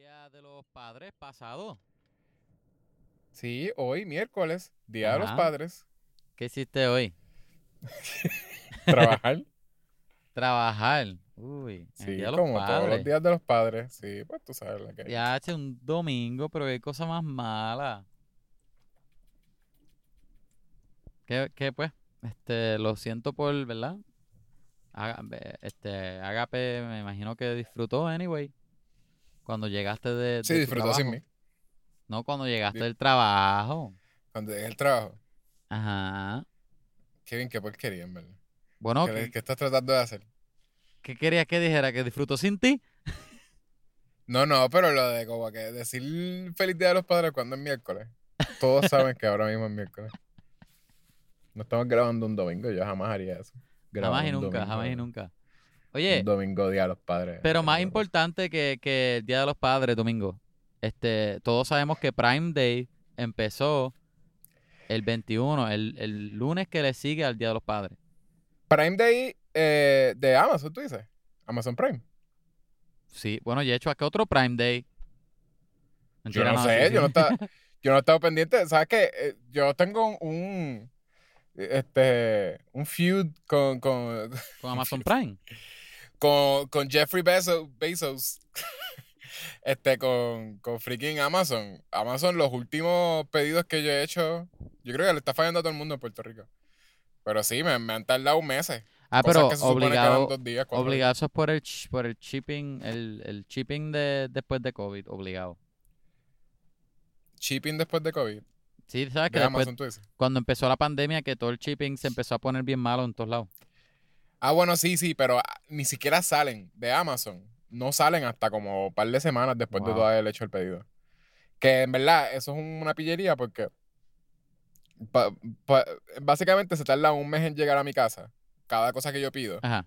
Día de los Padres pasado. Sí, hoy, miércoles, Día de los. Padres. ¿Qué hiciste hoy? Trabajar. Trabajar. Uy, Sí, Día de los como todos los Padres. días de los padres. Sí, pues tú sabes la que. Ya hace un domingo, pero qué cosa más mala. Que, que pues, este, lo siento por, ¿verdad? Aga- este, Agape, me imagino que disfrutó, anyway. Cuando llegaste de, Sí, de disfrutó sin mí. No, cuando llegaste Di- del trabajo. Cuando dejé el trabajo. Ajá. Qué bien, qué porquería, en verdad. Bueno, ¿Qué, ¿qué, qué estás tratando de hacer? qué querías que dijera? ¿Que disfrutó sin ti? No, no, pero lo de como que decir feliz día de los padres cuando es miércoles. Todos saben que ahora mismo es miércoles. No estamos grabando un domingo, yo jamás haría eso. Jamás y un nunca, domingo- jamás y nunca. Oye, domingo día de los padres. Pero más No, no. importante que, que el Día de los Padres, domingo. Este, todos sabemos que Prime Day empezó el 21, el, el lunes que le sigue al Día de los Padres. Prime Day eh, de Amazon, tú dices. Amazon Prime. Sí, bueno, y he hecho, ¿a qué otro Prime Day? Yo no sí, sé, sí. yo no estaba, yo no he estado pendiente. ¿Sabes qué? Eh, yo tengo un este un feud con, con, Con Amazon Prime. con, con Jeffrey Bezos, Bezos. este, con, con freaking Amazon. Amazon, los últimos pedidos que yo he hecho, yo creo que le está fallando a todo el mundo en Puerto Rico. Pero sí, me, me han tardado meses. Ah, pero que que obligado, dos días, cuatro obligado, eso es por el, por el shipping, el, el shipping de después de COVID, obligado. Shipping después de COVID. Sí, sabes que De después, Amazon, tú dices. cuando empezó la pandemia, que todo el shipping se empezó a poner bien malo en todos lados. Ah, bueno, sí, sí, pero ah, ni siquiera salen de Amazon. No salen hasta como un par de semanas después de haber hecho el pedido. Que en verdad, eso es una pillería porque pa- pa- básicamente se tarda un mes en llegar a mi casa. Cada cosa que yo pido. Ajá.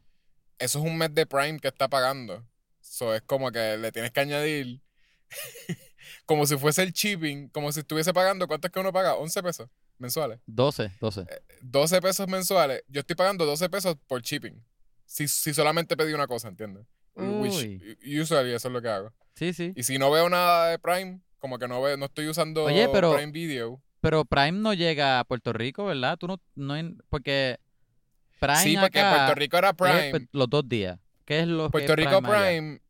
Eso es un mes de Prime que está pagando. Eso es como que le tienes que añadir como si fuese el shipping, como si estuviese pagando. ¿Cuánto es que uno paga? 11 pesos mensuales. 12, 12. 12 pesos mensuales, yo estoy pagando 12 pesos por shipping. Si, si solamente pedí una cosa, ¿entiendes? Which, usually eso es lo que hago. Sí, sí. Y si no veo nada de Prime, como que no veo, no estoy usando Oye, pero- Prime Video. Pero Prime no llega a Puerto Rico, ¿verdad? Tú no, no en- porque Prime Sí, porque acá Puerto Rico era Prime. los dos días. ¿Qué es lo que Puerto Rico? Prime,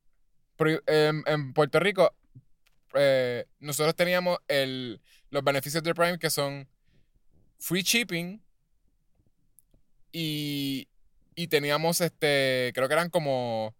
pri- en, en Puerto Rico, eh, nosotros teníamos el, los beneficios de Prime que son free shipping y, y teníamos este, creo que eran como,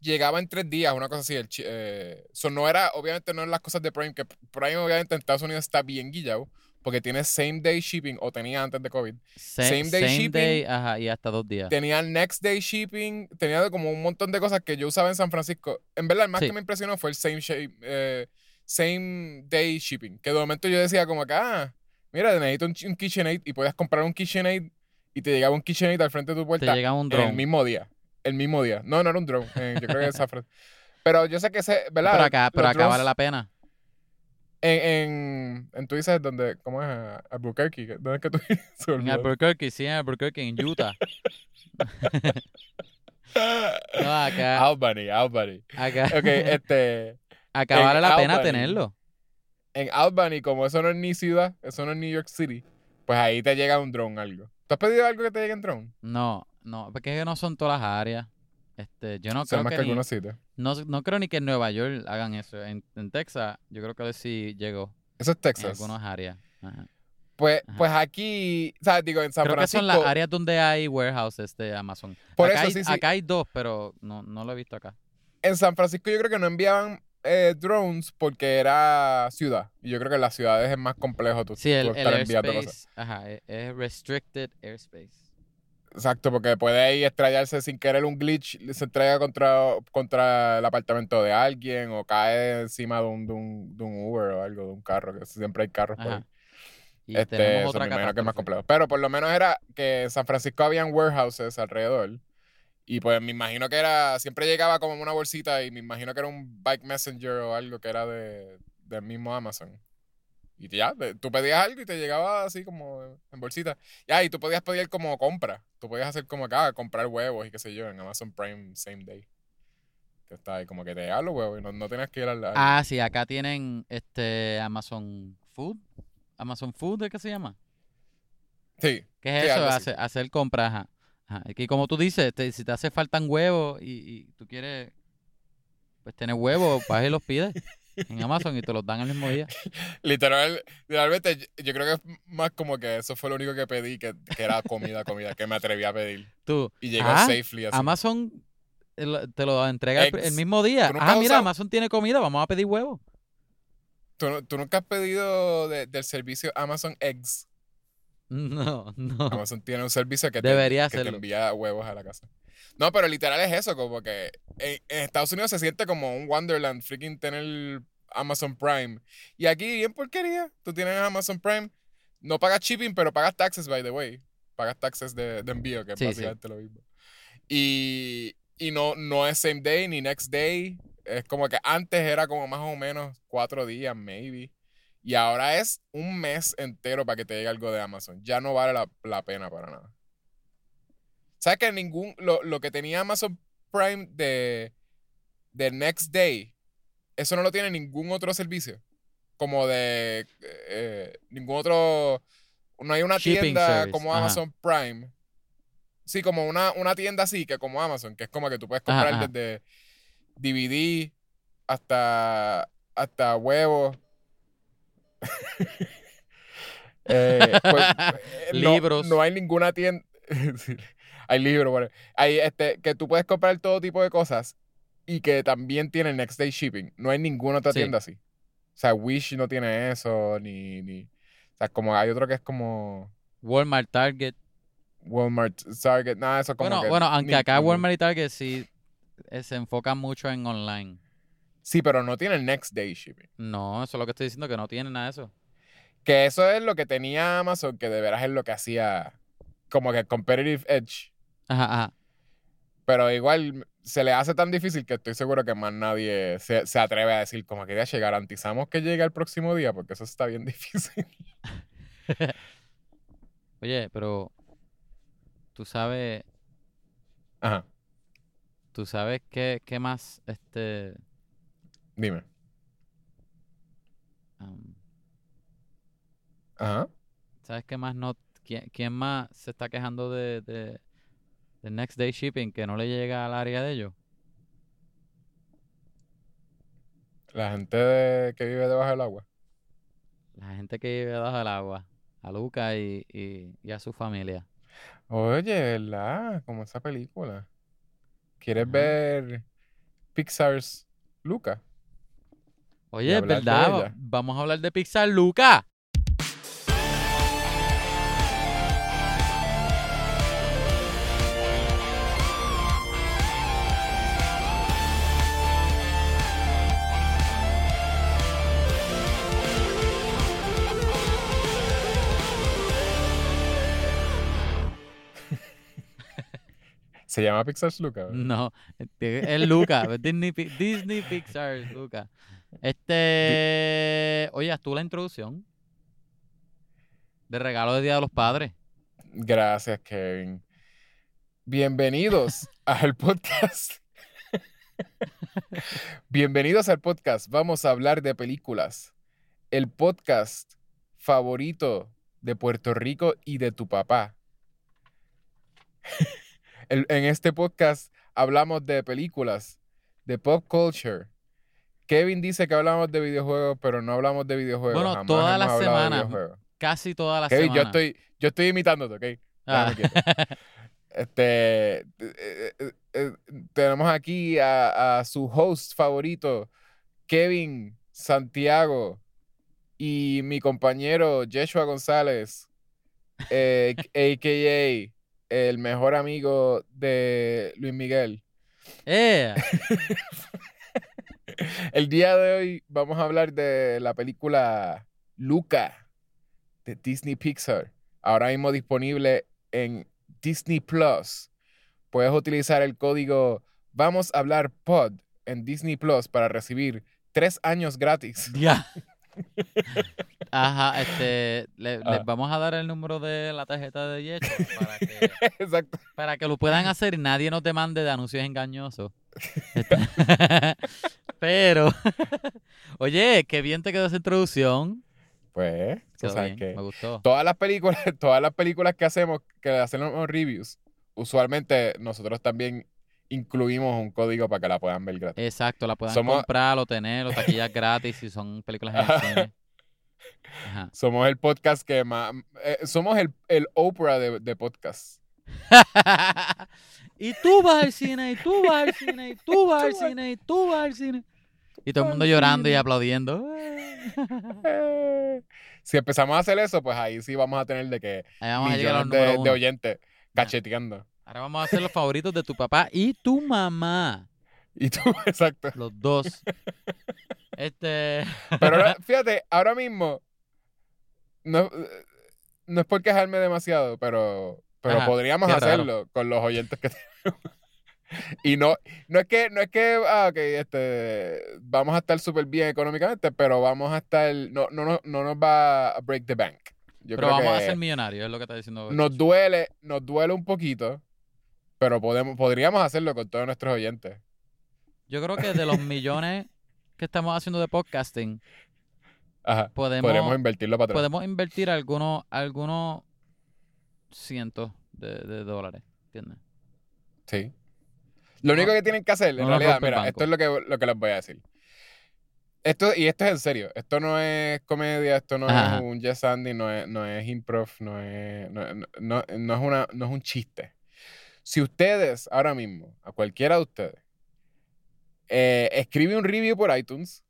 llegaba en tres días, una cosa así. El, eh, so no era, obviamente no eran las cosas de Prime, que Prime obviamente en Estados Unidos está bien guillado, porque tiene same day shipping, o tenía antes de COVID. Sa- same day shipping. day, ajá, y hasta dos días. Tenía next day shipping, tenía como un montón de cosas que yo usaba en San Francisco. En verdad, el más Sí. que me impresionó fue el same, shape, eh, same day shipping. Que de momento yo decía como que, ah, mira, necesito un, un KitchenAid y podías comprar un KitchenAid y te llegaba un KitchenAid al frente de tu Te puerta llega un en el drone. mismo día. El mismo día. No, no era un drone. eh, yo creo que es. Pero yo sé que ese, ¿verdad? Pero acá, pero acá vale la pena. En, en, en tú dices donde, ¿cómo es? Albuquerque. ¿Dónde es que tú dices? En. Albuquerque, sí, en Albuquerque, en Utah. No, acá, Albany, Albany. acá, Ok, este. acá vale la pena tenerlo. En Albany, como eso no es ni ciudad, eso no es New York City, pues ahí te llega un drone algo. ¿Tú has pedido algo que te llegue en drone? No, no, porque no son todas las áreas. Este, yo no O sea, creo más que que ni, algunos sitios. no, no creo ni que en Nueva York hagan eso. En, en Texas, yo creo que sí llegó Eso es en Texas. algunas áreas. Ajá. Pues, Ajá. pues aquí, o sea, digo, en San Creo que Francisco. son las áreas donde hay warehouses de Amazon. Por acá, eso, hay, sí, sí. acá hay dos, pero no, no lo he visto acá. En San Francisco yo creo que no enviaban eh, drones porque era ciudad. Y yo creo que en las ciudades es más complejo tú, Sí, el, tú el estar enviando cosas. ajá, e- es restricted airspace. Exacto, porque puede ahí estrellarse sin querer un glitch, se estrella contra, contra el apartamento de alguien o cae encima de un, de, un, de un Uber o algo, de un carro, que siempre hay carros por ahí. Y Este, tenemos eso otra me imagino que es más complejo. Pero por lo menos era que en San Francisco habían warehouses alrededor. Y pues me imagino que era, siempre llegaba como una bolsita y me imagino que era un bike messenger o algo que era de, del mismo Amazon. Y ya, tú pedías algo y te llegaba así como en bolsita. Ya, y tú podías pedir como compra. Tú podías hacer como acá, comprar huevos y qué sé yo, en Amazon Prime same day. que está ahí, como que te llega los huevos y no, no tienes que ir al... Ah, sí, acá tienen este Amazon Food. Amazon Food, ¿de qué se llama? Sí, ¿Qué es Sí, eso? Hacer, hacer compras. Ajá. Ajá. Y como tú dices, te- si te hace faltan huevos y, y tú quieres pues tener huevos, vas y los pides en Amazon y te los dan el mismo día. literal, literalmente yo, creo que es más como que eso fue lo único que pedí, que, que era comida, comida, que me atreví a pedir. Tú, Y llegó ah, safely así. El- te lo entrega el, mismo día. ¿Tú nunca Ah, mira, usado- Amazon tiene comida, vamos a pedir huevos. ¿Tú, tú nunca has pedido de- del servicio Amazon Eggs? No, no. Amazon tiene un servicio que, te, Debería que te envía huevos a la casa. No, pero literal es eso, como que en, en Estados Unidos se siente como un Wonderland freaking tener Amazon Prime. Y aquí, bien porquería, tú tienes Amazon Prime, no pagas shipping, pero pagas taxes, by the way. Pagas taxes de, de envío, que es Sí, sí. básicamente lo mismo. Y, y no, no es same day ni next day. Es como que antes era como más o menos cuatro días, maybe. Y ahora es un mes entero para que te llegue algo de Amazon. Ya no vale la, la pena para nada. ¿Sabes que ningún. Lo, lo que tenía Amazon Prime de, de Next Day, eso no lo tiene ningún otro servicio? Como de. eh, ningún otro. No hay una Shipping tienda service, como ajá. Amazon Prime. Sí, como una, una tienda así, que como Amazon, que es como que tú puedes comprar ajá. desde DVD hasta, hasta huevos. Eh, pues, eh, no- Libros. No, hay ninguna tienda. Hay libros, bueno. Hay este, que tú puedes comprar todo tipo de cosas y que también tiene next day shipping. No hay ninguna otra Sí. tienda así. O sea, Wish no tiene eso, ni, ni. O sea, como hay otro que es como Walmart, Target. Walmart, Target, nada, eso como Bueno, que bueno, aunque ni- acá Walmart y Target sí eh, se enfocan mucho en online. Sí, pero no tiene next day shipping. No, eso es lo que estoy diciendo, que no tiene nada de eso. Que eso es lo que tenía Amazon, que de veras es lo que hacía como que competitive edge. Ajá, ajá. Pero igual se le hace tan difícil que estoy seguro que más nadie se, se atreve a decir como que ya garantizamos que llegue el próximo día, porque eso está bien difícil. Oye, pero tú sabes, Ajá, tú sabes qué, qué más, este, dime. Ajá. ¿sabes qué más no, quién, quién más se está quejando de, de, de Next Day Shipping que no le llega al área de ellos? La gente de- que vive debajo del agua. La gente que vive debajo del agua, a Luca y, y, y a su familia. Oye, ¿verdad? Como esa película. ¿Quieres Ajá. ver Pixar's Luca? Oye, es verdad, vamos a hablar de Pixar, Luca. Se llama Pixar's Luca. ¿verdad? No, es Luca, Disney, Disney Pixar, Luca. Este, oye, haz tú la introducción de regalo de Día de los Padres. Gracias, Kevin. Bienvenidos al podcast. Bienvenidos al podcast. Vamos a hablar de películas. El podcast favorito de Puerto Rico y de tu papá. El- en este podcast hablamos de películas, de pop culture. Kevin dice que hablamos de videojuegos, pero no hablamos de videojuegos. Bueno, Jamás toda hemos la hablado de semana. videojuegos. Casi toda la Kevin, semana. yo estoy, yo estoy imitándote, ¿ok? Ah. Este, eh, eh, eh, tenemos aquí a, a su host favorito, Kevin Santiago, y mi compañero Yeshua González, a.k.a. el mejor amigo de Luis Miguel. El día de hoy vamos a hablar de la película Luca de Disney Pixar. Ahora mismo disponible en Disney Plus. Puedes utilizar el código Vamos a hablar pod en Disney Plus para recibir tres años gratis. Ya. Ajá, este, le- Ah. les vamos a dar el número de la tarjeta de Yecho para que, Exacto. para que lo puedan hacer y nadie nos demande de anuncios engañosos. Pero, oye, qué bien te quedó esa introducción. Pues, sabes bien, que me gustó. todas las películas, todas las películas que hacemos, que hacemos reviews, usualmente nosotros también incluimos un código para que la puedan ver gratis. Exacto, la puedan Somos- comprar o tener, o taquillas gratis si son películas en cine. Ajá. Somos el podcast que más... eh, somos el, el Oprah de, de podcast. Y tú vas al cine, y tú vas al cine, y tú vas al cine, y tú vas al cine. Y todo el mundo llorando y aplaudiendo. Si empezamos a hacer eso, pues ahí sí vamos a tener de que millones de, de oyentes cacheteando. Ahora vamos a hacer los favoritos de tu papá y tu mamá. Y tú, exacto. Los dos. Este. Pero ahora, fíjate, ahora mismo, no, no es por quejarme demasiado, pero, pero Ajá, podríamos raro. hacerlo con los oyentes que tenemos. Y no, no es que, no es que, ah, ok, este, vamos a estar súper bien económicamente, pero vamos a estar, no, no, no, no nos va a break the bank. Yo pero creo vamos a ser millonarios, es lo que está diciendo. nos duele, nos duele un poquito, pero podemos, podríamos hacerlo con todos nuestros oyentes. Yo creo que de los millones que estamos haciendo de podcasting, Ajá. podemos, invertirlo para atrás. podemos invertir algunos, algunos cientos de, de dólares. ¿Entiendes? Sí. Lo único que tienen que hacer, en realidad, mira, esto es lo que, lo que les voy a decir. Esto, y esto es en serio. Esto no es comedia, esto no Ajá. es un Yes Andy, no es, no es improv, no es, no, no- no- no es una, no es un chiste. Si ustedes, ahora mismo, a cualquiera de ustedes, eh, escribe un review por iTunes,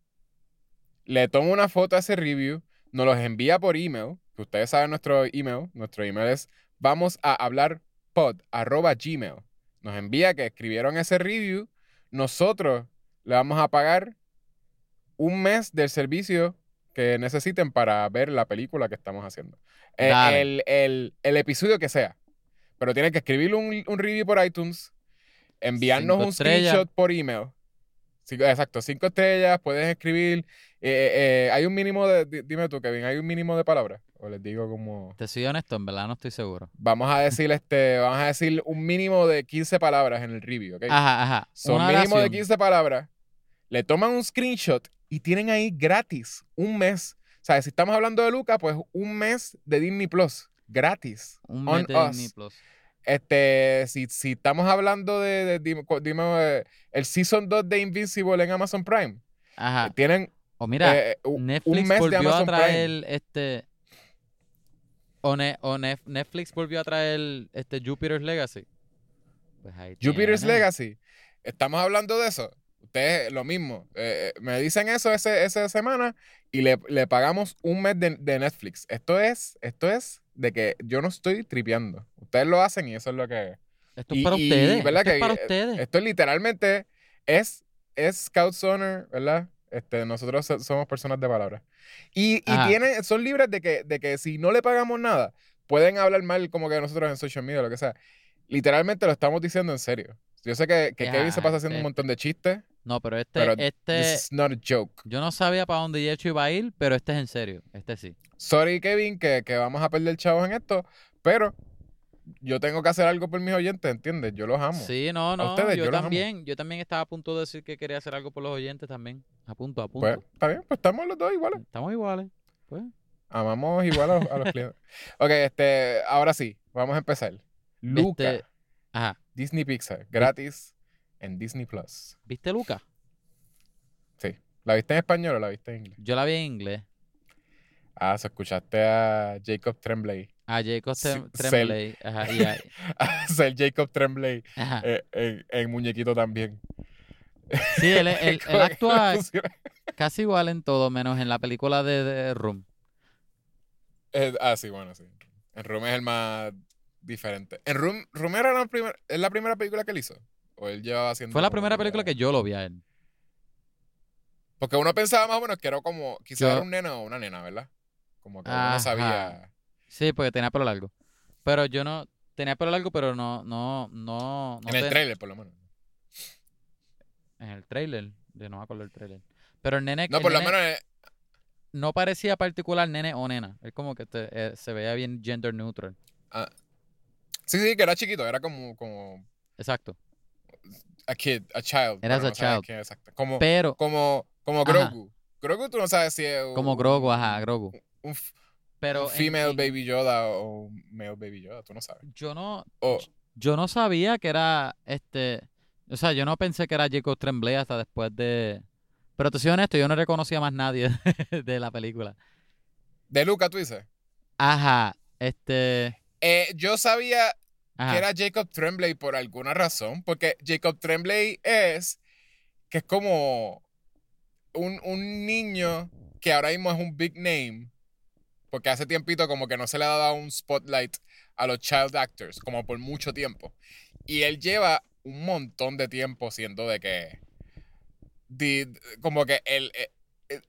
le toma una foto a ese review, nos los envía por email, que ustedes saben nuestro email, nuestro email es vamos a hablar pod arroba gmail. Nos envía que escribieron ese review, nosotros le vamos a pagar un mes del servicio que necesiten para ver la película que estamos haciendo. Eh, el, el- el episodio que sea. Pero tienen que escribir un, un review por iTunes, enviarnos Cinco un estrellas. screenshot por email. Cinco- exacto, cinco estrellas, puedes escribir. Eh, eh, hay un mínimo de. di- Dime tú, Kevin, ¿hay un mínimo de palabras? O les digo como. Te soy honesto, en verdad no estoy seguro. Vamos a decir este, vamos a decir un mínimo de 15 palabras en el review, ¿ok? Ajá, ajá. Son Una mínimo de oración. 15 palabras. Le toman un screenshot y tienen ahí gratis un mes. O sea, si estamos hablando de Luca, pues un mes de Disney Plus. Gratis. Un on mes de us. Disney Plus. Este, si, si estamos hablando de, de- dime, eh, el Season 2 de Invincible en Amazon Prime, Ajá. tienen O mira, eh, un, Netflix un mes de volvió a Amazon Prime. traer este. O, Ne- o Nef- Netflix volvió a traer este Jupiter's Legacy. Pues ahí Jupiter's. Legacy. Estamos hablando de eso. Ustedes lo mismo. eh, eh, me dicen eso ese, esa semana y le, le pagamos un mes de, de Netflix. Esto es, esto es de que yo no estoy tripeando. Ustedes lo hacen y eso es lo que Esto es para y, ustedes. ¿verdad Esto es para eh, ustedes. Esto literalmente es, es Scout Honor, ¿verdad? Este, nosotros so- somos personas de palabra. Y, y tienen, son libres de que, de que si no le pagamos nada, pueden hablar mal como que nosotros en social media, lo que sea. Literalmente lo estamos diciendo en serio. Yo sé que, que Ya, Kevin se pasa haciendo este- un montón de chistes, No, pero este, pero este, this is not a joke. yo no sabía para dónde Yecho iba a ir, pero este es en serio. Este sí. Sorry, Kevin, que, que vamos a perder chavos en esto, pero yo tengo que hacer algo por mis oyentes, ¿entiendes? Yo los amo. Sí, no, no. ustedes, yo, también. Yo también estaba a punto de decir que quería hacer algo por los oyentes también. A punto, a punto. Pues, está bien, pues estamos los dos iguales. Estamos iguales. Pues. Amamos igual a, a los clientes. Ok, este, ahora sí, vamos a empezar. Luca, Este- Ajá. Disney Pixar, gratis en Disney Plus. ¿Viste Luca? Sí. ¿La viste en español o la viste en inglés? Yo la vi en inglés. Ah, se escuchaste a Jacob Tremblay. A Jacob Trem-. Tremblay. Ajá. Y a- A ser Jacob Tremblay ajá. eh, en, en Muñequito también. Sí, él, él- actúa casi igual en todo, menos en la película de, de Room. Eh, ah, sí, bueno, sí. En Room es el más diferente. ¿En Room, Room era la primera, es la primera película que él hizo? ¿O él llevaba haciendo Fue la primera película que yo lo vi a él. Porque uno pensaba más o menos que era como, quizás era un nene o una nena, ¿verdad? Como que uno Ajá. sabía. Sí, porque tenía pelo largo. Pero yo no. Tenía pelo largo, pero no. no, no, no en el trailer, por lo menos. En el trailer. De no me acuerdo el trailer. Pero el nene. No, el por lo menos. eh, no parecía particular nene o nena. Es como que te- eh, se veía bien gender neutral. Sí, sí, que era chiquito, era como, como Exacto. a kid, a child. Eras a no child. exacto. Como, Pero, como, como Ajá. Grogu. Grogu tú no sabes si es como Grogu, ajá, Grogu. un, Pero female en- baby Yoda o male baby Yoda, tú no sabes. yo no, O, yo no sabía que era este. O sea, yo no pensé que era Jacob Tremblay hasta después de. Pero te soy honesto, yo no reconocía más nadie de la película. de Luca, tú dices. Ajá, este. Eh, yo sabía Ajá. que era Jacob Tremblay por alguna razón, porque Jacob Tremblay es que es como un, un niño que ahora mismo es un big name, porque hace tiempito como que no se le ha dado un spotlight a los child actors, como por mucho tiempo. Y él lleva un montón de tiempo siendo de que, di- como que el, el,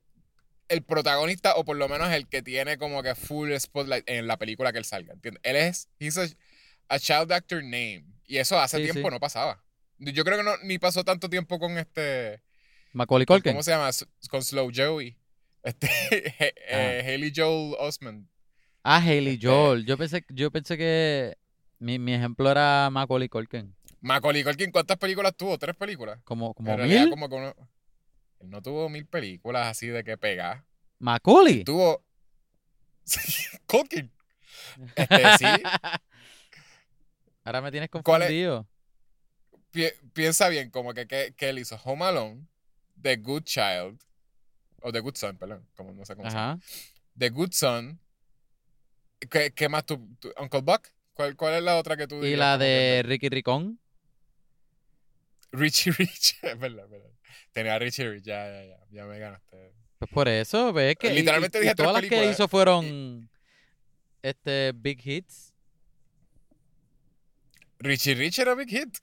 el protagonista, o por lo menos el que tiene como que full spotlight en la película que él salga, ¿entiendes? Él es, he's a, a child actor name. Y eso hace Sí, tiempo sí. no pasaba. Yo creo que no, ni pasó tanto tiempo con este, Macaulay Culkin. ¿cómo se llama? Con Slow Joey. Este, eh, eh, Haley Joel Osment. Ah, Haley Este- Joel. Yo pensé, yo pensé que mi, mi ejemplo era Macaulay Culkin. Macaulay Culkin, ¿cuántas películas tuvo? ¿Tres películas? Como, como En realidad, mil. como él no tuvo mil películas así de que pegar. Macaulay. Tuvo. Culkin. Este, sí. Ahora me tienes confundido. Pi- piensa bien, como que, que, que él hizo Home Alone, The Good Child, o The Good Son, perdón, como no sé cómo se. Ajá. The Good Son. ¿Qué, qué más tú, tú- Uncle Buck? ¿Cuál, ¿Cuál es la otra que tú Y dirías la de Ricky Ricón. Richie Rich, es verdad, es verdad. Tenía a Richie Rich, ya, ya, ya, ya me ganaste. Pues por eso, ves que. y- Literalmente y- y dije tres todas las que hizo fueron. Este, big hits. Richie Rich era Big Hit.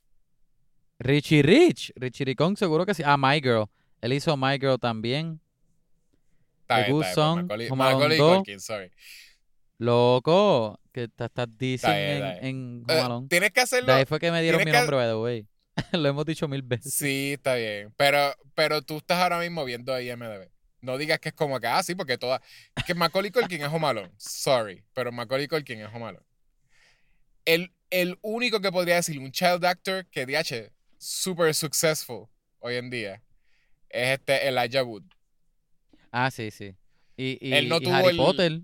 Richie Rich. Richie Ricón, seguro que sí. Ah, My Girl. Él hizo My Girl también. Está The bien, Good Son, pues, Macaulay, Home Alone Macaulay 2. Culkin, sorry. Loco. Que te estás diciendo bien, en, en Eh, Home Alone. tienes que De hacerlo. ahí fue que me dieron mi que- nombre, by the way. Lo hemos dicho mil veces. Sí, está bien. Pero, pero tú estás ahora mismo viendo IMDB. No digas que es como que, ah, sí, porque toda. Que Macaulay Culkin es Home Alone. Sorry, pero Macaulay Culkin es Home Alone. El, el único que podría decir un child actor que DH super successful hoy en día es este Elijah Wood. Ah, sí, sí. Y, y, Él no y tuvo Harry el- Potter.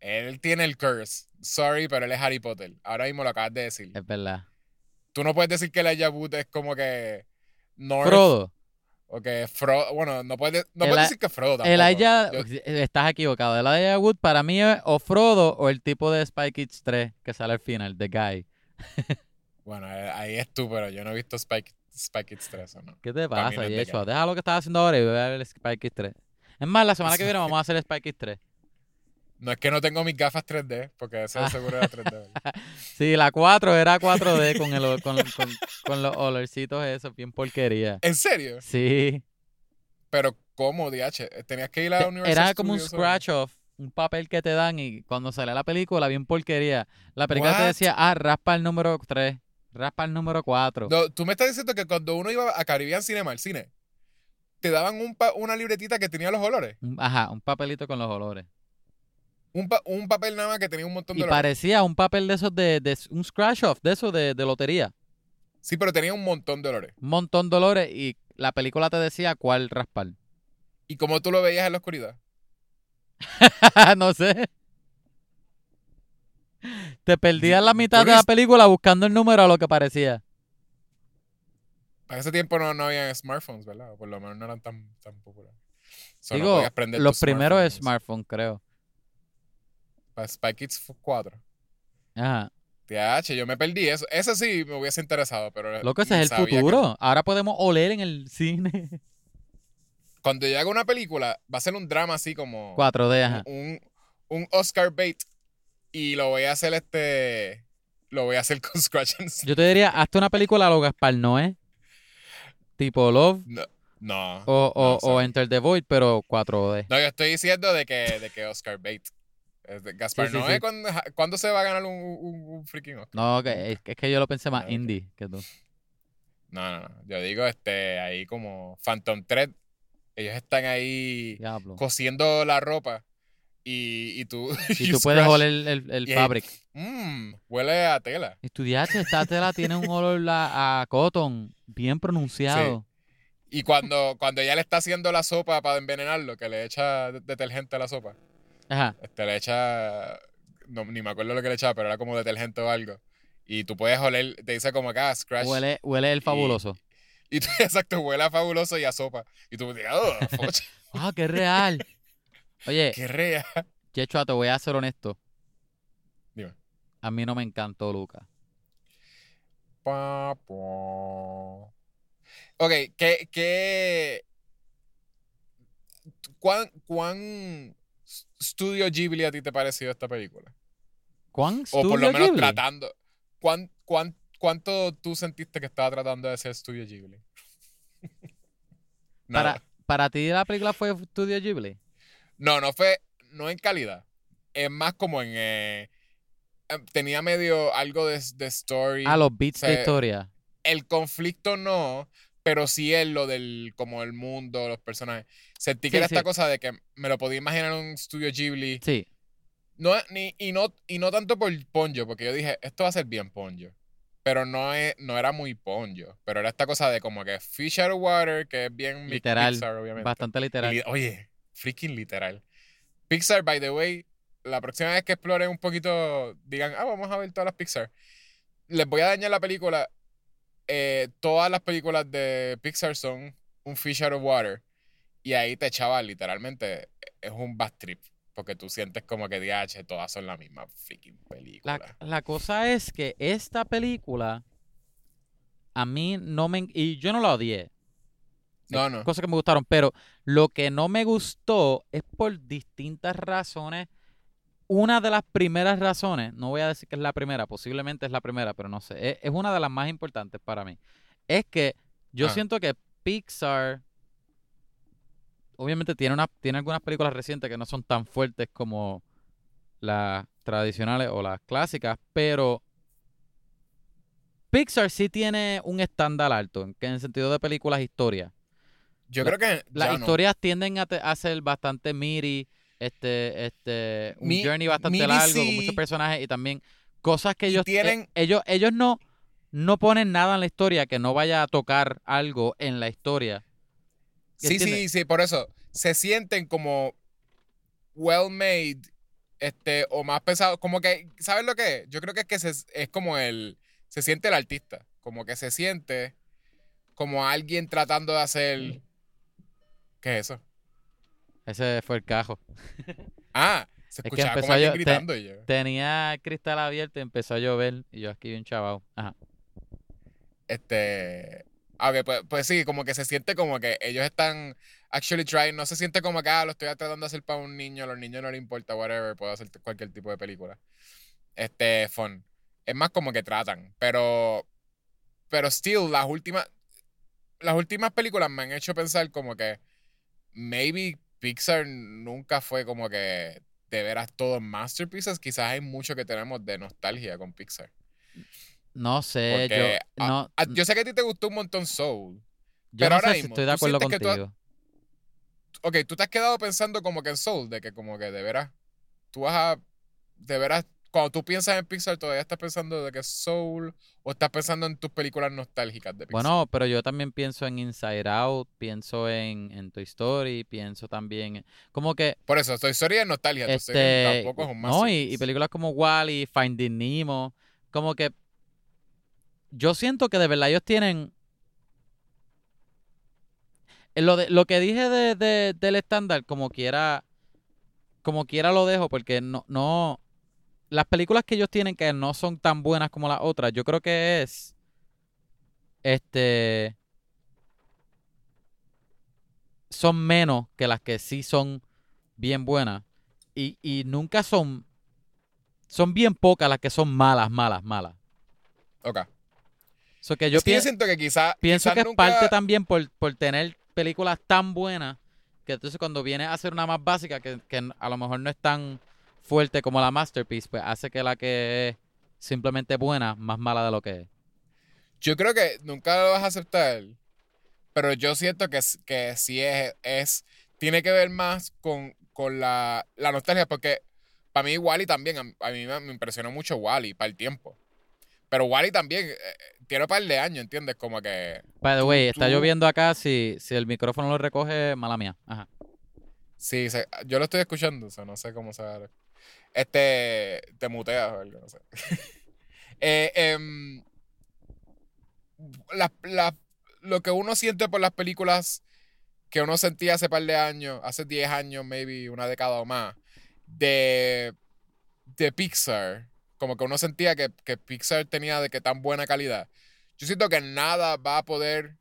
Él tiene el curse. Sorry, pero él es Harry Potter. Ahora mismo lo acabas de decir. Es verdad. Tú no puedes decir que Elijah Wood es como que North Frodo. o que Frodo. Bueno, no puedes, no puedes decir que Frodo tampoco. Elijah, Yo- estás equivocado. Elijah Wood para mí es o Frodo o el tipo de Spy Kids 3 que sale al final, The Guy. Bueno, eh, ahí es tú, pero yo no he visto Spike, Spy Kids 3 o no. ¿Qué te pasa, no Yeshua? Deja lo que estás haciendo ahora y ve a ver Spy Kids 3. Es más, la semana que viene vamos a hacer Spy Kids 3. No es que no tengo mis gafas 3D, porque eso Ah. seguro era 3D. ¿verdad? Sí, la 4 era 4D con, el, con, con, con los olorcitos esos, bien porquería. ¿En serio? Sí. Pero, ¿cómo, DH? Tenías que ir a la Universal Era como un Studios o- scratch off, un papel que te dan y cuando sale la película, bien porquería. La película te What? decía, ah, raspa el número 3, raspa el número 4. No, tú me estás diciendo que cuando uno iba a Caribbean Cinema, al cine, te daban un pa- una libretita que tenía los olores. Ajá, un papelito con los olores. Un, pa- un papel nada más que tenía un montón de Y olores. parecía un papel de esos de, de un scratch off, de esos de, de lotería. Sí, pero tenía un montón de olores. Un montón de olores y la película te decía cuál raspar. ¿Y cómo tú lo veías en la oscuridad? no sé. Te perdías la mitad de la película buscando el número a lo que parecía. Para ese tiempo no, no había smartphones, ¿verdad? O por lo menos no eran tan, tan populares. So, no Digo, prender los primeros smartphone. smartphones, creo. Para Spy Kids 4. Ajá. TH, yo me perdí eso. Eso sí me hubiese interesado, pero. Lo que ese es el que- futuro. Ahora podemos oler en el cine. Cuando yo haga una película, va a ser un drama así como. 4D, ajá. Un, un Oscar bait. Y lo voy a hacer este. Lo voy a hacer con Scratch and Sniff. Yo te diría, hazte una película a lo Gaspar Noé. Tipo Love No. No. o, o, no, o sorry. Enter the Void, pero 4D. No, yo estoy diciendo de que, de que Oscar bait. Es de Gaspar Sí, sí, Noé, sí. ¿cuándo, cuándo se va a ganar un, un, un freaking Oscar? No, que, es, es que yo lo pensé más indie que tú. No, no, no. Yo digo, este, ahí como Phantom Thread ellos están ahí Diablo. cosiendo la ropa y, y tú... Y you tú puedes oler el, el, el fabric. Mmm, huele a tela. Estudiaste, esta tela tiene un olor a, a cotton bien pronunciado. Y cuando, cuando ella le está haciendo la sopa para envenenarlo, que le echa de- detergente a la sopa, Ajá. este, le echa... No, ni me acuerdo lo que le echaba, pero era como detergente o algo. Y tú puedes oler, te dice como acá, scratch. Huele, huele el fabuloso. Y tú, exacto, huele a fabuloso y a sopa. Y tú dices, oh, focha, Ah, qué real. Oye, qué rea. Checho, te voy a ser honesto. Dime. A mí no me encantó Luca. Pa, po. Ok, ¿qué, qué, cuán, cuán Studio Ghibli a ti te pareció esta película? ¿Cuán O por lo menos Ghibli? tratando. ¿cuán, cuán, ¿Cuánto tú sentiste que estaba tratando de ser Studio Ghibli? Para, para ti la película fue Studio Ghibli. No, no fue, no en calidad. Es más como en, eh, eh, tenía medio algo de, de story. Ah, los beats de historia. el conflicto no, pero sí es lo del, como el mundo, los personajes. Sentí que Sí, era esta cosa de que me lo podía imaginar en un Studio Ghibli. Sí. No, ni, y, no, y no tanto por Ponyo, porque yo dije, esto va a ser bien Ponyo. Pero no, es, no era muy Ponyo. Pero era esta cosa de como que Fish Out of Water, que es bien Literal. Pixar, obviamente. Bastante Y literal. li- Oye, freaking literal. Pixar, by the way, la próxima vez que exploren un poquito, digan, ah, vamos a ver todas las Pixar. Les voy a dañar la película. Eh, todas las películas de Pixar son un fish out of water. Y ahí te echaba literalmente, es un bad trip. Porque tú sientes como que DH, todas son la misma freaking película. La, la cosa es que esta película a mí no me... Y yo no la odié. No, no. Cosas que me gustaron, pero lo que no me gustó es por distintas razones. Una de las primeras razones, no voy a decir que es la primera, posiblemente es la primera, pero no sé, es, es una de las más importantes para mí. Es que yo Ah. siento que Pixar, obviamente tiene, una, tiene algunas películas recientes que no son tan fuertes como las tradicionales o las clásicas, pero Pixar sí tiene un estándar alto, en, el sentido de películas historias. Yo la- creo que Las no. historias tienden a, te- a ser bastante meaty, este, este, un Mi- journey bastante largo, con muchos personajes y también cosas que ellos, eh, tienen- ellos, ellos no, no ponen nada en la historia que no vaya a tocar algo en la historia. Sí, ¿Entiendes? sí, sí, por eso. Se sienten como well made, este, o más pesados. Como que, ¿sabes lo que es? Yo creo que es que se- es como el. Se siente el artista. Como que se siente como alguien tratando de hacer. ¿Qué es eso? Ese fue el cajo. Ah, se escuchaba como alguien te- gritando y yo. Tenía el cristal abierto y empezó a llover y yo aquí bien chavao. Ajá. Este. Ah, ok, pues, pues sí, como que se siente como que ellos están actually trying. No se siente como que, ah, lo estoy tratando de hacer para un niño, a los niños no les importa, whatever, puedo hacer cualquier tipo de película. Este, fun. Es más como que tratan, pero. Pero still, las últimas. Las últimas películas me han hecho pensar como que. Maybe Pixar nunca fue como que. De veras todos masterpieces. Quizás hay mucho que tenemos de nostalgia con Pixar. No sé, Porque, yo no, yo sé que a ti te gustó un montón Soul. yo pero no ahora sé si mismo, estoy de ¿tú acuerdo que tú contigo. Ok, tú te has quedado pensando como que en Soul, de que como que de veras, tú vas a, de veras, cuando tú piensas en Pixar, todavía estás pensando de que es Soul o estás pensando en tus películas nostálgicas de Pixar. Bueno, pero yo también pienso en Inside Out, pienso en, en Toy Story, pienso también en- como que Por eso, Toy Story es nostalgia, este tampoco es un no y, y películas como Wally, Finding Nemo, como que yo siento que de verdad ellos tienen eh, lo de lo que dije de, de- del estándar como quiera como quiera lo dejo porque no no las películas que ellos tienen que no son tan buenas como las otras, yo creo que es este son menos que las que sí son bien buenas y, y nunca son son bien pocas las que son malas, malas, malas. Ok. So que yo es que yo pien- siento que quizá, pienso quizás que es parte también por, por tener películas tan buenas que entonces cuando viene a hacer una más básica que, que a lo mejor no es tan fuerte como la masterpiece, pues hace que la que es simplemente buena, más mala de lo que es. Yo creo que nunca lo vas a aceptar, Pero yo siento que, que sí es, es. Tiene que ver más con, con la, la nostalgia, porque para mí Wally también, a, a mí me, me impresionó mucho Wally para el tiempo. Pero Wally también eh, tiene un par de años, ¿entiendes? Como que. By the tú- way, está tú- lloviendo acá. Si, si el micrófono lo recoge, mala mía. Ajá. Sí, se- yo lo estoy escuchando, o sea, no sé cómo se va a- Este. Te muteas o algo, no sé. Eh, em, lo que uno siente por las películas que uno sentía hace par de años, hace 10 años, maybe una década o más, de, de Pixar, como que uno sentía que, que Pixar tenía de que tan buena calidad. Yo siento que nada va a poder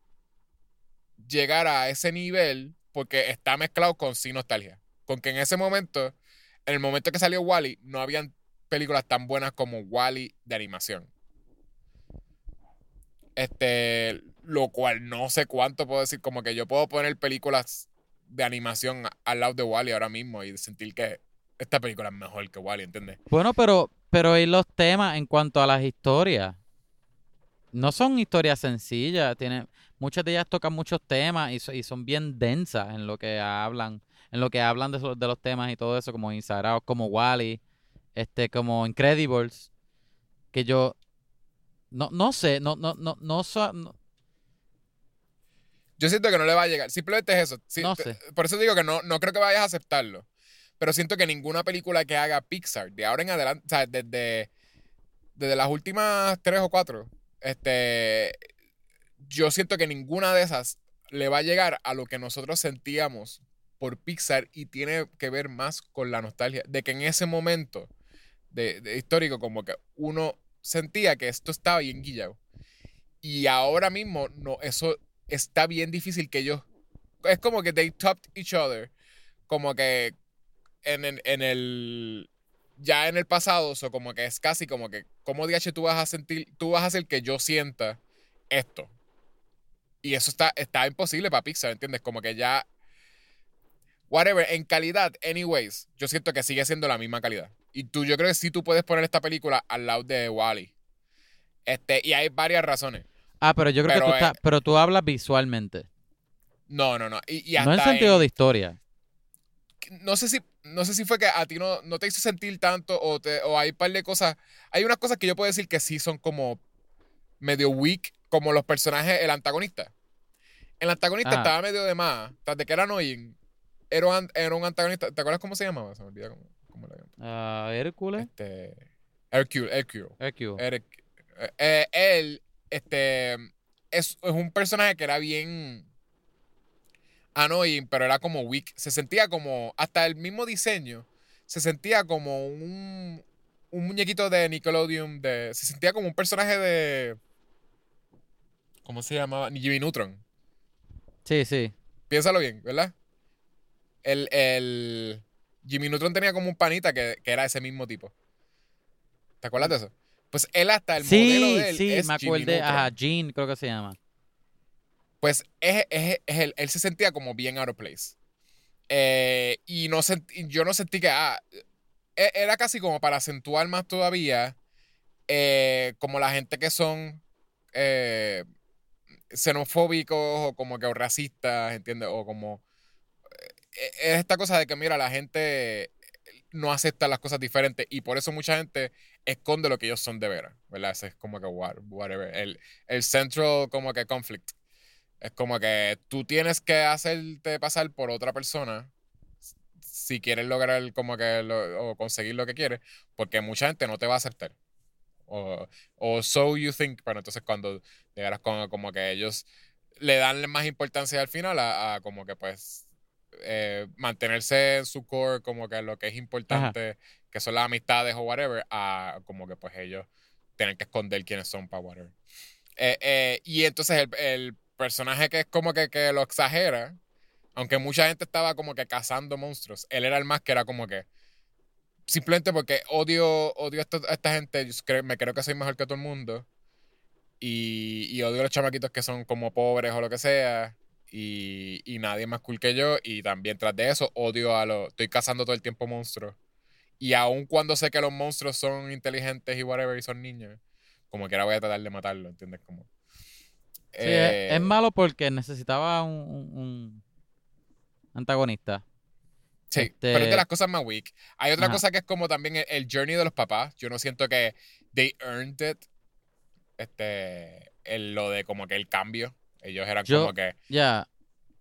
llegar a ese nivel porque está mezclado con sí nostalgia. Con que en ese momento, en el momento que salió Wally, no habían películas tan buenas como Wally de animación. Este, lo cual no sé cuánto puedo decir, como que yo puedo poner películas de animación al lado de Wally ahora mismo y sentir que esta película es mejor que Wally, ¿entiendes? Bueno, pero, pero y los temas en cuanto a las historias. No son historias sencillas. Tienen, muchas de ellas tocan muchos temas y son bien densas en lo que hablan. En lo que hablan de, de los temas y todo eso, como Insagrados, como Wally, este, como Incredibles. Que yo no, no sé, no, no, no, no, so- no- Yo siento que no le va a llegar. Simplemente es eso. No sé. Por eso digo que no, no creo que vayas a aceptarlo. Pero siento que ninguna película que haga Pixar, de ahora en adelante, o sea, desde, desde las últimas tres o cuatro, este, yo siento que ninguna de esas le va a llegar a lo que nosotros sentíamos por Pixar y tiene que ver más con la nostalgia. De que en ese momento de, de histórico, como que uno sentía que esto estaba bien guillado. Y ahora mismo, no, eso está bien difícil que ellos. Es como que they topped each other. Como que en, el- en el. Ya en el pasado, o como que es casi como que. ¿Cómo DH tú vas a sentir? Tú vas a hacer que yo sienta esto. Y eso está, está imposible para Pixar, ¿entiendes? Como que ya. Whatever, en calidad, anyways, yo siento que sigue siendo la misma calidad. Y tú, yo creo que sí tú puedes poner esta película al lado de Wally. Este, y hay varias razones. Ah, pero yo creo Pero, que tú eh, estás, pero tú hablas visualmente. No, no, no. Y, y No en sentido en- de historia. no sé si no sé si fue que a ti no, no te hizo sentir tanto o, te, o hay un par de cosas. Hay unas cosas que yo puedo decir que sí son como medio weak, como los personajes, el antagonista. El antagonista Ah. estaba medio de más, tras de que era annoying. Era un, era un antagonista. ¿Te acuerdas cómo se llamaba? Se me olvida cómo, cómo era. Ah, Hércules. Este. Hercule, Hercule. Hercule. Eh, él, este, es, es un personaje que era bien annoying, pero era como weak. Se sentía como, hasta el mismo diseño, se sentía como un, un muñequito de Nickelodeon, de, se sentía como un personaje de, ¿cómo se llamaba? Jimmy Neutron. Sí, sí. Piénsalo bien, ¿verdad? El, el Jimmy Neutron tenía como un panita que, que era ese mismo tipo. ¿Te acuerdas de eso? Pues él hasta el modelo Sí, de él sí, es me. Neutron. Ajá, Jean creo que se llama. Pues es, es- es él, él se sentía como bien out of place. Eh, y no sentí- yo no sentí que. ah, e- era casi como para acentuar más todavía. eh, como la gente que son eh, xenofóbicos o como que o racistas, ¿entiendes? O como. Eh, es esta cosa de que, mira, la gente no acepta las cosas diferentes y por eso mucha gente esconde lo que ellos son de veras, ¿verdad? Ese es como que what- whatever. El, el central como que conflict. Es como que tú tienes que hacerte pasar por otra persona si quieres lograr como que lo- o conseguir lo que quieres, porque mucha gente no te va a aceptar. O, o so you think, pero entonces cuando llegaras con como que ellos le dan más importancia al final a, a como que pues eh, mantenerse en su core como que lo que es importante, que son las amistades o whatever, a como que pues ellos tienen que esconder quiénes son para whatever. Eh, eh, y entonces el, el personaje que es como que, que lo exagera, aunque mucha gente estaba como que cazando monstruos, él era el más que era como que simplemente porque odio, odio a, esta, a esta gente, yo creo- me creo que soy mejor que todo el mundo. Y, y odio a los chamaquitos que son como pobres o lo que sea. Y, y nadie más cool que yo. Y también tras de eso, odio a los. Estoy cazando todo el tiempo monstruos. Y aun cuando sé que los monstruos son inteligentes y whatever y son niños, como quiera voy a tratar de matarlo, ¿entiendes? Como. Sí, es, es malo porque necesitaba un, un- un antagonista. Sí, Este- pero es de las cosas más weak. Hay otra Ajá. cosa que es como también el, el journey de los papás. Yo no siento que they earned it. Este, el- lo de como que el cambio. Ellos eran Yo- como que, Ya,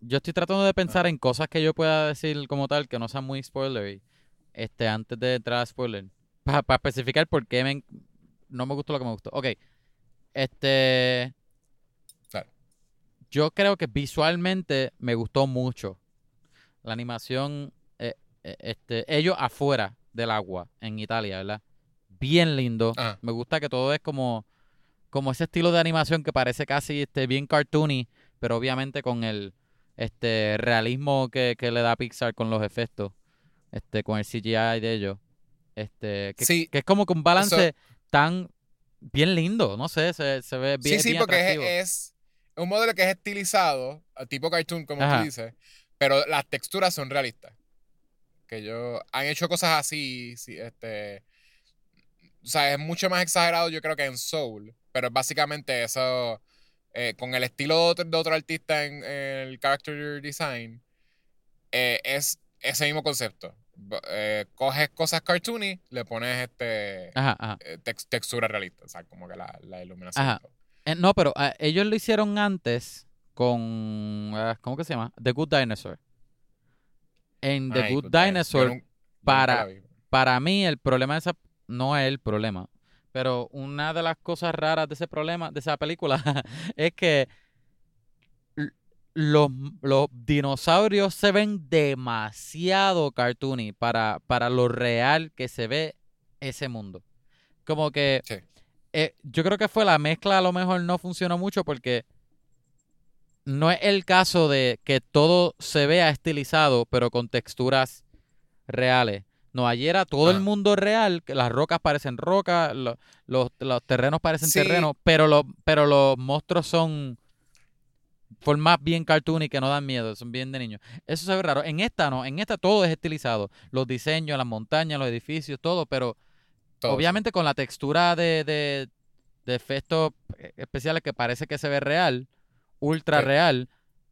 yo estoy tratando de pensar en cosas que yo pueda decir como tal que no sean muy spoilery. Este, antes de entrar a spoiler. Para especificar por qué me no me gustó lo que me gustó. Ok. Este. Claro. Yo creo que visualmente me gustó mucho. La animación. eh, eh, este, ellos afuera del agua en Italia, ¿verdad? Bien lindo. Ajá. Me gusta que todo es como. Como ese estilo de animación que parece casi este, bien cartoony, pero obviamente con el este realismo que, que le da Pixar con los efectos, este, con el CGI de ellos. Este, que, Sí, que es como que un balance tan bien lindo, no sé, se, se ve bien. sí, sí, bien porque es, es un modelo que es estilizado, tipo cartoon, como Ajá. tú dices, pero las texturas son realistas. Que ellos han hecho cosas así, sí, este... O sea, es mucho más exagerado yo creo que en Soul, pero es básicamente eso, eh, con el estilo de otro, de otro artista en, en el character design, eh, es ese mismo concepto. Eh, coges cosas cartoony, le pones este Ajá, ajá. tex- textura realista, o sea, como que la, la iluminación. no, pero ah, ellos lo hicieron antes con. ah, ¿Cómo que se llama? The Good Dinosaur. En The Ay, Good Good Dinosaur. Dinosaur, para- para mí el problema de esa. No es el problema. Pero una de las cosas raras de ese problema, de esa película, es que los, los dinosaurios se ven demasiado cartoony para, para lo real que se ve ese mundo. Como que Sí. eh, yo creo que fue la mezcla, a lo mejor no funcionó mucho porque no es el caso de que todo se vea estilizado, pero con texturas reales. No, ayer era todo el Ajá. mundo real, que las rocas parecen rocas, lo- los, los terrenos parecen Sí. terrenos, pero los, pero los monstruos son formas bien cartoony que no dan miedo, son bien de niños. Eso se ve raro. En esta no, en esta todo es estilizado. Los diseños, las montañas, los edificios, todo, pero Todo, obviamente con la textura de, de, de efectos especiales que parece que se ve real, ultra Sí. real,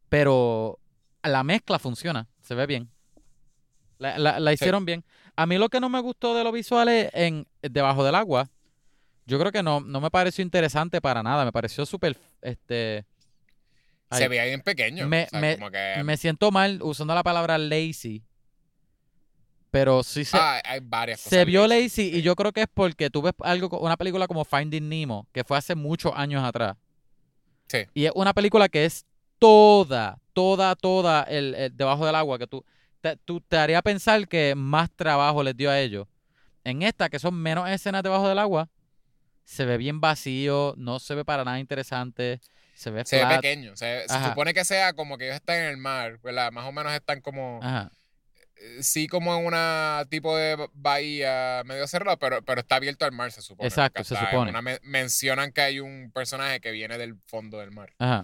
pero la mezcla funciona, se ve bien. La, la- la Sí. hicieron bien. A mí lo que no me gustó de los visuales en debajo del agua, yo creo que no, no me pareció interesante para nada. Me pareció súper, este, Se veía bien pequeño. me- o sea, me- como que, me siento mal usando la palabra lazy, pero sí se, ah, hay varias cosas. se vio lazy, y yo creo que es porque tú ves algo, una película como Finding Nemo, que fue hace muchos años atrás. Sí. Y es una película que es toda, toda, toda el, el debajo del agua, que tú te, tú te haría pensar que más trabajo les dio a ellos. En esta, que son menos escenas debajo del agua, se ve bien vacío, no se ve para nada interesante, se ve Se ve flat. pequeño. Se, supone que sea como que ellos están en el mar, ¿verdad? Más o menos están como. Ajá. eh, Sí, como en una tipo de bahía medio cerrada, pero, pero está abierto al mar, se supone. Exacto, se supone. una mencionan que hay un personaje que viene del fondo del mar. Ajá.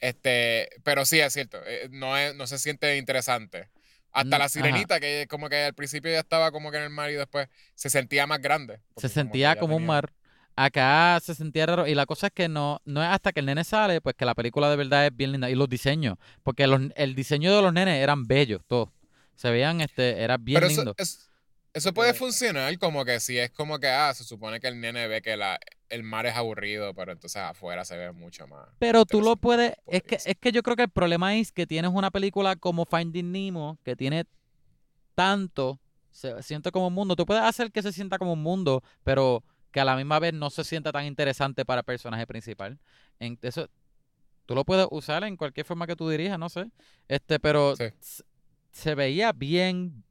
Este, pero sí, es cierto. eh, No, es, no se siente interesante. Hasta Mm, la ajá. sirenita, que como que al principio ya estaba como que en el mar y después se sentía más grande. se sentía como un mar. Acá se sentía raro. Y la cosa es que no, no es hasta que el nene sale, pues que la película de verdad es bien linda. Y los diseños. Porque los- el diseño de los nenes eran bellos, todos. Se veían, este, era bien Pero lindo. es- eso puede Eh, funcionar como que si es como que, ah, se supone que el nene ve que la, el mar es aburrido, pero entonces afuera se ve mucho más. Pero tú lo puedes. Es que, es que yo creo que el problema es que tienes una película como Finding Nemo, que tiene tanto. Se siente como un mundo. Tú puedes hacer que se sienta como un mundo, pero que a la misma vez no se sienta tan interesante para el personaje principal. En, eso, tú lo puedes usar en cualquier forma que tú dirijas, no sé. Este, pero Sí. se veía bien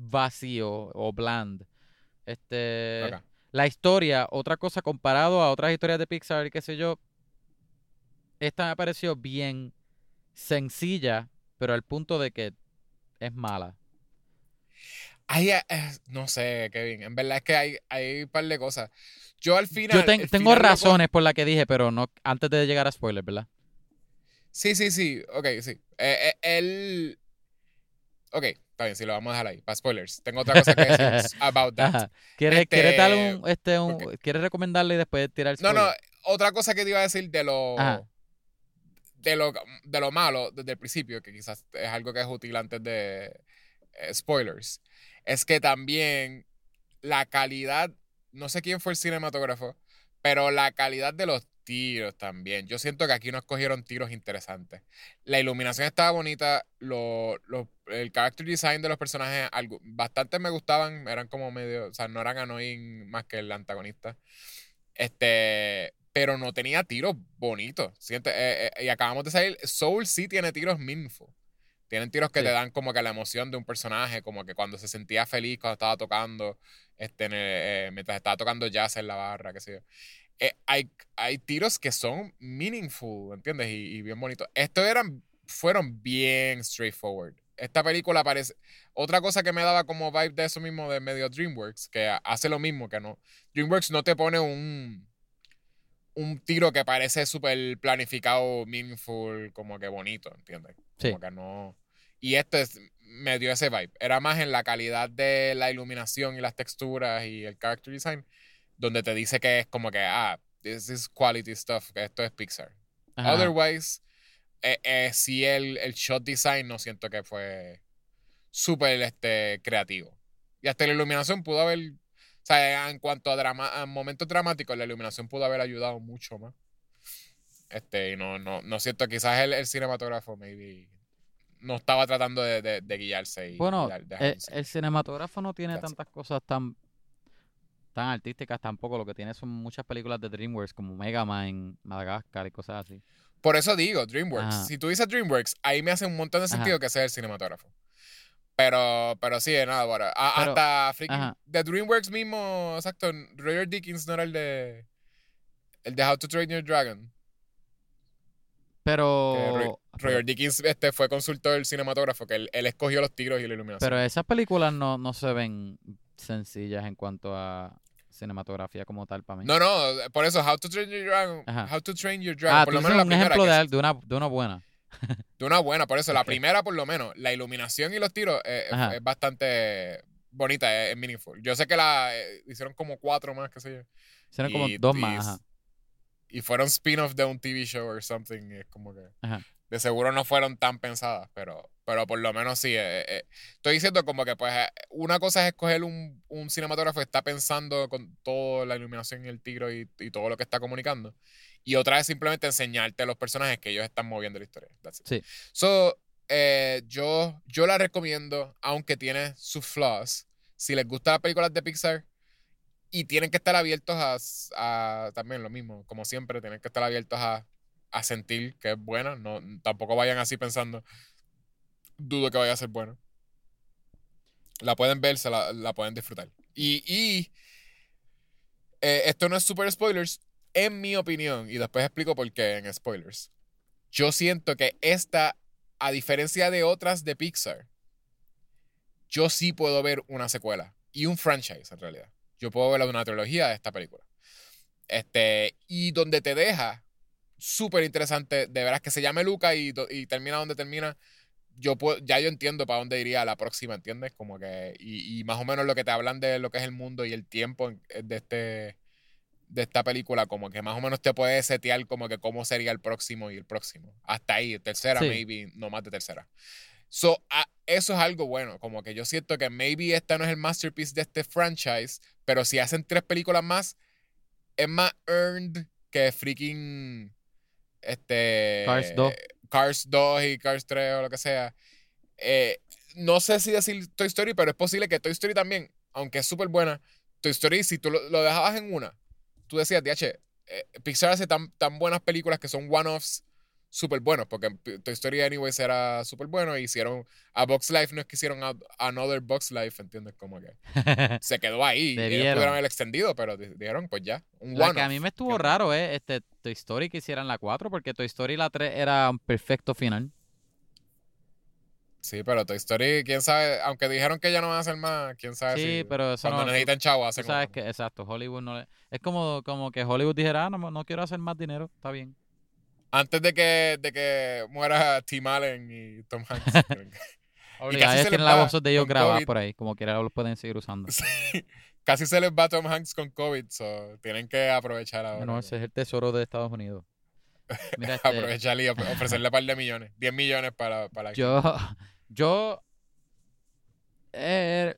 vacío o bland. Este. La historia, otra cosa comparado a otras historias de Pixar y qué sé yo, esta me pareció bien sencilla, pero al punto de que es mala. Ay, eh, eh, no sé, Kevin. En verdad es que hay, hay un par de cosas. Yo al final. Yo ten- tengo final razones por las que dije, pero no antes de llegar a spoilers, ¿verdad? Sí, sí, sí. Ok, sí. Eh, eh, él. Ok, está bien, sí, lo vamos a dejar ahí. Para spoilers. Tengo otra cosa que decir about that. Ajá. ¿Quieres, Este, ¿quieres darle un, este, un- ok. ¿quieres recomendarle y después tirar No, spoiler? no, otra cosa que te iba a decir de lo, Ajá. de lo, de lo malo desde el principio, que quizás es algo que es útil antes de eh, spoilers, es que también la calidad, no sé quién fue el cinematógrafo, pero la calidad de los tiros también. Yo siento que aquí nos cogieron tiros interesantes. La iluminación estaba bonita, lo, lo- el character design de los personajes, algo, bastante me gustaban, eran como medio, o sea, no eran annoying más que el antagonista. Este, pero no tenía tiros bonitos. Eh, eh, y acabamos de salir, Soul sí tiene tiros meaningful. Tienen tiros que Sí. te dan como que la emoción de un personaje, como que cuando se sentía feliz cuando estaba tocando, este, el- eh, mientras estaba tocando jazz en la barra, qué sé yo. Eh, hay, hay tiros que son meaningful, ¿entiendes? Y, y bien bonitos. Estos eran, fueron bien straightforward. Esta película parece... Otra cosa que me daba como vibe de eso mismo de medio DreamWorks, que hace lo mismo que no. DreamWorks no te pone un, un tiro que parece súper planificado, meaningful, como que bonito, ¿entiendes? Sí. Como que no... Y este es- me dio ese vibe. Era más en la calidad de la iluminación y las texturas y el character design, donde te dice que es como que, ah, this is quality stuff, que esto es Pixar. Ajá. Otherwise, eh, eh, sí el, el shot design no siento que fue súper este, creativo. Y hasta la iluminación pudo haber, o sea, en cuanto a, drama, a momentos dramáticos, la iluminación pudo haber ayudado mucho más. Este, y no, no, no siento, quizás el, el cinematógrafo maybe no estaba tratando de, de- de guiarse y Bueno, de- eh, el cinematógrafo no tiene Gracias. tantas cosas tan tan artísticas tampoco. Lo que tiene son muchas películas de DreamWorks como Mega Man, Madagascar y cosas así. Por eso digo, DreamWorks. Ajá. Si tú dices DreamWorks, ahí me hace un montón de Ajá. sentido que sea el cinematógrafo. Pero, pero sí, de nada, bueno, a- Pero- hasta freaking de DreamWorks mismo, exacto, Roger Dickens no era el de el de How to Train Your Dragon. Pero Ro- Roger Dickens este, fue consultor del cinematógrafo, que él, él escogió los tiros y la iluminación. pero esas películas no, no se ven sencillas en cuanto a cinematografía como tal para mí. no, no, por eso How to Train Your Dragon, Ajá. How to Train Your Dragon, ah, por lo menos la un primera, ejemplo de, una de una buena. de una buena, por eso la primera por lo menos, la iluminación y los tiros eh, es, Ajá. es bastante bonita, es, es meaningful. Yo sé que la eh, hicieron como cuatro más, qué sé yo. Hicieron como dos y- más. Ajá. Y fueron spin-off de un TV show or something. es como que Ajá. de seguro no fueron tan pensadas, pero, pero por lo menos sí. eh, eh, estoy diciendo como que pues eh, una cosa es escoger un, un cinematógrafo que está pensando con toda la iluminación y el tiro y, y todo lo que está comunicando. Y otra es simplemente enseñarte a los personajes que ellos están moviendo la historia. Sí. So, eh, yo, yo la recomiendo, aunque tiene sus flaws. Si les gustan las películas de Pixar, y tienen que estar abiertos a, también lo mismo, como siempre, tienen que estar abiertos a, a sentir que es buena. No, tampoco vayan así pensando, dudo que vaya a ser buena. La pueden ver, se la, la pueden disfrutar. Y, y eh, esto no es super spoilers, en mi opinión, y después explico por qué en spoilers. Yo siento que esta, a diferencia de otras de Pixar, yo sí puedo ver una secuela y un franchise en realidad. Yo puedo ver una trilogía de esta película. Este, y donde te deja súper interesante, de veras que se llame Luca y, y termina donde termina. Yo puedo, ya yo entiendo para dónde iría la próxima, ¿entiendes? Como que, y, y más o menos lo que te hablan de lo que es el mundo y el tiempo en- de este de esta película, como que más o menos te puede setear como que cómo sería el próximo y el próximo. Hasta ahí, tercera, Sí. maybe, no más de tercera. So, a- eso es algo bueno, como que yo siento que maybe esta no es el masterpiece de este franchise, pero si hacen tres películas más, es más earned que freaking este Cars 2. Cars 2 y Cars 3 o lo que sea. Eh, no sé si decir Toy Story, pero es posible que Toy Story también, aunque es súper buena, Toy Story, si tú lo, lo dejabas en una, tú decías, DH, eh, Pixar hace tan, tan buenas películas que son one-offs súper buenos, porque Toy Story Anyways era súper bueno y hicieron a Box Life, no es que hicieron a- Another Box Life, ¿entiendes? Como que se quedó ahí. Ellos Debieron. pudieron haber extendido, pero di- dijeron, pues ya, un La que a mí me estuvo raro es este, Toy Story que hicieran la 4, porque Toy Story la 3 era un perfecto final. Sí, pero Toy Story, quién sabe, aunque dijeron que ya no van a hacer más, quién sabe Sí, si pero eso cuando no. necesitan chavo hacen sabes que, exacto, Hollywood no le. Es como, como que Hollywood dijera, ah, no, no quiero hacer más dinero, está bien. Antes de que, de que muera Tim Allen y Tom Hanks. Obligado, casi ellos se tienen va voces de ellos grabadas por ahí, como quiera los pueden seguir usando. Sí. casi se les va Tom Hanks con COVID, so tienen que aprovechar ahora. No, ese es el tesoro de Estados Unidos. Mira, este, Aprovechar y ofre- ofrecerle un par de millones. 10 millones para, para yo, yo, eh,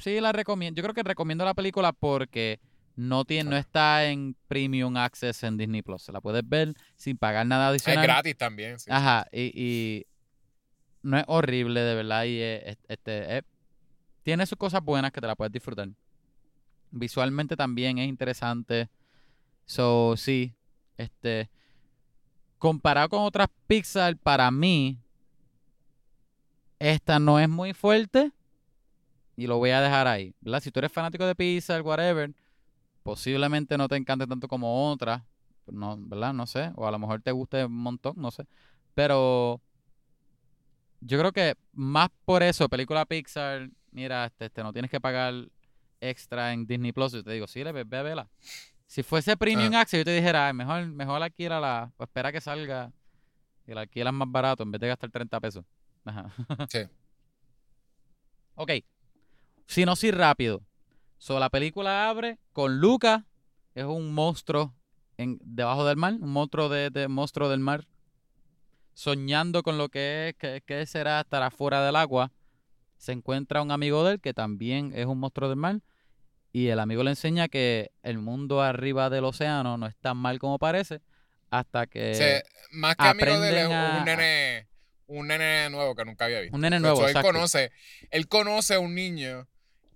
sí la recomiendo. Yo creo que recomiendo la película porque no tiene, no está en Premium Access en Disney Plus. Se la puedes ver sin pagar nada Es adicional. gratis también, sí. Ajá, y, y no es horrible de verdad y es- es- este es- tiene sus cosas buenas que te la puedes disfrutar. Visualmente también es interesante. So, sí, este comparado con otras Pixar para mí esta no es muy fuerte y lo voy a dejar ahí, ¿verdad? Si tú eres fanático de Pixar, whatever, posiblemente no te encante tanto como otras, no, ¿verdad? No sé, o a lo mejor te guste un montón, no sé. Pero yo creo que más por eso, película Pixar, mira, este, este no tienes que pagar extra en Disney Plus. Yo te digo, sí, le ve, ve a verla. Si fuese Premium Access, yo te dijera, "Ay, mejor, mejor alquílala, o espera que salga y la alquilas más barato en vez de gastar 30 pesos. Ajá. Sí. Ok. Si no, sí rápido. So, la película abre con Luca, es un monstruo en, debajo del mar, un monstruo de, de- monstruo del mar, soñando con lo que es, que, que será estar afuera del agua. Se encuentra un amigo de él que también es un monstruo del mar. Y el amigo le enseña que el mundo arriba del océano no es tan mal como parece. Hasta que Se- más que amigo de él, es a- un nene, un nene nuevo que nunca había visto. un nene nuevo. él conoce, él conoce a un niño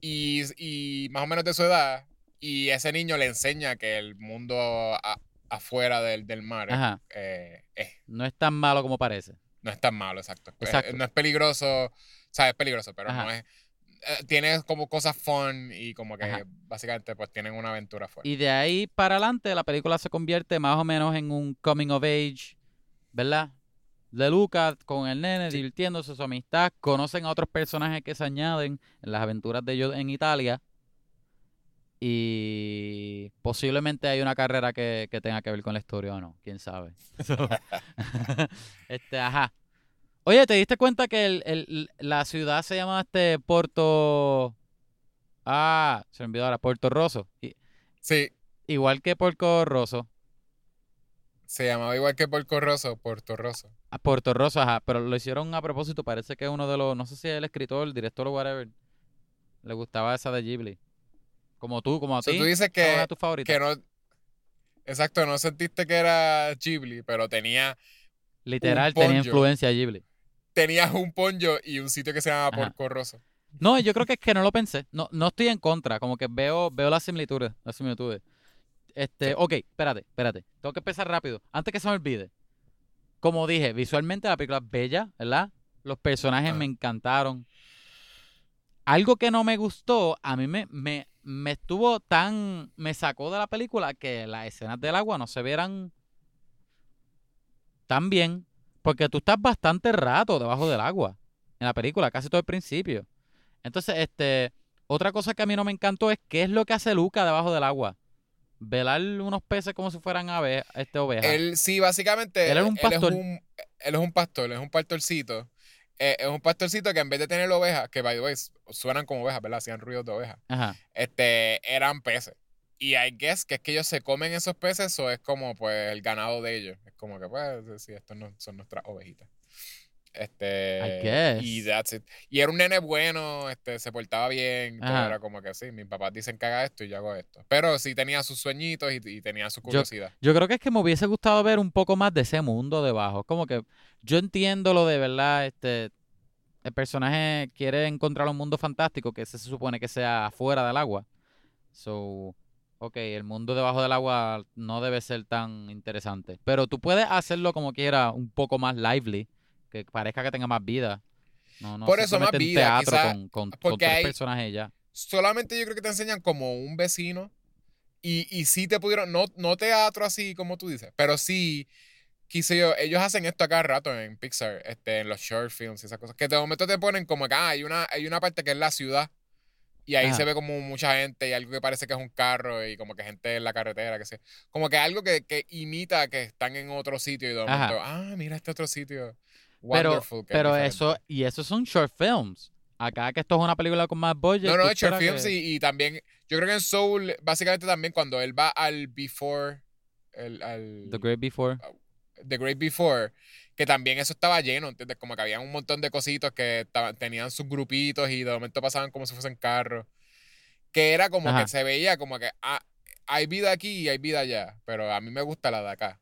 y, y más o menos de su edad, y ese niño le enseña que el mundo a- afuera del, del mar Ajá. eh, es- No es tan malo como parece. no es tan malo, exacto. Eh, Exacto. no es peligroso, o sea, es peligroso, pero Ajá. no es... eh, tiene como cosas fun y como que Ajá. básicamente pues tienen una aventura fuera. Y de ahí para adelante la película se convierte más o menos en un coming of age, ¿verdad? De Lucas con el nene, Sí. divirtiéndose su amistad, conocen a otros personajes que se añaden en las aventuras de ellos en Italia. Y posiblemente hay una carrera que, que tenga que ver con la historia o no, quién sabe. Este, ajá. Oye, ¿te diste cuenta que el, el- la ciudad se llama este Porto... Ah, se me olvidó ahora, Puerto Rosso. Y- Sí, Igual que Porco Rosso. se llamaba igual que Porco Rosso, Puerto Rosso. A Puerto Rosso, ajá. Pero lo hicieron a propósito. Parece que uno de los. No sé si es el escritor, el director o whatever. Le gustaba esa de Ghibli. Como tú, como a So, ti. tú dices que, que no... Exacto, no sentiste que era Ghibli, pero tenía, Literal, tenía poncho. influencia Ghibli. tenías un ponyo y un sitio que se llama. Porco Rosso. No, yo creo que es que no lo pensé. No, no estoy en contra. Como que veo, veo las similitudes. Las similitudes. Este, ok, espérate, espérate. Tengo que empezar rápido. Antes que se me olvide. Como dije, visualmente la película es bella, ¿verdad? Los personajes Ajá. me encantaron. Algo que no me gustó, a mí me, me, me estuvo tan. Me sacó de la película que las escenas del agua no se vieran tan bien. Porque tú estás bastante rato debajo del agua en la película, casi todo el principio. Entonces, este, otra cosa que a mí no me encantó es qué es lo que hace Luca debajo del agua. Velar unos peces como si fueran ave, este ovejas. Él, sí, básicamente, Él era un pastor. es un, él es un pastor, es un pastorcito. Eh, es un pastorcito que en vez de tener ovejas, que by the way suenan como ovejas, ¿verdad? Hacían ruidos de ovejas. Ajá. Este, eran peces. Y I guess que es que ellos se comen esos peces o es como pues el ganado de ellos. Es como que pues sí, estos no, son nuestras ovejitas. Este, I guess. y that's it. Y era un nene bueno, este, se portaba bien, todo era como que sí, mis papás dicen que haga esto y yo hago esto. Pero sí tenía sus sueñitos y, y tenía su curiosidad. Yo creo que es que me hubiese gustado ver un poco más de ese mundo debajo. Como que yo entiendo lo de verdad, este, el personaje quiere encontrar un mundo fantástico que se supone que sea afuera del agua. So, ok, el mundo debajo del agua no debe ser tan interesante. Pero tú puedes hacerlo como quiera, un poco más lively, que parezca que tenga más vida. No, no Por eso, más vida, teatro quizá, con, con, con tres hay- personajes ya. solamente yo creo que te enseñan como un vecino y, y sí te pudieron, no, no teatro así como tú dices, pero sí, quise yo, ellos hacen esto acá rato en Pixar, este, en los short films y esas cosas, que de momento te ponen como que ah, hay, una, hay una parte que es la ciudad y ahí Ajá. se ve como mucha gente y algo que parece que es un carro y como que gente en la carretera, que sé, como que algo que, que imita que están en otro sitio y de Ajá. momento, ah, mira este otro sitio. Pero, pero diferente". eso, y esos son short films. Acá que esto es una película con más budget. No, no, short films que- y, y también, yo creo que en Soul, básicamente también cuando él va al Before, el, al The Great Before. The Great Before, que también eso estaba lleno, ¿entiendes? Como que había un montón de cositos que tenían sus grupitos y de momento pasaban como si fuesen carros. Que era como Ajá. que se veía como que ah, hay vida aquí y hay vida allá, pero a mí me gusta la de acá.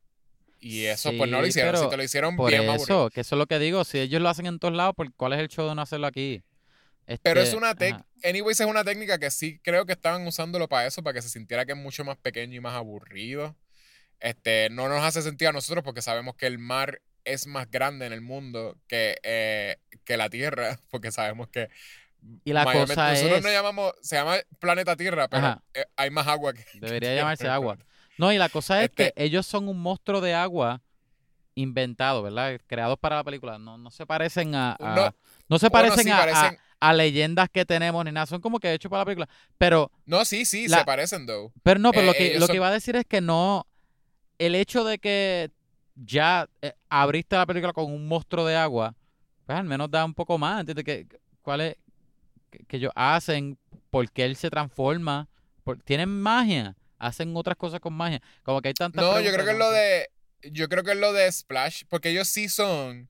Y eso pues no lo hicieron, si te lo hicieron Por bien aburrido. eso, que eso es lo que digo. Si ellos lo hacen en todos lados, ¿por ¿cuál es el show de no hacerlo aquí? Pero es Este, una técnica, anyways, es una técnica que sí creo que estaban usándolo para eso, para que se sintiera que es mucho más pequeño y más aburrido. Este, no nos hace sentido a nosotros porque sabemos que el mar es más grande en el mundo que, eh, que la Tierra, porque sabemos que Y la cosa nosotros es- no llamamos, se llama planeta Tierra, pero Ajá. eh, hay más agua que Debería llamarse agua. No, y la cosa es Este- que ellos son un monstruo de agua inventado, ¿verdad? Creados para la película. No, no se parecen a. a- No. no, se Bueno, parecen, sí, a, a- parecen- a leyendas que tenemos ni nada. Son como que hechos para la película. Pero, No, sí, sí, La- se parecen, though. pero no, pero Eh, lo que, lo son- que iba a decir es que no. El hecho de que ya eh, abriste la película con un monstruo de agua, pues al menos da un poco más. ¿Entiendes? Que, ¿Cuál es? Que, que ellos hacen, por qué él se transforma. Por- tienen magia. Hacen otras cosas con magia. Como que hay tantas No, yo creo que es lo de. Yo creo que es lo de Splash, porque ellos sí son.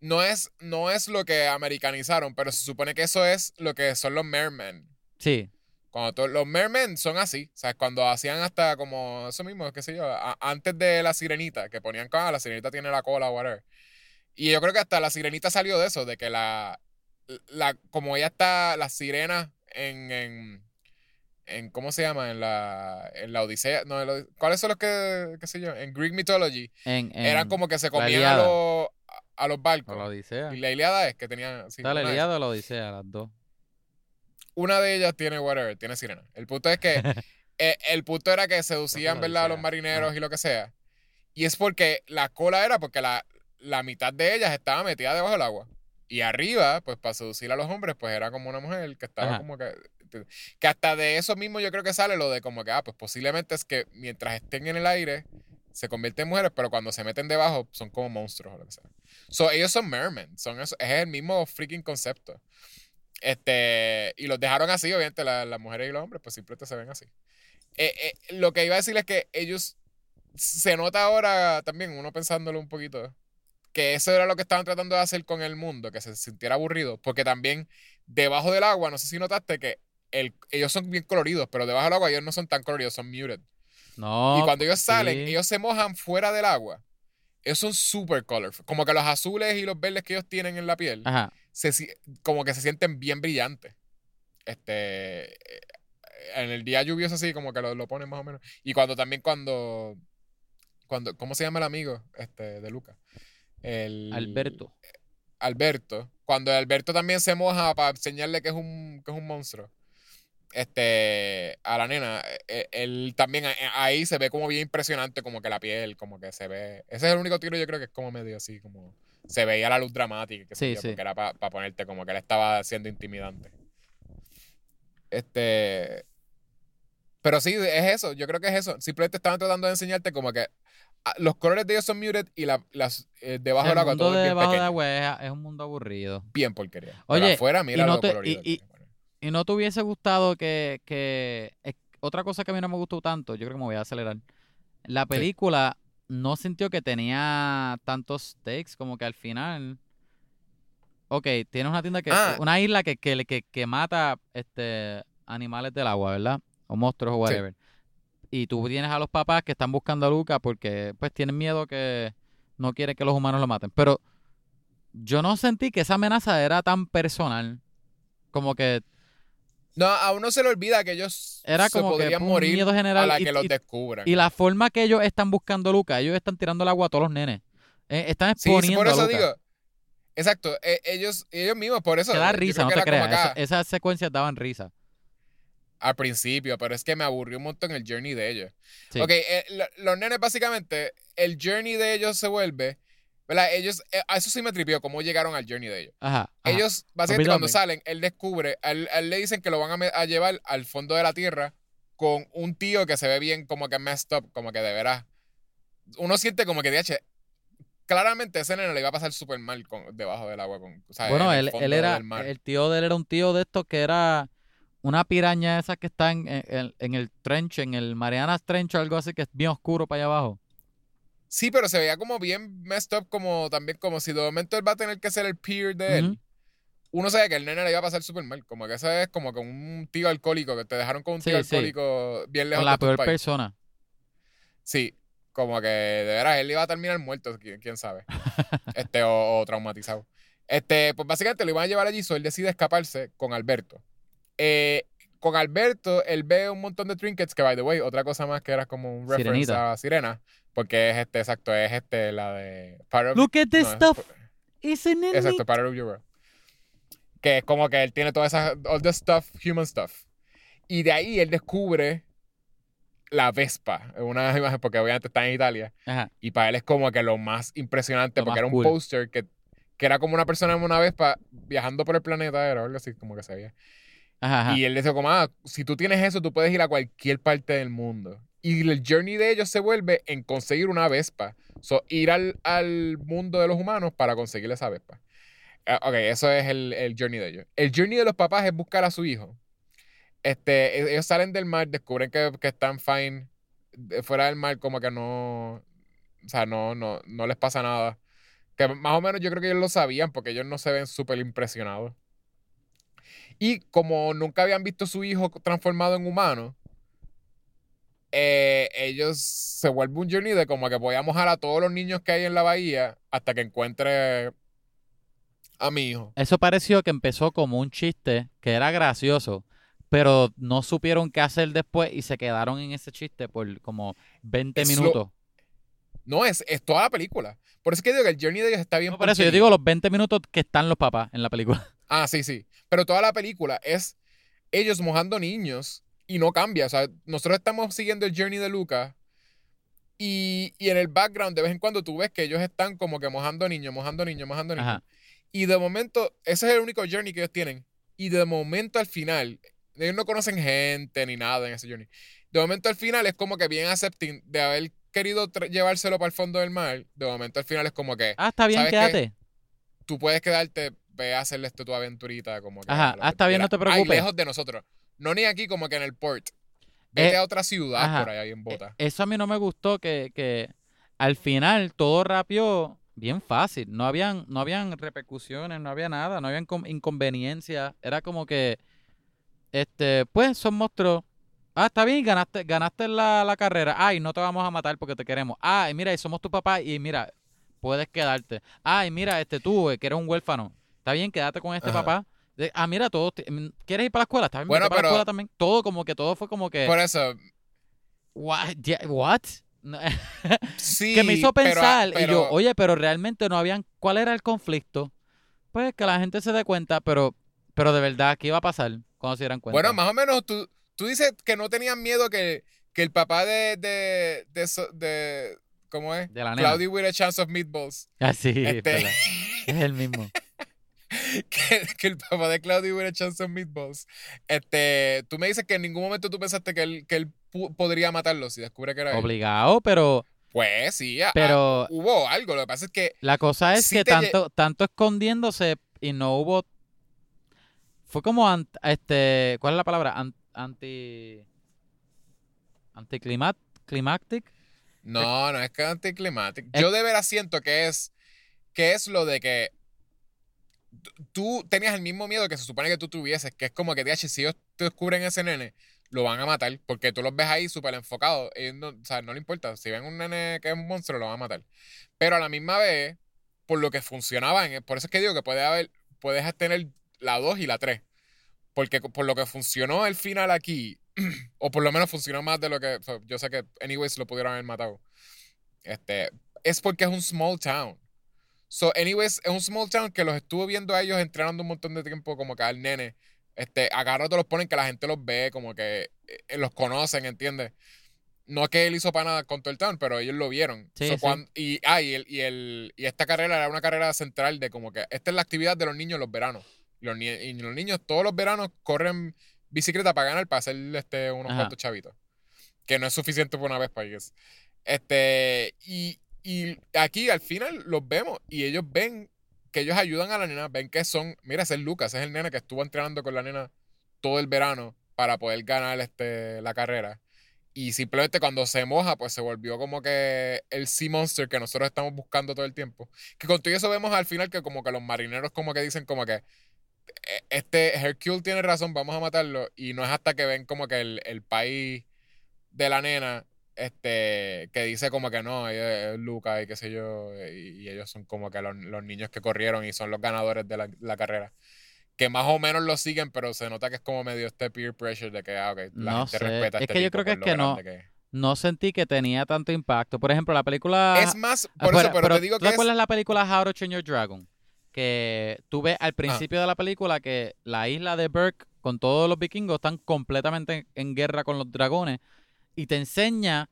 No es, no es lo que americanizaron, pero se supone que eso es lo que son los Mermen. Sí. Cuando to- los Mermen son así, o sea, cuando hacían hasta como eso mismo, qué sé yo, a- antes de la sirenita, que ponían como, ah, la sirenita tiene la cola whatever. Y yo creo que hasta la sirenita salió de eso, de que la, la como ella está, la sirena en, en, en ¿cómo se llama? En la, en la Odisea, no, en la- ¿cuáles son los que, qué sé yo? En Greek Mythology, En, en eran como que se comían a los, a los o barcos. la Odisea. Y la Iliada es que tenían, sí, Está la Ilíada o la Odisea, las dos. una de ellas tiene whatever, tiene sirena. El punto es que eh, el punto era que seducían, ¿verdad? A los marineros Ah. y lo que sea. Y es porque la cola era porque la, la mitad de ellas estaba metida debajo del agua. Y arriba, pues para seducir a los hombres, pues era como una mujer que estaba Ajá. como que... Que hasta de eso mismo yo creo que sale lo de como que, ah, pues posiblemente es que mientras estén en el aire, se convierten en mujeres, pero cuando se meten debajo son como monstruos o lo que sea. So, ellos son mermen, son eso, es el mismo freaking concepto. Este, y los dejaron así, obviamente, la- las mujeres y los hombres, pues simplemente se ven así. Eh, eh, lo que iba a decir es que ellos se nota ahora también, uno pensándolo un poquito, que eso era lo que estaban tratando de hacer con el mundo, que se sintiera aburrido, porque también debajo del agua, no sé si notaste que el, ellos son bien coloridos, pero debajo del agua ellos no son tan coloridos, son muted. No. y cuando ellos salen, sí. ellos se mojan fuera del agua. Ellos son super colorful. Como que los azules y los verdes que ellos tienen en la piel, Ajá. se como que se sienten bien brillantes. Este. En el día lluvioso así, como que lo, lo ponen más o menos. Y cuando también cuando. cuando ¿Cómo se llama el amigo? Este, de Luca. El, Alberto. Alberto. Cuando Alberto también se moja para enseñarle que es un, que es un monstruo. Este, a la nena, eh, él también eh, ahí se ve como bien impresionante, como que la piel, como que se ve. Ese es el único tiro, yo creo que es como medio así, como se veía la luz dramática, que Sí, sí. porque era para ponerte como que él estaba siendo intimidante. Este, pero sí, es eso, yo creo que es eso. Simplemente estaban tratando de enseñarte como que ah, los colores de ellos son muted y la- las eh, debajo el del agua todo es de bien debajo de pequeño. agua es, es un mundo aburrido. Bien porquería. Oye, Pero afuera, mira no te- y- pone. ¿Y no te hubiese gustado que, que es- otra cosa que a mí no me gustó tanto, yo creo que me voy a acelerar. La película no sintió que tenía tantos stakes como que al final. Ok, tienes una tienda que. Ah. Una isla que, que, que, que mata este animales del agua, ¿verdad? O monstruos o Sí. whatever. Y tú tienes a los papás que están buscando a Luca porque pues tienen miedo que no quieren que los humanos lo maten. Pero yo no sentí que esa amenaza era tan personal. Como que No, a uno se le olvida que ellos era se como que podrían un morir miedo a la y, que los y- descubran. y la forma que ellos están buscando a Luca, ellos están tirando el agua a todos los nenes. Eh, están sí, sí, exponiendo por eso a Luca. digo. Exacto, e- ellos, ellos mismos, por eso. que da risa, no te creas. Esa- esas secuencias daban risa. al principio, pero es que me aburrió un montón el journey de ellos. Sí. Ok, eh, lo- los nenes básicamente, el journey de ellos se vuelve, ¿verdad? Ellos, eh, a eso sí me tripió, cómo llegaron al journey de ellos. Ajá. ajá. Ellos, básicamente, cuando salen, él descubre, a él, a él le dicen que lo van a, llevar al fondo de la tierra con un tío que se ve bien como que messed up, como que de veras. Uno siente como que, DH, claramente ese nene le iba a pasar súper mal con, debajo del agua. Con, o sea, en Bueno, él, él era, el tío de él era un tío de estos que era una piraña esa que está en, en- en el trench, en el Marianas Trench o algo así que es bien oscuro para allá abajo. Sí, pero se veía como bien messed up, como también como si de momento él va a tener que ser el peer de él. Uno sabe que el nene le iba a pasar súper mal. Como que ese es como que un tío alcohólico, que te dejaron con un tío Sí, sí. alcohólico bien lejos Con la de tu peor país. persona. Sí, como que de veras él iba a terminar muerto, quién, quién sabe. este, o, o traumatizado. Este, pues básicamente lo iban a llevar allí, so él decide escaparse con Alberto. Eh, con Alberto, él ve un montón de trinkets, que by the way, otra cosa más que era como un reference Sirenita. a Sirena, porque es este, exacto, es este, la de Part of- Look at this no, es- stuff. Isn't it Exacto? Part of Your World. Que es como que él tiene toda esa, all the stuff, human stuff. Y de ahí él descubre la Vespa, una imagen, porque obviamente está en Italia. Ajá. Y para él es como que lo más impresionante, Lo porque más era un cool. póster que, que era como una persona en una Vespa viajando por el planeta, era algo así como que se veía. Ajá, ajá. Y él dice como, ah, si tú tienes eso, tú puedes ir a cualquier parte del mundo. Y el journey de ellos se vuelve en conseguir una Vespa. So, ir al, al mundo de los humanos para conseguir esa Vespa. Ah, ok, eso es el, el journey de ellos. El journey de los papás es buscar a su hijo. Este, e- ellos salen del mar, descubren que, que están fine. Fuera del mar, como que no. O sea, no, no, no les pasa nada. Que más o menos yo creo que ellos lo sabían porque ellos no se ven súper impresionados. Y como nunca habían visto su hijo transformado en humano, eh, ellos se vuelve un journey de como que voy a mojar a todos los niños que hay en la bahía hasta que encuentre a mi hijo. Eso pareció que empezó como un chiste que era gracioso, pero no supieron qué hacer después y se quedaron en ese chiste por como 20 Es lo- minutos. No, es, es toda la película. Por eso es que digo que el journey de ellos está bien No, por eso yo digo los 20 minutos que están los papás en la película. Ah, sí, sí. Pero toda la película es ellos mojando niños y no cambia. O sea, nosotros estamos siguiendo el journey de Lucas y, y en el background de vez en cuando tú ves que ellos están como que mojando niños, mojando niños, mojando niños. Ajá. Y de momento, ese es el único journey que ellos tienen. Y de momento al final, ellos no conocen gente ni nada en ese journey. De momento al final es como que bien accepting de haber querido llevárselo para el fondo del mar. De momento al final es como que Ah, está bien, ¿Sabes qué? quédate. tú puedes quedarte, ve a hacerle esto tu aventurita, como que. Ajá, ah, está bien, no te preocupes. lejos de nosotros. No ni aquí, como que en el port. Vete Eh, a otra ciudad ajá. por ahí en bota. Eh, Eso a mí no me gustó, que, que al final todo rapió bien fácil. No habían, no habían repercusiones, no había nada, no habían inconveniencias. Era como que, este, pues son monstruos. Ah, está bien, ganaste, ganaste la, la carrera. Ay, no te vamos a matar porque te queremos. Ay, mira, y somos tu papá y mira, puedes quedarte. Ay, mira, este tú, eh, que eres un huérfano. Está bien, quédate con este Ajá. papá. De- ah, mira, todos, te- mm, ¿quieres ir para la escuela? Está bien, Bueno, para la escuela también. Todo como que todo fue como que, Por eso, what? What? Sí. que me hizo pero- pensar y yo, oye, pero realmente no habían, ¿cuál era el conflicto? Pues que la gente se dé cuenta, pero, pero de verdad, ¿qué iba a pasar cuando se dieran cuenta? Bueno, más o menos tú, tú dices que no tenían miedo que, que el papá de, de, de, ¿cómo es? de la nena. Cloudy with a chance of meatballs. Ah, sí, Este, es el mismo. que, que el papá de Cloudy with a chance of meatballs. Este, tú me dices que en ningún momento tú pensaste que él, que él podría matarlo si descubre que era él. Obligado, pero, Pues sí, ah, pero ah, hubo algo. Lo que pasa es que la cosa es sí que tanto, tanto escondiéndose y no hubo, fue como, ant- este, ¿cuál es la palabra? An- anti, anticlimat, climactic. No, no es que anticlimático. Yo de veras siento que es que es lo de que tú tenías el mismo miedo que se supone que tú tuvieses, que es como que, DH, si ellos te descubren ese nene, lo van a matar, porque tú los ves ahí súper enfocados. No, o sea, no le importa. Si ven un nene que es un monstruo, lo van a matar. Pero a la misma vez, por lo que funcionaban, por eso es que digo que puede haber, puedes tener la 2 y la 3. Porque por lo que funcionó el final aquí, o por lo menos funcionó más de lo que. yo sé que, anyways, lo pudieron haber matado. Este, es porque es un small town. So, anyways, es un small town que los estuvo viendo a ellos entrenando un montón de tiempo, como que al nene. Este, a rato los ponen que la gente los ve, como que eh, los conocen, ¿entiendes? No es que él hizo para nada con todo el town, pero ellos lo vieron. Sí, So, sí. cuan- y, ah, y, el, y, el, y esta carrera era una carrera central de como que esta es la actividad de los niños en los veranos. Los, y los niños todos los veranos corren bicicleta para ganar, para hacer este, unos Ajá. cuantos chavitos. Que no es suficiente por una vez para ellos. Este, Y aquí al final los vemos y ellos ven que ellos ayudan a la nena, ven que son, mira, ese es Lucas, es el nene que estuvo entrenando con la nena todo el verano para poder ganar este, la carrera. Y simplemente cuando se moja, pues se volvió como que el Sea Monster que nosotros estamos buscando todo el tiempo. Que con todo eso vemos al final que como que los marineros como que dicen como que e, este Hercule tiene razón, vamos a matarlo. Y no es hasta que ven como que el, el país de la nena este, que dice como que no, es Luca y qué sé yo, y, ellos son como que los, niños que corrieron y son los ganadores de la, carrera. Que más o menos lo siguen, pero se nota que es como medio este peer pressure de que, ah, okay, la no gente respeta Es este que yo creo que es que no, no sentí que tenía tanto impacto. Por ejemplo, la película... Es más, por eso, pero, te digo que ¿Tú acuerdas la película How to Train Your Dragon? Que tú ves al principio de la película que la isla de Burke con todos los vikingos están completamente en guerra con los dragones y te enseña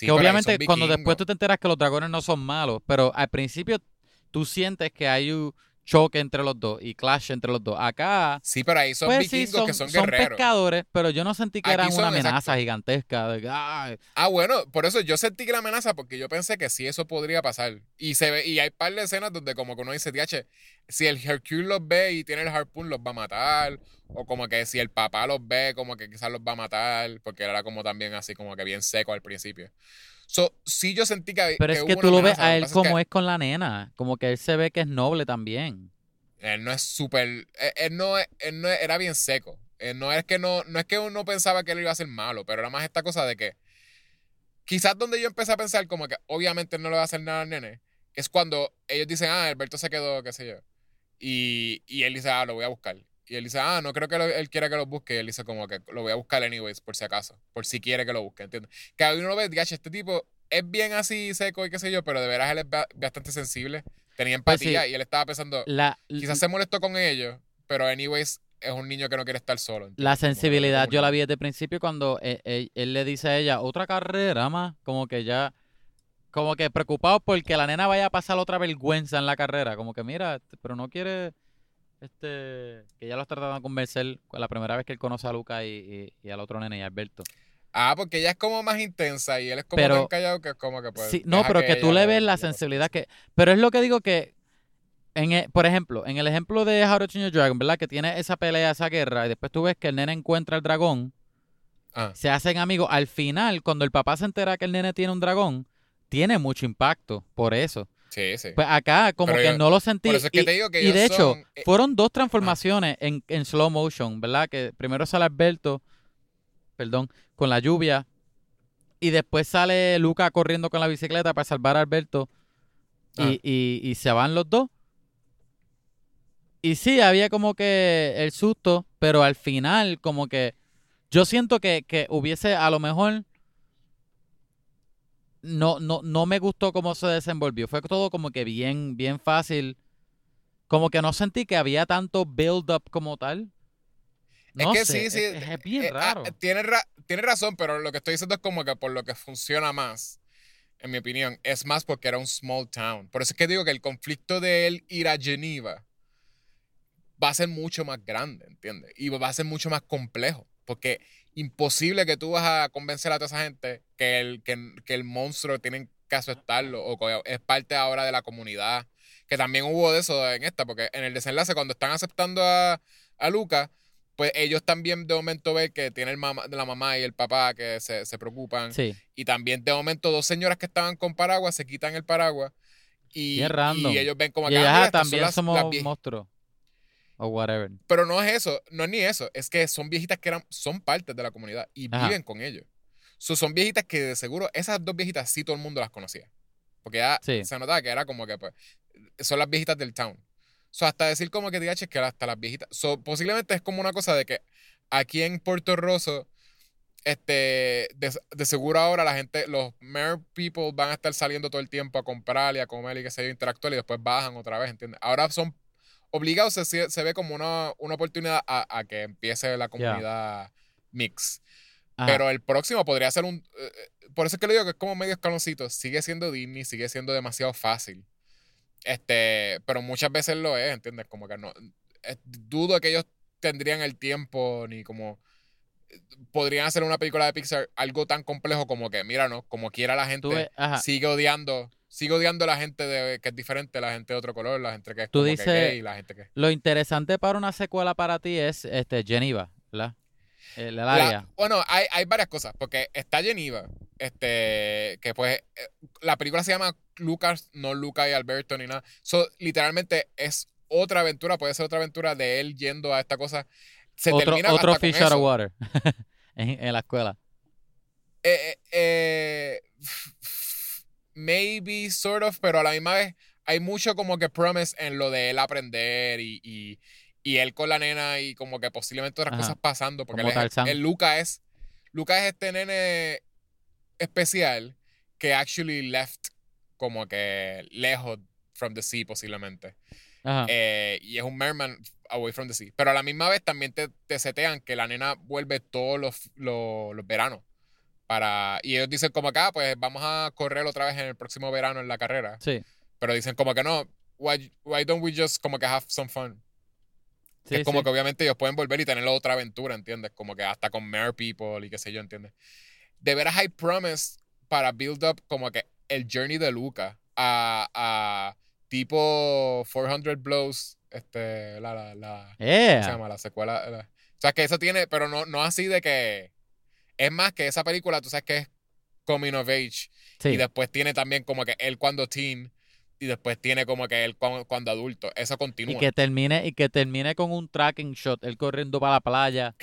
que obviamente cuando después tú te enteras que los dragones no son malos, pero al principio tú sientes que hay un choque entre los dos y clash entre los dos. Acá. Sí, pero ahí son pues vikingos que son guerreros. Son pescadores, pero yo no sentí que eran una amenaza gigantesca. ah, bueno, por eso yo sentí que la amenaza porque yo pensé que sí eso podría pasar. Y se ve, y hay par de escenas donde como que uno dice, DH, si el Hercule los ve y tiene el harpoon, los va a matar. O como que si el papá los ve, como que quizás los va a matar. Porque era como también así, como que bien seco al principio. So, sí yo sentí que Pero es que tú lo ves a él como es, con la nena. Como que él se ve que es noble también. Él no es súper... Él, no, él no era bien seco. no es que no, no es que uno pensaba que él iba a ser malo, pero era más esta cosa de que quizás donde yo empecé a pensar como que obviamente no le va a hacer nada al nene, es cuando ellos dicen, ah, Alberto se quedó, qué sé yo. Y, y él dice, ah, lo voy a buscar. Y él dice, ah, no creo que él quiera que lo busque. Y él dice, como que lo voy a buscar anyways, por si acaso. Por si quiere que lo busque, ¿entiendes? Que a uno lo ve, gacho, este tipo es bien así seco y qué sé yo, pero de veras él es bastante sensible. Tenía pues empatía y él estaba pensando, quizás se molestó con ellos, pero anyways es un niño que no quiere estar solo. La sensibilidad yo la vi desde el principio cuando él, e, él, él, le dice a ella, otra carrera más, como que ya como que preocupado porque la nena vaya a pasar otra vergüenza en la carrera. Como que mira, pero no quiere este que ya lo está tratando de convencer la primera vez que él conoce a Luca y, al otro nene y a Alberto. Ah, porque ella es como más intensa y él es como tan callado que es como que pues. Sí, no, pero que, tú le ves la sensibilidad que. Pero es lo que digo que. En e, por ejemplo, en el ejemplo de How to Dragon, ¿verdad? Que tiene esa pelea, esa guerra, y después tú ves que el nene encuentra al dragón, ah. se hacen amigos. Al final, cuando el papá se entera que el nene tiene un dragón, tiene mucho impacto por eso. Sí, sí. Pues acá como que no lo sentí. y, de hecho, eh, fueron dos transformaciones en, en, slow motion, ¿verdad? Que primero sale Alberto, perdón, con la lluvia. Y después sale Luca corriendo con la bicicleta para salvar a Alberto. Y, ah. y, y se van los dos. Y sí, había como que el susto, pero al final como que yo siento que, que hubiese a lo mejor no, no, no me gustó cómo se desenvolvió. Fue todo como que bien, bien fácil. Como que no sentí que había tanto build-up como tal. No es que sí, sí. Es, bien eh, ah, raro. tiene, tiene razón, pero lo que estoy diciendo es como que por lo que funciona más, en mi opinión, es más porque era un small town. Por eso es que digo que el conflicto de él ir a Geneva va a ser mucho más grande, ¿entiendes? Y va a ser mucho más complejo. Porque imposible que tú vas a convencer a toda esa gente que el, que, el monstruo tiene que aceptarlo o que es parte ahora de la comunidad. Que también hubo de eso en esta, porque en el desenlace, cuando están aceptando a, a Luca, pues ellos también de momento ven que tiene el la mamá y el papá que se, preocupan. Y también de momento dos señoras que estaban con paraguas se quitan el paraguas. Y, y ellos ven como que ah, también somos monstruos o whatever. Pero no es eso, no es ni eso, es que son viejitas que eran, son partes de la comunidad y viven con ellos. son viejitas que de seguro, esas dos viejitas sí todo el mundo las conocía. Porque ya se notaba que era como que pues, son las viejitas del town. So, hasta decir como que es que hasta las viejitas. So, posiblemente es como una cosa de que aquí en Puerto Rosso, este, de, seguro ahora la gente, los mayor people van a estar saliendo todo el tiempo a comprar y a comer y que se interactuar y después bajan otra vez, ¿entiendes? Ahora son obligado se, se ve como una, oportunidad a, que empiece la comunidad mix. Pero el próximo podría ser un... Eh, eh, por eso es que le digo que es como medio escaloncito. Sigue siendo Disney, sigue siendo demasiado fácil. Este, pero muchas veces lo es, ¿entiendes? Como que no... dudo que ellos tendrían el tiempo ni como podrían hacer una película de Pixar algo tan complejo como que, mira, no, como quiera la gente ves- sigue odiando, sigue odiando a la gente de, que es diferente, la gente de otro color, la gente que es Tú como que dices- gay, la gente que... Lo interesante para una secuela para ti es este Geneva, ¿verdad? El, el La- área. bueno, hay, hay varias cosas, porque está Geneva, este, que pues eh, la película se llama Lucas, no Luca y Alberto ni nada. So, literalmente es otra aventura, puede ser otra aventura de él yendo a esta cosa. Se otro termina otro hasta fish out of water en, en la escuela. Eh, eh, eh, maybe, sort of, pero a la misma vez hay mucho como que promise en lo de él aprender y, y, y él con la nena y como que posiblemente otras Ajá. cosas pasando. Porque él es- Luca es, Luca es este nene especial que actually left como que lejos from the sea posiblemente. Ajá. Eh, y es un merman away from the sea. Pero a la misma vez también te, te setean que la nena vuelve todos los, los, los veranos. Para, y ellos dicen como acá, pues vamos a correr otra vez en el próximo verano en la carrera. sí. Pero dicen como que no, why, why don't we just como que have some fun? Sí, es como sí. que obviamente ellos pueden volver y tener otra aventura, ¿entiendes? Como que hasta con Mare People y qué sé yo, ¿entiendes? De veras hay promise para build up como que el journey de Luca a, a tipo 400 Blows, este, la, la, la, ¿cómo Yeah. se llama? La secuela. la- o sea, que eso tiene, pero no, no así de que. Es más que esa película, tú sabes que es Coming of Age. Sí. Y después tiene también como que él cuando teen. Y después tiene como que él cuando, cuando adulto. Eso continúa. Y que termine, y que termine con un tracking shot, él corriendo para la playa.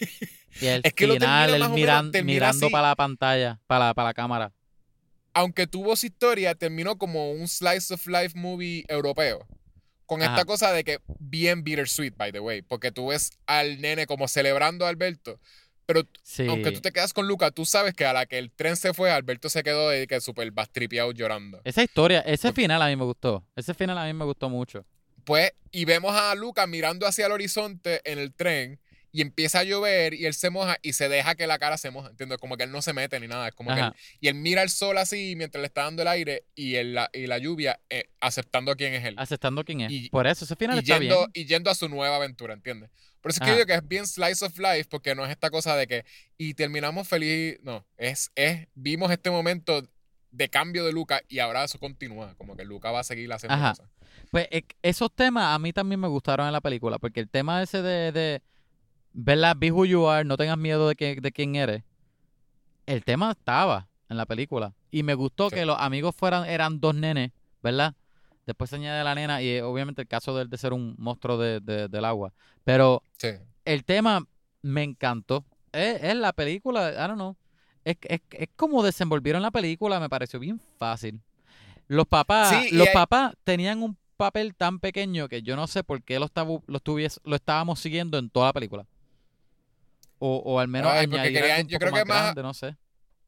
y el Es que final, él miran- mirando así. para la pantalla, para la, para la cámara. Aunque tuvo su historia, terminó como un slice of life movie europeo. Con esta cosa de que bien bittersweet, by the way. Porque tú ves al nene como celebrando a Alberto. Pero Sí. aunque tú te quedas con Luca, tú sabes que a la que el tren se fue, Alberto se quedó de que súper bastripeado llorando. Esa historia, ese Porque- final a mí me gustó. Ese final a mí me gustó mucho. Pues, y vemos a Luca mirando hacia el horizonte en el tren y empieza a llover y él se moja y se deja que la cara se moja, ¿entiendes? Como que él no se mete ni nada, es como que él, y él mira el sol así mientras le está dando el aire y, el- la, y la lluvia eh, aceptando quién es él. Aceptando quién es. Y- Por eso, ese final Y está yendo, bien. y yendo a su nueva aventura, ¿entiendes? Por eso es que yo digo que es bien slice of life, porque no es esta cosa de que y terminamos feliz. No, es, es vimos este momento de cambio de Luca y ahora eso continúa. Como que Luca va a seguir haciendo Ajá. cosas. Pues e- esos temas a mí también me gustaron en la película, porque el tema ese de, de ¿verdad? Be who you are, no tengas miedo de, que, de quién eres. El tema estaba en la película. Y me gustó Sí. que los amigos fueran, eran dos nenes, ¿verdad? Después se añade la nena y eh, obviamente el caso de él de ser un monstruo de- de- del agua. Pero Sí. el tema me encantó. Es, es la película, I don't know. Es, es, es como desenvolvieron la película, me pareció bien fácil. Los papás, Sí, los hay- papás tenían un papel tan pequeño que yo no sé por qué lo, lo, estuvies- lo estábamos siguiendo en toda la película. O, o al menos Ay, añadir querían- yo creo que más más- grande, no sé.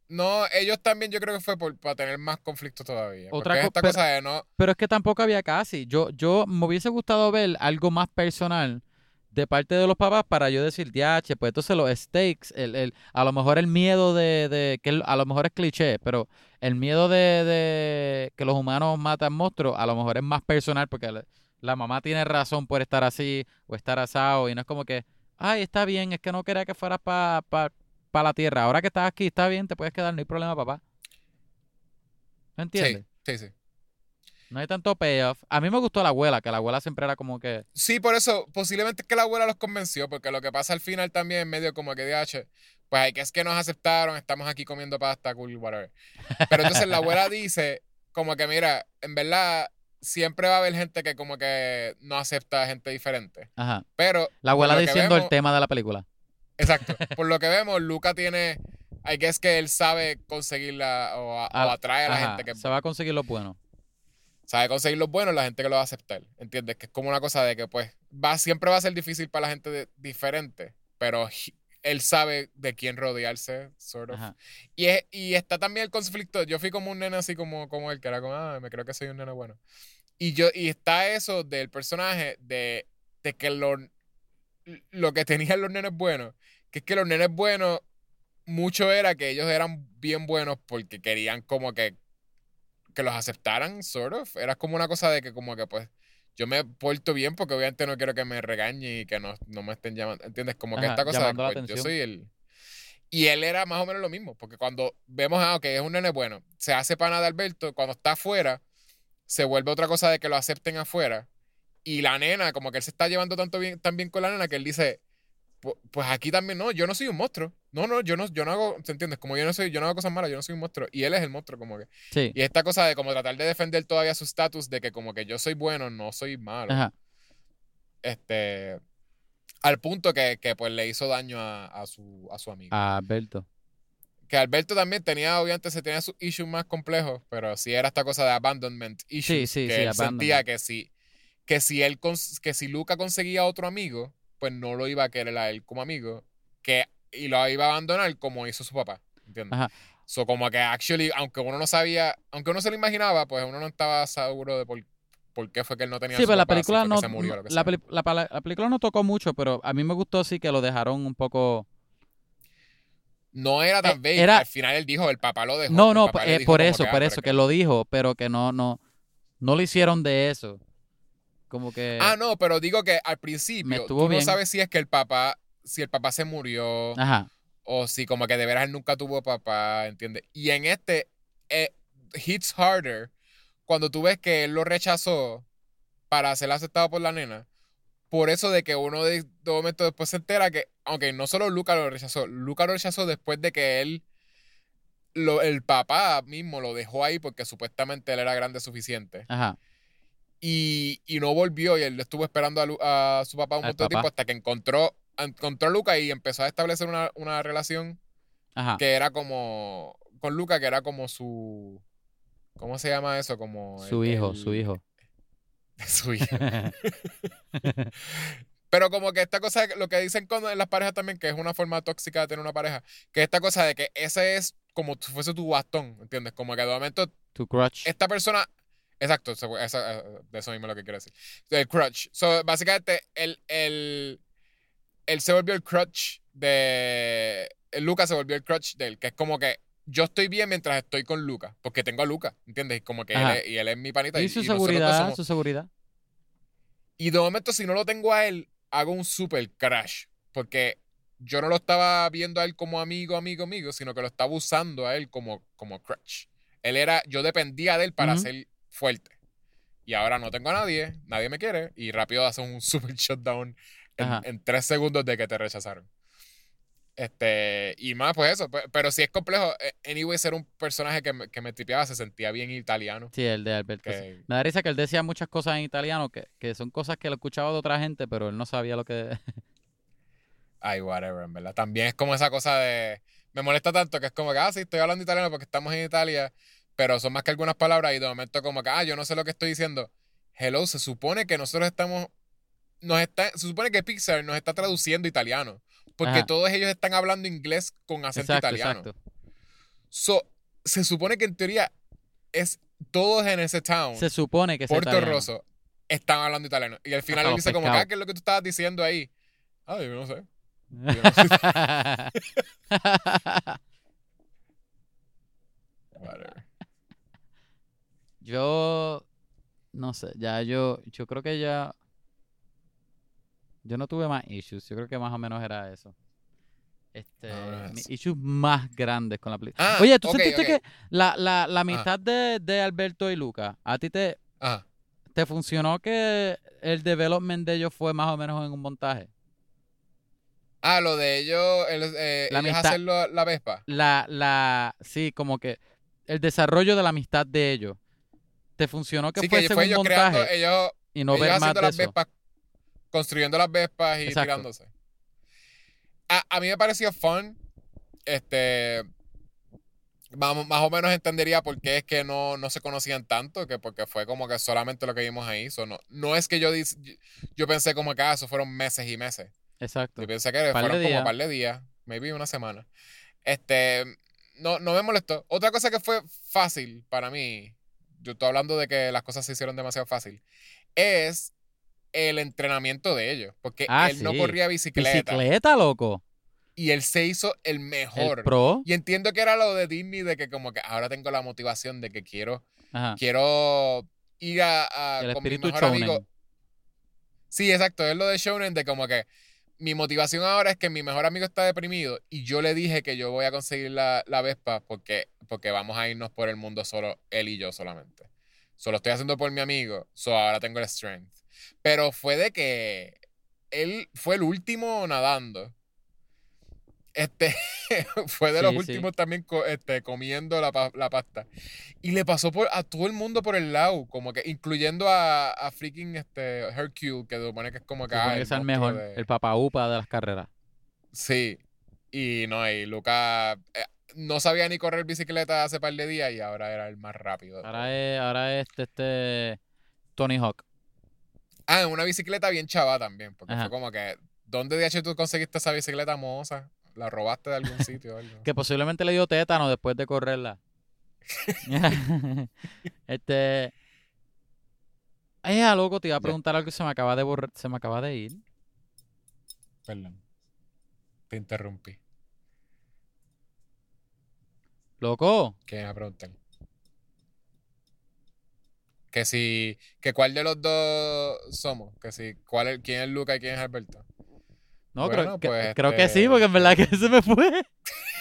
No, ellos también yo creo que fue por, para tener más conflicto todavía. Otra es esta pero- cosa de no. Pero es que tampoco había casi. Yo, yo me hubiese gustado ver algo más personal de parte de los papás para yo decir, diache, pues entonces los stakes, el, el, a lo mejor el miedo de, de que a lo mejor es cliché, pero el miedo de, de que los humanos matan monstruos, a lo mejor es más personal porque la, la mamá tiene razón por estar así o estar asado y no es como que, ay, está bien, es que no quería que fueras para pa, pa la tierra. Ahora que estás aquí, está bien, te puedes quedar, no hay problema, papá. ¿Me entiendes? Sí, sí, sí. No hay tanto payoff. A mí me gustó la abuela, que la abuela siempre era como que. Sí, por eso, posiblemente es que la abuela los convenció, porque lo que pasa al final también es medio como que DH, pues hay que es que nos aceptaron, estamos aquí comiendo pasta, cool, whatever. Pero entonces la abuela dice, como que mira, en verdad, siempre va a haber gente que como que no acepta a gente diferente. Ajá. Pero, La abuela diciendo el tema de la película. Exacto, por lo que vemos, Luca tiene, hay que es que él sabe conseguirla o, a- o Al- atrae a la Ajá, gente que Se va a conseguir lo bueno. sabe conseguir los buenos, la gente que lo va a aceptar. ¿Entiendes? Que es como una cosa de que, pues, va, siempre va a ser difícil para la gente de- diferente, pero he- él sabe de quién rodearse, sort of. Y, es- y está también el conflicto. Yo fui como un nene así como, como él, que era como, ah, me creo que soy un nene bueno. Y, yo, y está eso del personaje de, de que lo, lo que tenían los nenes buenos, que es que los nenes buenos, mucho era que ellos eran bien buenos porque querían como que, que los aceptaran, sort of. Era como una cosa de que como que pues yo me porto bien porque obviamente no quiero que me regañen y que no, no me estén llamando, ¿entiendes? Como que esta cosa de pues, yo soy el... Y él era más o menos lo mismo, porque cuando vemos, ah, ok, es un nene bueno, se hace pana de Alberto, cuando está afuera, se vuelve otra cosa de que lo acepten afuera. Y la nena, como que él se está llevando tanto bien, tan bien con la nena que él dice, pues aquí también no, yo no soy un monstruo. No, no, yo no, yo no hago, ¿te entiendes? Como yo no soy, yo no hago cosas malas, yo no soy un monstruo. Y él es el monstruo, como que. Sí. Y esta cosa de como tratar de defender todavía su estatus de que como que yo soy bueno, no soy malo. Ajá. Este. Al punto que, que pues le hizo daño a, a su, a su amigo. A Alberto. Que Alberto también tenía, obviamente, se tenía sus issues más complejos, pero sí era esta cosa de abandonment issues. sí, que sí, él sentía que si, que si él que si Luca conseguía otro amigo, pues no lo iba a querer a él como amigo. Que, y lo iba a abandonar como hizo su papá. ¿Entiendes? Ajá. So, como que actually, aunque uno no sabía, aunque uno se lo imaginaba, pues uno no estaba seguro de por, por qué fue que él no tenía Sí, su pero la papá, película que no. se murió, que la, sea. peli- la pala- la película no tocó mucho, pero a mí me gustó sí que lo dejaron un poco. No era tan Eh, vague. era- Al final él dijo, el papá lo dejó. No, no, eh, por eso, ah, por eso, es que lo dijo, pero que no, no, no lo hicieron de eso. Como que. Ah, no, pero digo que al principio tú no sabes si es que el papá, si el papá se murió Ajá. o si como que de veras él nunca tuvo papá, ¿entiendes? Y en este, eh, hits harder cuando tú ves que él lo rechazó para ser aceptado por la nena. Por eso de que uno de, de momento después se entera que, aunque no solo Luca lo rechazó, Luca lo rechazó después de que él, lo, el papá mismo lo dejó ahí porque supuestamente él era grande suficiente. Ajá. Y, y no volvió y él estuvo esperando a, su papá un montón de tiempo hasta que encontró, encontró a Luca y empezó a establecer una, una relación Ajá. que era como, con Luca, que era como su, ¿cómo se llama eso? Como Su el- hijo, el- su hijo. su hijo. Pero como que esta cosa, lo que dicen con en las parejas también, que es una forma tóxica de tener una pareja, que esta cosa de que ese es como si fuese tu bastón, ¿entiendes? Como que de momento tu crutch. esta persona. Exacto, eso, eso- eh, de eso mismo es lo que quiero decir. El crutch. So, básicamente, el, el, él se volvió el crutch de. El Luca se volvió el crutch de él, que es como que yo estoy bien mientras estoy con Luca, porque tengo a Luca, ¿entiendes? Como que él es, y él es mi panita. Y su dos seguridad, somos- su seguridad. y de momento, si no lo tengo a él, hago un super crash. Porque yo no lo estaba viendo a él como amigo, amigo, amigo, sino que lo estaba usando a él como, como crush. Él era, yo dependía de él para ser fuerte. Y ahora no tengo a nadie, nadie me quiere, y rápido hace un super shutdown en, en tres segundos de que te rechazaron. Este, y más, pues eso. pe- Pero sí es complejo. eh, Anyway, ser un personaje que me, que me tripeaba, se sentía bien italiano. Sí, el de Alberto. Que, Me da risa que él decía muchas cosas en italiano que, que son cosas que lo escuchaba de otra gente, pero él no sabía lo que. Ay, whatever, en verdad. También es como esa cosa de. Me molesta tanto que es como que, ah, sí, estoy hablando italiano porque estamos en Italia, pero son más que algunas palabras y de momento, como que, ah, yo no sé lo que estoy diciendo. Hello, se supone que nosotros estamos. Nos está, se supone que Pixar nos está traduciendo italiano. Porque Ajá. todos ellos están hablando inglés con acento exacto, italiano. exacto. So, se supone que en teoría es todos en ese town, Se supone que Puerto. Rosso, están hablando italiano. Y al final él dice como, ah, ¿qué es lo que tú estabas diciendo ahí? Ah, yo no sé. Yo no sé. Whatever. Yo no sé, ya yo, yo creo que ya yo no tuve más issues, yo creo que más o menos era eso. Este, Ah, mis issues más grandes con la película. Ah, Oye, ¿tú sentiste que la, la, la amistad de, de Alberto y Luca, a ti te, Ajá. te funcionó que el development de ellos fue más o menos en un montaje? Ah, lo de ellos, el, eh, La ellos amistad- hacer lo- la Vespa. La, la, sí, como que el desarrollo de la amistad de ellos. ¿Te funcionó que Sí, fuese que fue un ellos montaje creando, ellos, y no ellos ver más de las eso? Vespas, construyendo las Vespas y Exacto. tirándose. A, a mí me pareció fun. Este. Más, más o menos entendería por qué es que no, no se conocían tanto, que porque fue como que solamente lo que vimos ahí. So, no, no es que yo, yo, pensé como que ah, eso fueron meses y meses. Exacto. Yo pensé que Par fueron como un par de días, maybe una semana. Este, no, no me molestó. Otra cosa que fue fácil para mí, yo estoy hablando de que las cosas se hicieron demasiado fácil, es el entrenamiento de ellos. Porque Ah, él no corría bicicleta, Bicicleta, loco. y él se hizo el El mejor. pro. Y entiendo que era lo de Disney, de que como que ahora tengo la motivación de que quiero, Ajá. quiero ir a, a- El con mi espíritu mejor amigo. Sí, exacto, es lo de Shonen, de como que mi motivación ahora es que mi mejor amigo está deprimido y yo le dije que yo voy a conseguir la, la Vespa porque, porque vamos a irnos por el mundo solo, él y yo solamente. Solo estoy haciendo por mi amigo, so ahora tengo el strength. Pero fue de que él fue el último nadando. Este fue de los sí. últimos también este, comiendo la, la pasta. Y le pasó por, a todo el mundo por el lado, como que incluyendo a, a freaking este, Hercule, que supone que es como que, que el mejor, de- el papaupa de las carreras. Sí. Y no, y Lucas eh, no sabía ni correr bicicleta hace par de días y ahora era el más rápido. Ahora es, ahora es este, este Tony Hawk. Ah, una bicicleta bien chava también, porque Ajá. fue como que, ¿dónde DH tú conseguiste esa bicicleta moza? ¿La robaste de algún sitio o algo? Que posiblemente le dio tétano después de correrla. este. Ah, loco, te iba a preguntar algo y se me acaba de borrar, se me acaba de ir. Perdón. Te interrumpí. Loco, ¿Qué me a preguntar? Que si, que cuál de los dos somos, que si, cuál es, quién es Luca y quién es Alberto. No, creo, Bueno, que, pues, creo que sí, este, porque en verdad que se me fue.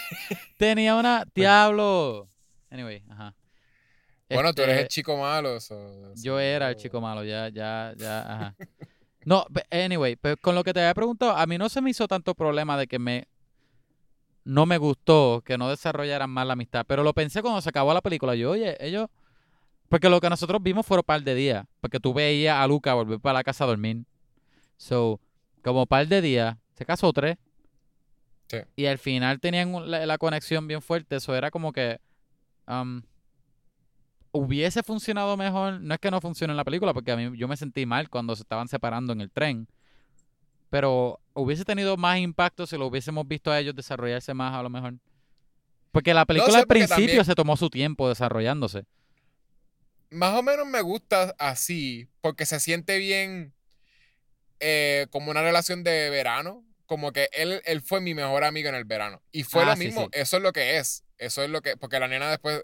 Tenía una. Diablo. Anyway, ajá. Bueno, tú eres el Este, chico malo. so- Yo era el chico malo, ya, ya, ya, ajá. No, anyway, pero con lo que te había preguntado, a mí no se me hizo tanto problema de que me no me gustó que no desarrollaran más la amistad, pero lo pensé cuando se acabó la película. Yo, oye, ellos, porque lo que nosotros vimos fueron par de días, porque tú veías a Luca volver para la casa a dormir. So, como par de días, se casó tres. Sí. Y al final tenían un- la, la conexión bien fuerte, eso era como que um, hubiese funcionado mejor. No es que no funcione en la película, porque a mí yo me sentí mal cuando se estaban separando en el tren. Pero hubiese tenido más impacto si lo hubiésemos visto a ellos desarrollarse más a lo mejor. Porque la película sé, al principio también- se tomó su tiempo desarrollándose. Más o menos me gusta así, porque se siente bien eh, como una relación de verano. Como que él, él fue mi mejor amigo en el verano. Y fue Ah, lo sí, mismo, sí. eso es lo que es. Eso es lo que, porque la nena después,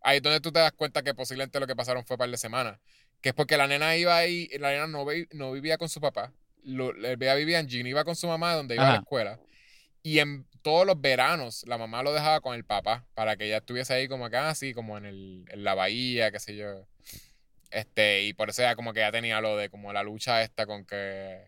ahí es donde tú te das cuenta que posiblemente lo que pasaron fue un par de semanas. Que es porque la nena iba ahí, la nena no, vi- no vivía con su papá. Lo, ella vivía en Geneva con su mamá, donde iba a la escuela. Y en todos los veranos, la mamá lo dejaba con el papá para que ella estuviese ahí como acá, así como en, el, en la bahía, qué sé yo. Este, y por eso ella como que ya tenía lo de como la lucha esta con que,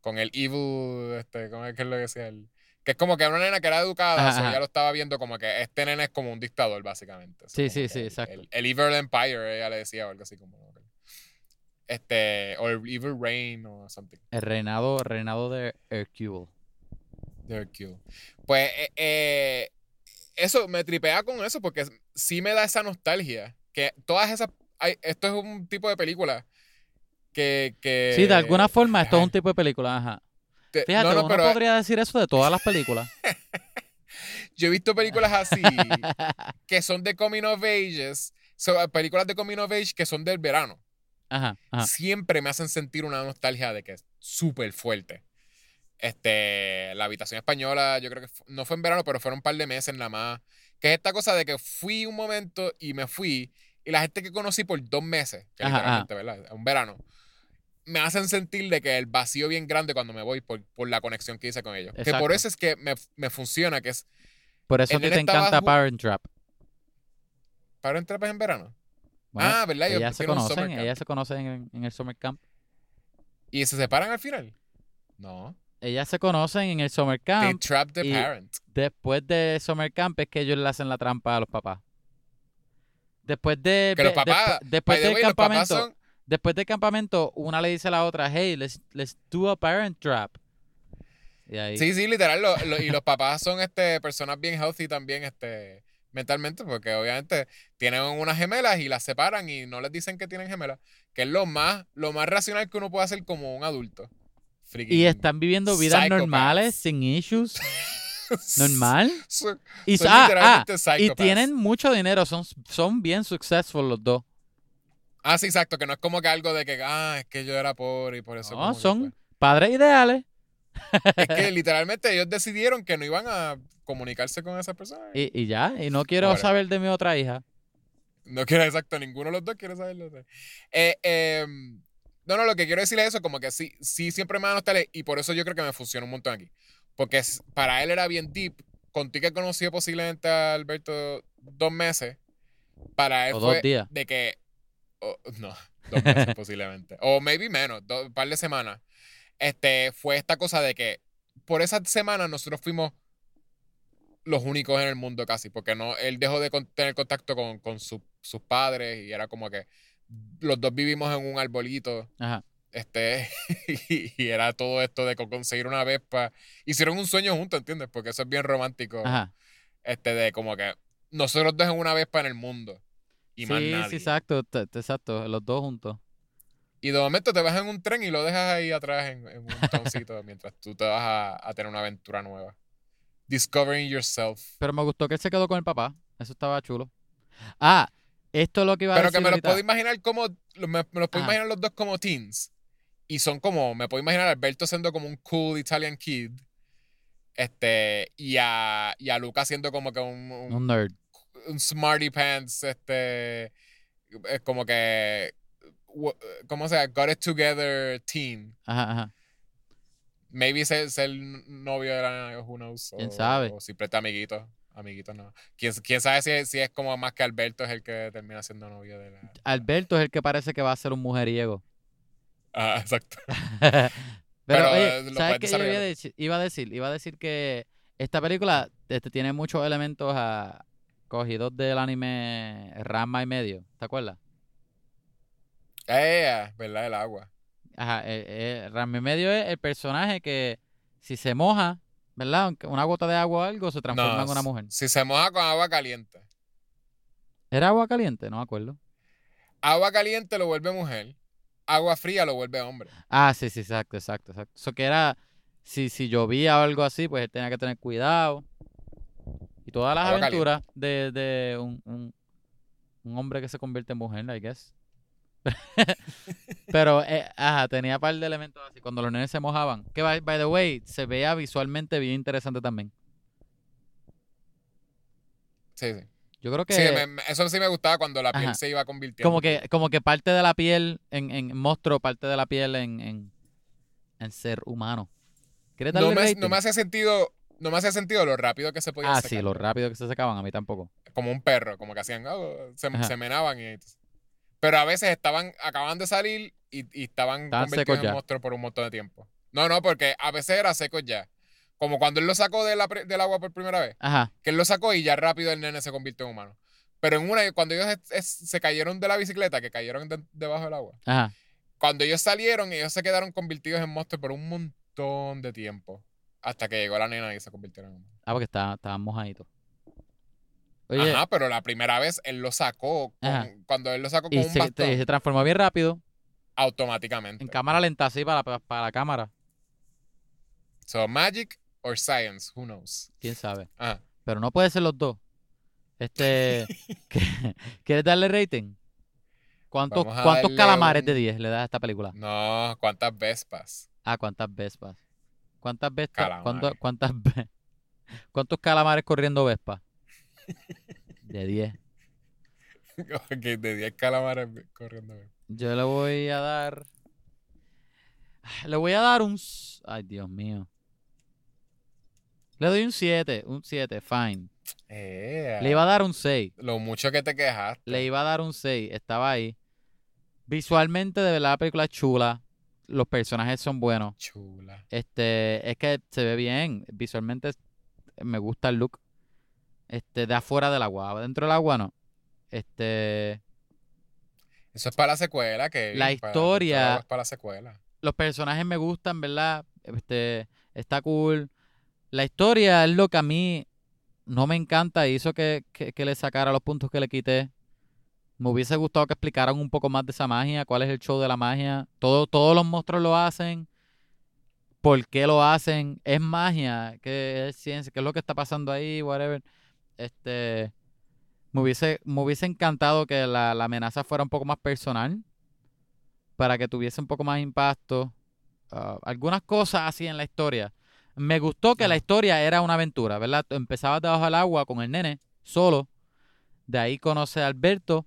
con el evil, este, ¿cómo es que es lo que decía? El- que es como que era una nena que era educada, so ajá. ella lo estaba viendo como que este nene es como un dictador, básicamente. Sí, como sí, que sí, el- exacto. El, el Evil Empire, ella le decía, o algo así como. Este, o el Evil Reign o something. El reinado, reinado de Hercule. de Hercule. Pues eh, eh, eso me tripea con eso porque sí me da esa nostalgia. Que todas esas. Hay- esto es un tipo de película que. que Sí, de alguna forma esto es un tipo de película, ajá. te- Fíjate, no, no, uno pero podría decir eso de todas las películas. yo he visto películas así que son de coming of ages. so, películas de coming of age que son del verano. Ajá, ajá. Siempre me hacen sentir una nostalgia de que es súper fuerte. Este, la habitación española, yo creo que no fue en verano, pero fueron un par de meses nada más. Que es esta cosa de que fui un momento y me fui, y la gente que conocí por dos meses, que Ajá, literalmente, ¿verdad? Un verano, me hacen sentir de que el vacío bien grande cuando me voy por, por la conexión que hice con ellos. Que por eso es que me, me funciona, que es, Por eso nene te encanta Parent Trap. ¿para entrar en verano? Bueno, ah, ¿verdad? Ellas se conocen, ellas se conocen en, en el Summer Camp. ¿Y se separan al final? No. Ellas se conocen en el Summer They Camp. trap the parent. Después de Summer Camp es que ellos le hacen la trampa a los papás. Después de Que los de- papás, despu- después del way, campamento, son, después del campamento, una le dice a la otra, hey, let's, let's do a parent trap. Y ahí, Sí, sí, literal. lo- lo- y los papás son este, personas bien healthy también este, mentalmente, porque obviamente tienen unas gemelas y las separan y no les dicen que tienen gemelas, que es lo más, lo más racional que uno puede hacer como un adulto. Freaking- y están viviendo vidas normales, sin issues, normal. Son, Y, son ah, ah, y tienen mucho dinero, son, son bien successful los dos. Ah, sí, exacto, que no es como que algo de que, ah, es que yo era pobre y por eso. No, son padres ideales. Es que literalmente ellos decidieron que no iban a comunicarse con esas personas. Y, y ya, y no quiero Ahora. saber de mi otra hija. No quiere exacto, ninguno de los dos quiere saber de. Eh, em, No, no, lo que quiero decir es eso, como que sí, sí siempre me da nostalgia y por eso yo creo que me funciona un montón aquí. Porque es- para él era bien deep. Contigo que conocí posiblemente a Alberto dos meses, para él O fue dos días. de que... o- no, dos meses posiblemente. O maybe menos, un par de semanas. Este, fue esta cosa de que por esa semana nosotros fuimos los únicos en el mundo casi, porque no, él dejó de con- tener contacto con, con su- sus padres y era como que los dos vivimos en un arbolito, Ajá. Este, y, y era todo esto de co- conseguir una Vespa. Hicieron un sueño juntos, ¿entiendes? Porque eso es bien romántico, Ajá. este, de como que nosotros en una Vespa en el mundo y más sí, nadie. sí, exacto, exacto, los dos juntos. Y de momento te vas en un tren y lo dejas ahí atrás en, en un toncito mientras tú te vas a, a tener una aventura nueva. Discovering yourself. Pero me gustó que él se quedó con el papá. Eso estaba chulo. Ah, esto es lo que iba a Pero decir que me lo puedo imaginar como. Me, me los puedo Ajá. imaginar los dos como teens. Y son como. Me puedo imaginar a Alberto siendo como un cool Italian kid. Este. Y a, y a Luca siendo como que un, un, Un nerd. un smarty pants. Este. Es como que. w- ¿Cómo se llama? Got it together teen. Ajá, ajá. Maybe ser, ser novio de la who knows. ¿Quién o, sabe? O simplemente amiguito. Amiguito no. ¿Quién, quién sabe si, si es como más que Alberto es el que termina siendo novio de la. Alberto es el que parece que va a ser un mujeriego. Ah, exacto. Pero, Pero, oye, eh, lo ¿sabes qué yo iba a, decir? iba a decir? Iba a decir que esta película este, tiene muchos elementos ah, cogidos del anime Rama y medio. ¿Te acuerdas? Eh, ¿verdad? El agua. Ajá, eh, eh, Ranma y medio es el personaje que si se moja, ¿verdad? Aunque una gota de agua o algo se transforma No, en una mujer. Si se moja con agua caliente. ¿Era agua caliente? No me acuerdo. Agua caliente lo vuelve mujer. Agua fría lo vuelve hombre. Ah, sí, sí, exacto, exacto, exacto. Eso que era, si, si llovía o algo así, pues él tenía que tener cuidado. Y todas las Agua caliente. aventuras de, de un, un, un hombre que se convierte en mujer, I guess. Pero, eh, ajá, tenía par de elementos así. Cuando los nenes se mojaban. Que, by, by the way, se veía visualmente bien interesante también. Sí, sí. Yo creo que... Sí, me- me- eso sí me gustaba cuando la piel Ajá. se iba convirtiendo. Como que, como que parte de la piel en, en monstruo, parte de la piel en, en, en ser humano. ¿Quieres darle no, me, no me hace sentido. No me hace sentido lo rápido que se podía Ah, secar. sí, lo rápido que se secaban, a mí tampoco. Como un perro, como que hacían. oh, se, se menaban y. Pero a veces estaban. Acaban de salir y, y estaban Estaban convertidos secos en ya. monstruos por un montón de tiempo. No, no, porque a veces era secos ya. Como cuando él lo sacó de la pre- del agua por primera vez. Ajá, que él lo sacó y ya rápido el nene se convirtió en humano. Pero en una, cuando ellos es- es- se cayeron de la bicicleta, que cayeron de- debajo del agua, ajá. cuando ellos salieron, ellos se quedaron convertidos en monstruos por un montón de tiempo. Hasta que llegó la nena y se convirtieron en humanos. Ah, porque estaban, estaban mojaditos. Oye, Ajá, pero la primera vez él lo sacó, con- cuando él lo sacó con y un se, bastón, te- se transformó bien rápido, automáticamente. en cámara lenta, así para, la- para, la cámara. So, magic or science, who knows. Quién sabe. Ajá. Pero no puede ser los dos. Este, ¿qué- ¿quieres darle rating? ¿Cuántos, calamares un- de 10 le das a esta película? No, ¿cuántas vespas? Ah, ¿cuántas vespas? ¿Cuántas vespas? ¿Cuántos, cuántas ¿Cuántos calamares corriendo vespa? De 10. Ok, de 10 calamares corriendo. Yo le voy a dar. Le voy a dar un. Ay, Dios mío. Le doy un 7. Un 7, fine. Eh, Le iba a dar un 6. Lo mucho que te quejaste. Le iba a dar un 6. Estaba ahí. Visualmente, de verdad, la película es chula. Los personajes son buenos. Chula. Este, es que se ve bien. Visualmente me gusta el look. Este, de afuera del agua. Dentro del agua no. Este. Eso es para la secuela, que La historia- Es para la secuela. los personajes me gustan, ¿verdad? Este, está cool. La historia es lo que a mí no me encanta. Hizo que, que, que le sacara los puntos que le quité. Me hubiese gustado que explicaran un poco más de esa magia, cuál es el show de la magia. Todo, todos los monstruos lo hacen. ¿Por qué lo hacen? Es magia, que es ciencia, qué es lo que está pasando ahí, whatever. Este, me hubiese, me hubiese encantado que la, la amenaza fuera un poco más personal para que tuviese un poco más impacto. Ah, algunas cosas así en la historia. Me gustó que la historia era una aventura, ¿verdad? Empezabas debajo del agua con el nene, solo. De ahí conoce a Alberto,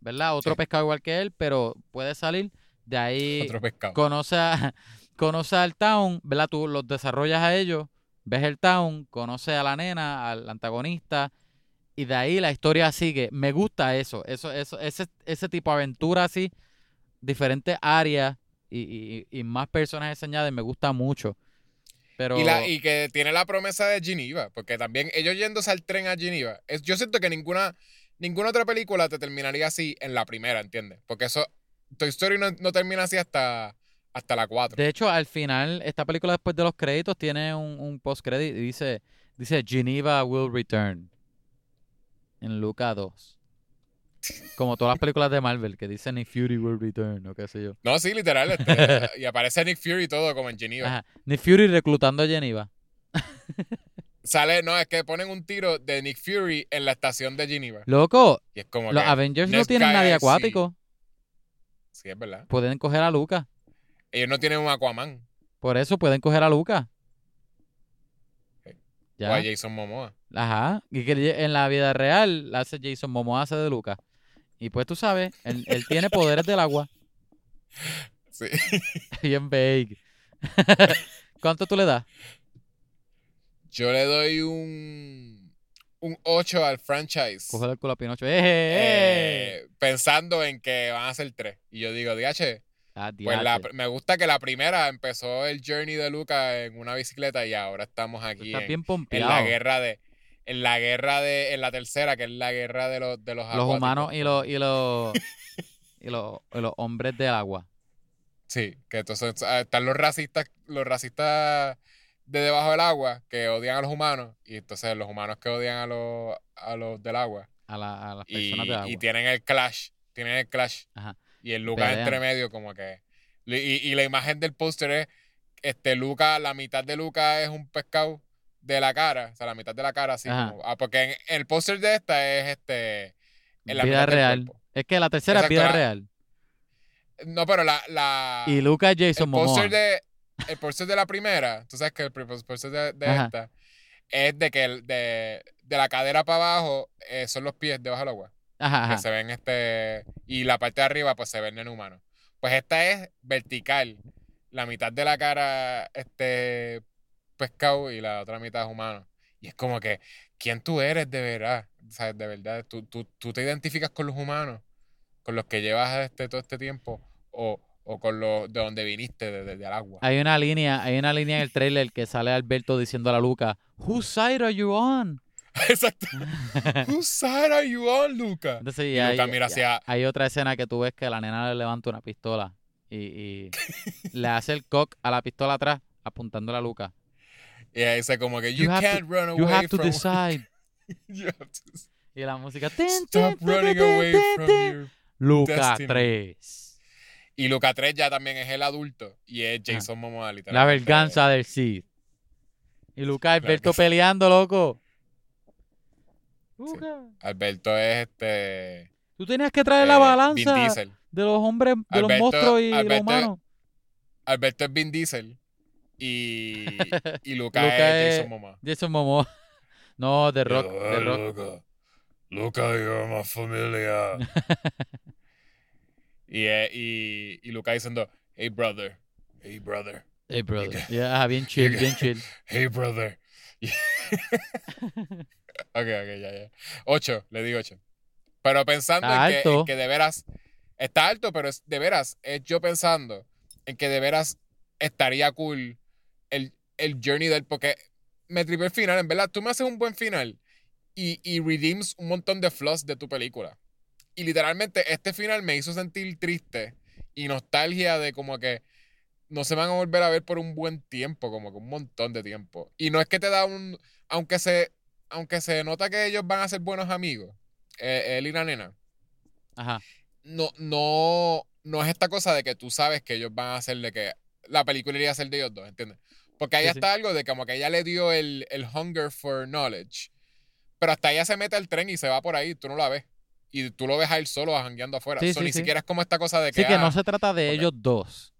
¿verdad? Otro Sí. pescado igual que él, pero puede salir. De ahí Otro pescado. conoce, a- conoce al town, ¿verdad? Tú los desarrollas a ellos, ves el town, conoce a la nena, al antagonista, y de ahí la historia sigue. Me gusta eso, eso, eso, ese, ese tipo de aventura así, diferentes áreas y, y- y más personajes se añaden, me gusta mucho. Pero Y, la, y que tiene la promesa de Geneva, porque también ellos yéndose al tren a Geneva, es, yo siento que ninguna, ninguna otra película te terminaría así en la primera, ¿entiendes? Porque eso, Toy Story no, no termina así hasta, hasta la 4. de hecho, al final, esta película después de los créditos tiene un, un post-credit y dice, dice Geneva will return en Luca 2. Como todas las películas de Marvel que dicen Nick Fury will return o qué sé yo. No, sí, literal. este, y aparece Nick Fury y todo como en Geneva. Ajá. Nick Fury reclutando a Geneva. Sale, no, es que ponen un tiro de Nick Fury en la estación de Geneva. Loco, Y es como los Avengers no tienen nadie acuático. Sí, es verdad. Pueden coger a Luca. Ellos no tienen un Aquaman Por eso pueden coger a Luca. Ya. o a Jason Momoa. Ajá. Y que en la vida real hace Jason Momoa hace de Luca. Y pues tú sabes, él, él tiene poderes del agua. Sí. Bien vague. ¿Cuánto tú le das? Yo le doy un, un 8 al franchise. Coge el culo a Pinocho. ¡Eh, eh, eh! eh, pensando en que van a ser tres. Y yo digo, DH, Ah, pues la- me gusta que la primera empezó el journey de Luca en una bicicleta y ahora estamos aquí en, bien en pompeado. la guerra de en la guerra de en la tercera que es la guerra de los de los, Los acuáticos. humanos y los, y los, y los, y los hombres del agua. Sí, que entonces ah, están los racistas, los racistas de debajo del agua que odian a los humanos y entonces los humanos que odian a los, a los del agua A, la- a las y, personas del agua. y tienen el clash, tienen el clash Ajá. y el Luca Pelean. entre medio como que y, y la imagen del póster es este Luca, la mitad de Luca es un pescado de la cara, o sea, la mitad de la cara así como, ah, porque en, el póster de esta es este en la vida real. Es que la tercera Exacto, es vida la- real. No, pero la, la Y Luca es Jason el Momoa. de el póster de la primera, tú sabes que el póster de, esta es de que el- de, de la cadera para abajo eh, son los pies debajo del agua, Ajá, que ajá. se ven este y la parte de arriba pues se ven en humano. Pues esta es vertical, la mitad de la cara este pescado y la otra mitad es humano. Y es como que quién tú eres de verdad, o sea, de verdad, tú, tú, tú te identificas con los humanos, con los que llevas este todo este tiempo o, o con los de donde viniste, desde el agua. Hay una línea, hay una línea en el trailer que sale Alberto diciendo a la Luca, Whose side are you on? Exacto. Whose side are you on, Luca? Entonces, y hay, Luca mira hacia- hay otra escena que tú ves que la nena le levanta una pistola y, y le hace el cock a la pistola atrás apuntando a la Luca. Y ahí dice como que You you, to- can't run away You have to from decide. You have to Y la música. stop running away from your Luca destiny. 3. Y Luca 3 ya también es el adulto y es Jason Momoa La literalmente. venganza del Sith. Y Luca Alberto peleando, loco. Luca. Alberto es este Tú tenías que traer la eh, balanza de los hombres, de los monstruos y los humanos. Alberto es Vin Diesel y, y Luca, Luca es Jason Momoa. Jason Momoa. No, The Rock. Yo, The Rock. Luca, Luca, you're my familia. y, eh, y, y Luca diciendo, hey brother, hey brother, Hey, brother. Yeah, bien chill, bien chill. hey brother. ok, ok, ya, ya. Ocho, le digo ocho. Pero pensando en que, en que de veras, está alto, pero es, de veras, es yo pensando en que de veras estaría cool el, el journey del, porque me tripé el final, en verdad, tú me haces un buen final y, y redeems un montón de flaws de tu película. Y literalmente este final me hizo sentir triste y nostalgia de como que no se van a volver a ver por un buen tiempo, como que un montón de tiempo. Y no es que te da un, aunque se, aunque se nota que ellos van a ser buenos amigos, eh, él y la nena, Ajá. no, no, no es esta cosa de que tú sabes que ellos van a hacer de que la película iría a ser de ellos dos, ¿entiendes? Porque ahí Sí, sí. está algo de como que ella le dio el, el hunger for knowledge, pero hasta ella se mete al tren y se va por ahí, tú no la ves. Y tú lo ves a él solo jangueando afuera. Sí, So, ni siquiera es como esta cosa de que. Sí, que ah, no se trata de ellos dos.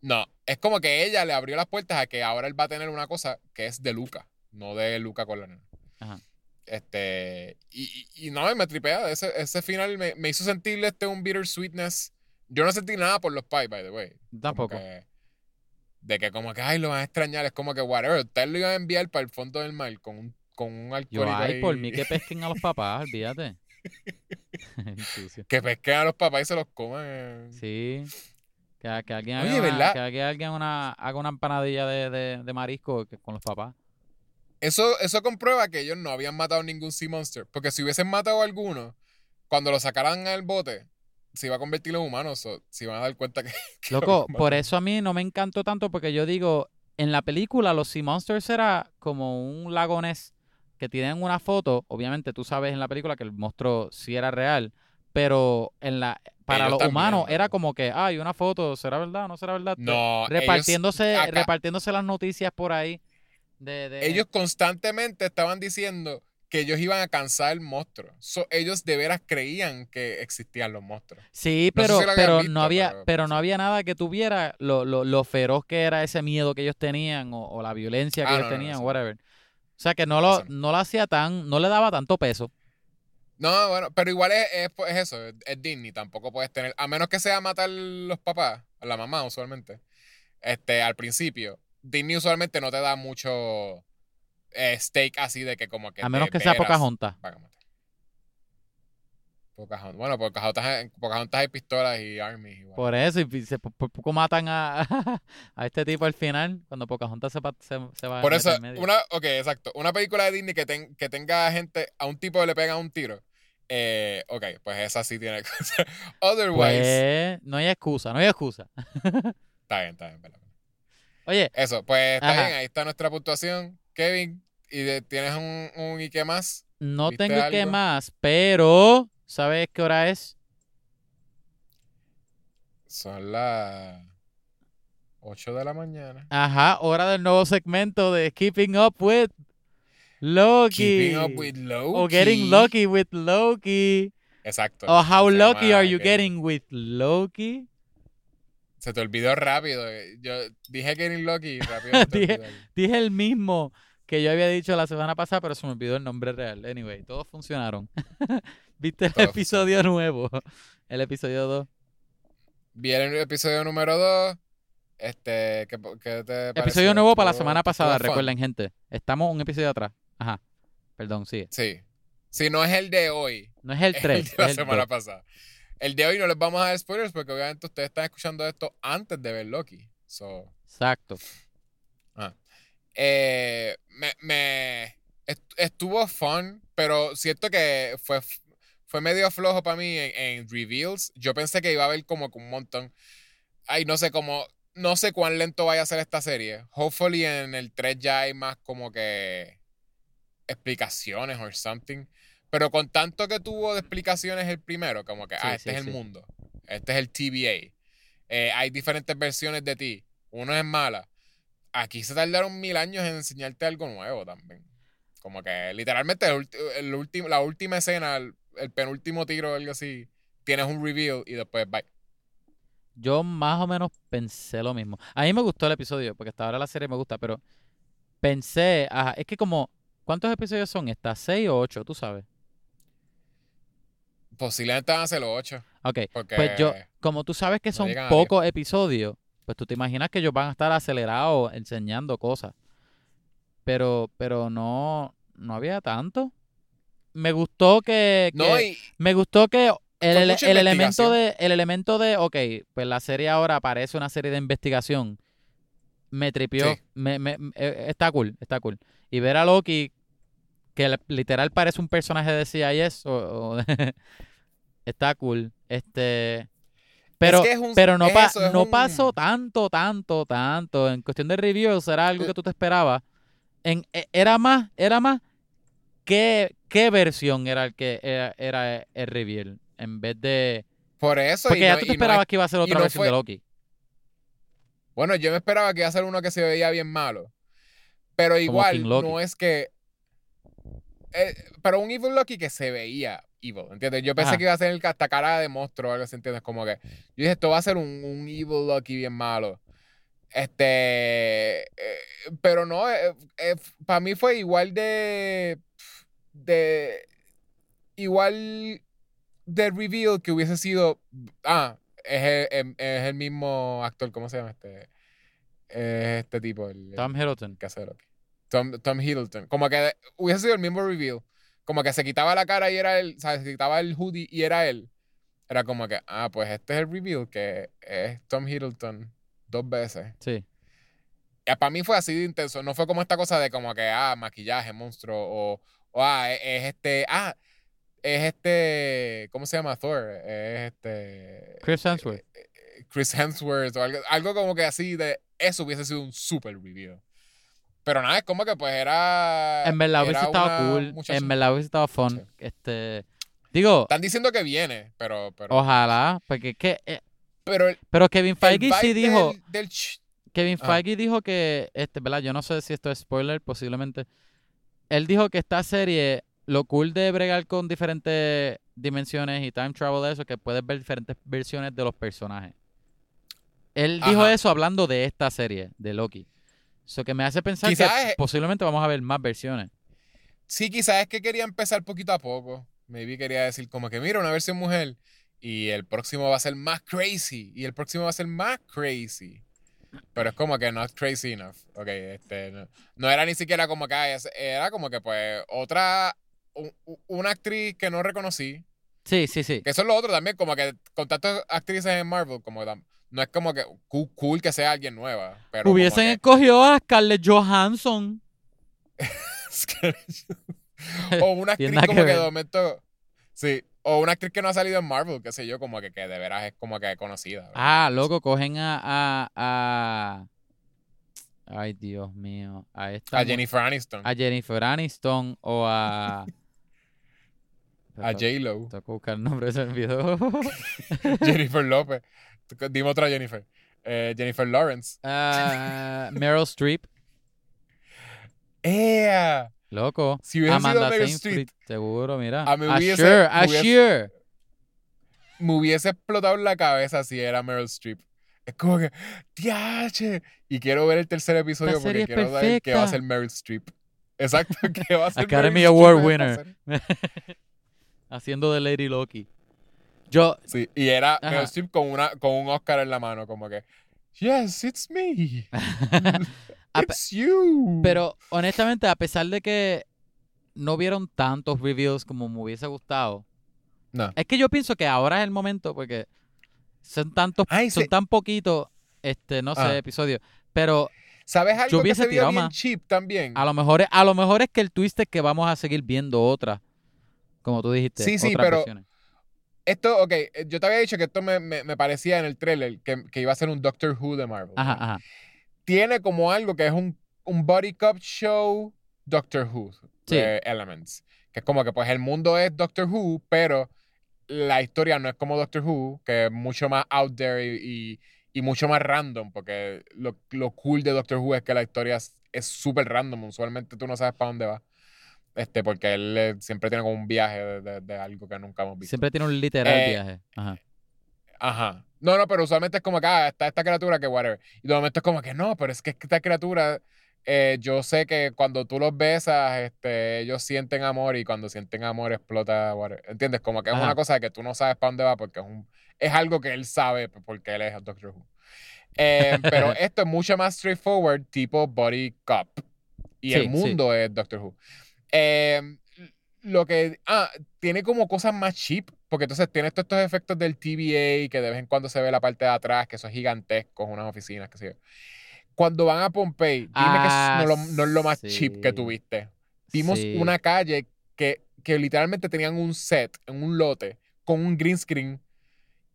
no, es como que ella le abrió las puertas a que ahora él va a tener una cosa que es de Luca, no de Luca con la nena. Ajá. Este, y, y, y no, me tripea. Ese, ese final me, me hizo sentir este un bittersweetness Yo no sentí nada por los pais, by the way. Tampoco. que- de que como que, ay, lo van a extrañar. Es como que, whatever, ustedes lo iban a enviar para el fondo del mar con un, con un Yo, ay, por ahí. mí que pesquen a los papás, olvídate. Que pesquen a los papás y se los coman. Sí. Que, que alguien Oye, haga, una, ¿verdad? que alguien- una, haga una empanadilla de, de, de marisco con los papás. Eso, eso comprueba que ellos no habían matado ningún Sea Monster. Porque si hubiesen matado a alguno, cuando lo sacaran al bote, se iba a convertir en humanos. o se iban a dar cuenta que. que lo Loco, por eso a mí no me encantó tanto porque yo digo, en la película los Sea Monsters era como un lago Ness que tienen una foto, obviamente tú sabes en la película que el monstruo sí era real, pero en la para Ellos los también, humanos era como que, ay, una foto, ¿será verdad o no será verdad? No, ellos, repartiéndose, acá- repartiéndose las noticias por ahí de, de- ellos constantemente estaban diciendo que ellos iban a cansar el monstruo. So, ellos de veras creían que existían los monstruos. Sí, No sé pero, si habían pero visto, no había, pero- pero no había nada que tuviera lo, lo, lo feroz que era ese miedo que ellos tenían o, o la violencia que Ah, ellos no, no, no, tenían, no. whatever. O sea que no lo, no. no lo hacía tan, no le daba tanto peso. No, bueno, pero igual es, es, es eso, es, es Disney, tampoco puedes tener, a menos que sea matar los papás, a la mamá usualmente, este, al principio, Disney usualmente no te da mucho eh, stake así de que como que A menos que sea Pocahontas. Pocahontas. Bueno, Pocahontas, Pocahontas hay pistolas y armies igual. Por eso, y se, por, por poco matan a, a este tipo al final, cuando Pocahontas se, se, se va Por a eso, medio. una, ok, exacto. Una película de Disney que, ten- que tenga gente, a un tipo le pegan un tiro. Eh, ok, pues esa sí tiene cosas. Otherwise, Pues, no hay excusa, no hay excusa. está bien, está bien. verdad. Oye, Eso, pues está Ajá. bien, ahí está nuestra puntuación. Kevin, ¿y de- tienes un, un y qué más? no ¿Viste tengo algo? más, pero ¿sabes qué hora es? Son las 8 de la mañana. Ajá, hora del nuevo segmento de Keeping Up with Loki. Keeping up with Loki. O Getting Lucky with Loki. Exacto. O How lucky are you getting with Loki? Se te olvidó rápido. Yo dije Getting Lucky y rápido. Dije-. Dije el mismo que yo había dicho la semana pasada, pero se me olvidó el nombre real. Anyway, todos funcionaron. ¿Viste el Todos episodio nuevo? El episodio 2. Vi el episodio número 2. Este, ¿qué, qué te pareció? Episodio nuevo para la semana pasada, fun. recuerden, gente. Estamos un episodio atrás. Ajá. Perdón, sí. Sí. Si no es el de hoy, No es el es 3. el de la semana pasada. El de hoy no les vamos a dar spoilers porque obviamente ustedes están escuchando esto antes de ver Loki. So, Exacto. Eh, me, me- est- estuvo fun, pero siento que fue, fue medio flojo para mí en, en reveals. Yo pensé que iba a haber como un montón. Ay, no sé cómo, no sé cuán lento vaya a ser esta serie. Hopefully en el 3 ya hay más como que explicaciones or something. Pero con tanto que tuvo de explicaciones el primero, como que, Sí, ah, este sí, es el sí. mundo. Este es el TVA. Eh, hay diferentes versiones de ti. Uno es mala. Aquí se tardaron mil años en enseñarte algo nuevo también. Como que literalmente el el la última escena, el, el penúltimo tiro o algo así, tienes un reveal y después bye. Yo más o menos pensé lo mismo. A mí me gustó el episodio, porque hasta ahora la serie me gusta, pero pensé, ajá, es que como, ¿cuántos episodios son estas? ¿Seis o ocho? Tú sabes. Posiblemente van a ser los ocho. Ok, pues yo, como tú sabes que no son pocos episodios, pues tú te imaginas que ellos van a estar acelerados enseñando cosas. Pero, pero no, no había tanto. Me gustó que, No, y me gustó que el, el elemento de, el elemento de, ok, pues la serie ahora parece una serie de investigación. Me tripió, Sí. me, me- me- eh, está cool, está cool. Y ver a Loki, que literal parece un personaje de CIS, o, está cool. Este, pero, que es un- pero no, es pa- eso, es no un- pasó tanto, tanto, tanto. En cuestión de reviews, era algo Eh. que tú te esperabas. En, e- era más, era más qué, qué versión era el que era, era el reveal. En vez de. por eso. Porque y ya no- tú te esperabas es- que iba a ser otra no versión fue- de Loki. Bueno, yo me esperaba que iba a ser uno que se veía bien malo. Pero igual, no es que. eh, pero un Evil Loki que se veía evil, ¿entiendes? Yo pensé Ajá. que iba a ser el hasta cara de monstruo o algo así, ¿entiendes? Como que. Yo dije, esto va a ser un, un Evil Loki bien malo. Este. eh, pero no, para mí fue igual de. De. Igual de reveal que hubiese sido. Ah, es el, em- es el mismo actor, ¿cómo se llama este? Es este tipo, el, Tom Hiddleston. que hace. Tom, Tom Hiddleston. Como que hubiese sido el mismo reveal. Como que se quitaba la cara y era él, o sea, se quitaba el hoodie y era él. Era como que, ah, pues este es el reveal que es Tom Hiddleston dos veces. Sí. para mí fue así de intenso. No fue como esta cosa de como que, ah, maquillaje, monstruo, o, o ah, es, es este, ah, es este, ¿cómo se llama Thor? Es este... Chris Hemsworth. eh, Chris Hemsworth o algo, algo como que así de eso hubiese sido un super review. Pero nada, es como que pues era. En verdad hubiese estado cool. muchacha. En verdad hubiese estado fun. Sí. Este. Digo, Están diciendo que viene, pero. pero ojalá. Porque es que. eh, Pero el, pero Kevin Feige sí dijo. Del, del ch- Kevin Ah. Feige dijo que, este, ¿verdad? Yo no sé si esto es spoiler, posiblemente. Él dijo que esta serie, lo cool de bregar con diferentes dimensiones y time travel, eso, que puedes ver diferentes versiones de los personajes. Él dijo eso hablando de esta serie, de Loki. Eso que me hace pensar Quizás que es- posiblemente vamos a ver más versiones. sí, quizás es que quería empezar poquito a poco. Maybe quería decir como que, mira, una versión mujer. Y el próximo va a ser más crazy. Y el próximo va a ser más crazy. Pero es como que not crazy enough. Ok, este. No, no era ni siquiera como que. es- Era como que, pues, otra. una actriz que no reconocí. Sí, sí, sí. Que eso es lo otro también, como que con tantas actrices en Marvel, como que no es como que cool, cool que sea alguien nueva. Pero Hubiesen que- escogido a Scarlett Johansson. o una actriz como que que, de momento. Sí. O una actriz que no ha salido en Marvel, qué sé yo, como que, que de veras es como que conocida. ¿verdad? Ah, loco, cogen a, a, a- Ay, Dios mío. A esta a Jennifer Aniston. a Jennifer Aniston o a. A J-Lo. Tengo que buscar el nombre, se me olvidó. Jennifer López. Dime otra Jennifer. Eh, Jennifer Lawrence. Ah, Meryl Streep, ¡Ea! loco. Si hubiese sido Amanda Meryl Seyfried, Streep, seguro, mira. A mí hubiese- Asher, me hubiese- Asher. me hubiese explotado en la cabeza si era Meryl Streep. Es como que, ¡Tiache! Y quiero ver el tercer episodio porque quiero saber qué va a ser Meryl Streep. Exacto, que va a ser Academy Meryl Award Streep winner. Haciendo de Lady Loki. Yo, Sí, y era Ajá. Meryl Streep con, una, con un Oscar en la mano, como que, Yes, it's me. It's you. Pero honestamente, a pesar de que no vieron tantos reviews como me hubiese gustado, No. es que yo pienso que ahora es el momento porque son tantos, Ay, son sí. tan poquitos, este, no sé, Ah. episodios. Pero ¿Sabes algo que hubiese se vio bien cheap también? a lo mejor, es- a lo mejor es que el twist es que vamos a seguir viendo otras, como tú dijiste, Sí, sí, pero- versiones. Esto, ok, eh, yo te había dicho que esto me, me- me parecía en el trailer que, que iba a ser un Doctor Who de Marvel. Ajá, ¿no? ajá. Tiene como algo que es un, un body cop show Doctor Who Sí. eh, Elements. Que es como que pues el mundo es Doctor Who, pero la historia no es como Doctor Who, que es mucho más out there y, y- y mucho más random, porque lo, lo cool de Doctor Who es que la historia es es súper random. Usualmente tú no sabes para dónde va. Este, porque él eh, siempre tiene como un viaje de, de- de algo que nunca hemos visto. Siempre tiene un literal Eh, viaje. Ajá. Ajá. No, no, pero usualmente es como que, ah, está esta criatura que whatever. Y de momento es como que no, pero es que esta criatura, eh, yo sé que cuando tú los besas, este, ellos sienten amor y cuando sienten amor explota, whatever. ¿Entiendes? Como que es Ajá. una cosa que tú no sabes para dónde va porque es, un, es algo que él sabe porque él es Doctor Who. Eh, pero esto es mucho más straightforward, tipo Body Cop. Y Sí, el sí. mundo es Doctor Who. Eh, lo que. Ah, tiene como cosas más cheap. Porque entonces tiene todos estos efectos del TVA que de vez en cuando se ve la parte de atrás, que son gigantescos, unas oficinas, qué sé yo. Cuando van a Pompey, dime Ah, que es- no, no es lo más cheap que sí. tuviste. Vimos Sí. una calle que, que literalmente tenían un set en un lote con un green screen.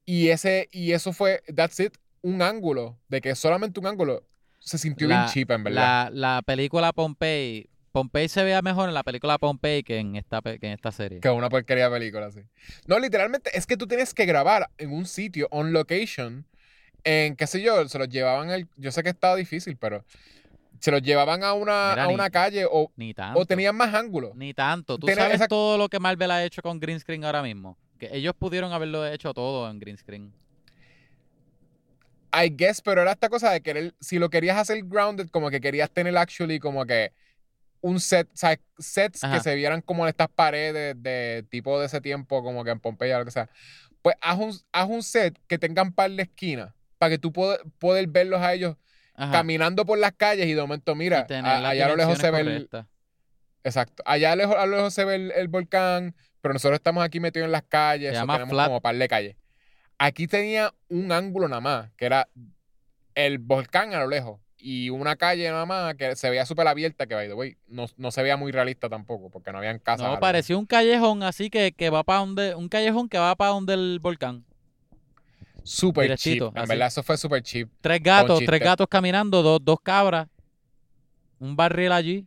Y ese, y eso fue, that's it, un ángulo, de que solamente un ángulo se sintió bien cheap, en verdad. La, la película Pompeii. Pompeii se vea mejor en la película Pompeii que en esta, que en esta serie. Que una porquería de película, sí. No, literalmente es que tú tienes que grabar en un sitio, on location, en qué sé yo, se los llevaban, el, yo sé que estaba difícil, pero se los llevaban a una, Mira, a ni- una calle o, Ni tanto. o tenían más ángulos. Ni tanto. Tú sabes esa- todo lo que Marvel ha hecho con green screen ahora mismo. Que ellos pudieron haberlo hecho todo en green screen. I guess, pero era esta cosa de querer, si lo querías hacer grounded, como que querías tener actually como que un set, o sea, sets Ajá. que se vieran como en estas paredes de tipo de ese tiempo, como que en Pompeya o lo que sea. Pues haz un, haz un set que tengan par de esquinas para que tú puedas poder verlos a ellos Ajá. caminando por las calles y de momento, mira, a- allá a lo lejos se ve el, exacto, allá a, lejos, a lo lejos se ve el, el volcán, pero nosotros estamos aquí metidos en las calles, o tenemos flat. como par de calles. Aquí tenía un ángulo nada más, que era el volcán a lo lejos y una calle nada más que se veía súper abierta, que by the way, no, no se veía muy realista tampoco, porque no habían casas. No, parecía un callejón así que, que va para donde, un callejón que va para donde el volcán. Súper cheap, en así. verdad eso fue súper cheap. Tres gatos, tres gatos caminando, dos, dos cabras, un barril allí.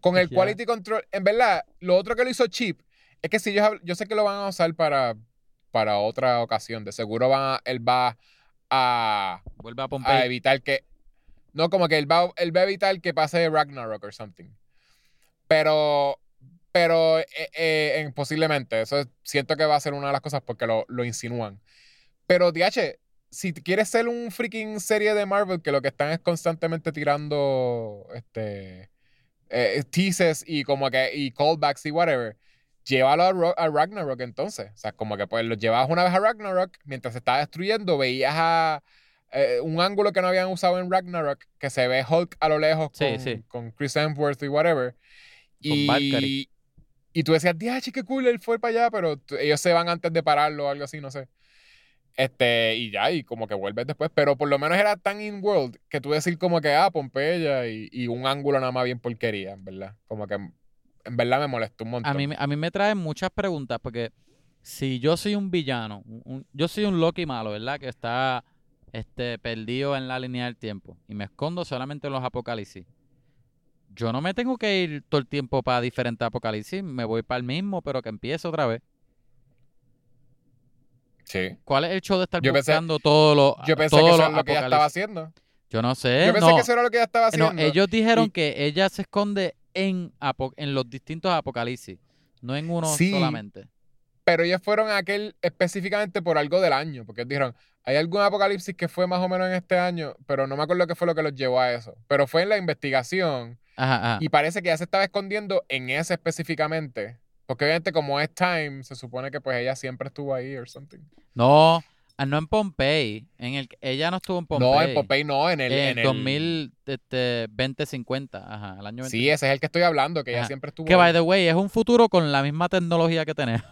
Con el quality control, en verdad, lo otro que lo hizo cheap es que si hab- yo sé que lo van a usar para, para otra ocasión, de seguro van a- él va a, Vuelve a a Pompey. evitar que, no, como que él va, él va a evitar que pase Ragnarok or something. Pero, pero eh, eh, en- posiblemente, eso es- siento que va a ser una de las cosas porque lo, lo insinúan. Pero, DH, si quieres ser un freaking serie de Marvel que lo que están es constantemente tirando este eh, teases y como que y callbacks y whatever, llévalo a, Ro- a Ragnarok entonces. O sea, como que pues lo llevabas una vez a Ragnarok, mientras se estaba destruyendo, veías a eh, un ángulo que no habían usado en Ragnarok, que se ve Hulk a lo lejos Sí, con, sí. con Chris Hemsworth y whatever. Con Valkyrie. Y, y tú decías, diache, qué cool, él fue para allá, pero ellos se van antes de pararlo o algo así, no sé. Este, y ya, y como que vuelves después, pero por lo menos era tan in-world que tú decir como que, ah, Pompeya y, y un ángulo nada más bien porquería, verdad. Como que en verdad me molestó un montón. A mí, me- a mí me traen muchas preguntas porque si yo soy un villano, un- yo soy un Loki malo, ¿verdad? Que está este, perdido en la línea del tiempo y me escondo solamente en los apocalipsis. Yo no me tengo que ir todo el tiempo para diferentes apocalipsis, me voy para el mismo, pero que empiece otra vez. Sí. ¿Cuál es el show de estar Yo pensé- buscando todos los Yo pensé que eso era lo que ella estaba haciendo. Yo no sé, Yo pensé no. que eso era lo que ella estaba No, haciendo. ellos dijeron Y- que ella se esconde en, en los distintos apocalipsis, no en uno Sí. solamente. Pero ellos fueron a aquel específicamente por algo del año, porque dijeron, hay algún apocalipsis que fue más o menos en este año, pero no me acuerdo qué fue lo que los llevó a eso. Pero fue en la investigación Ajá, ajá. y parece que ella se estaba escondiendo en ese específicamente. Porque obviamente como es Time, se supone que pues ella siempre estuvo ahí or something. No, ah, no en Pompey. En el, ella no estuvo en Pompey. No, en Popeye no, en el... En en el- 2000, este, 2050. Ajá, el año 20. Sí, ese es el que estoy hablando, que ella Ajá. siempre estuvo Que, ahí. by the way, es un futuro con la misma tecnología que tenemos.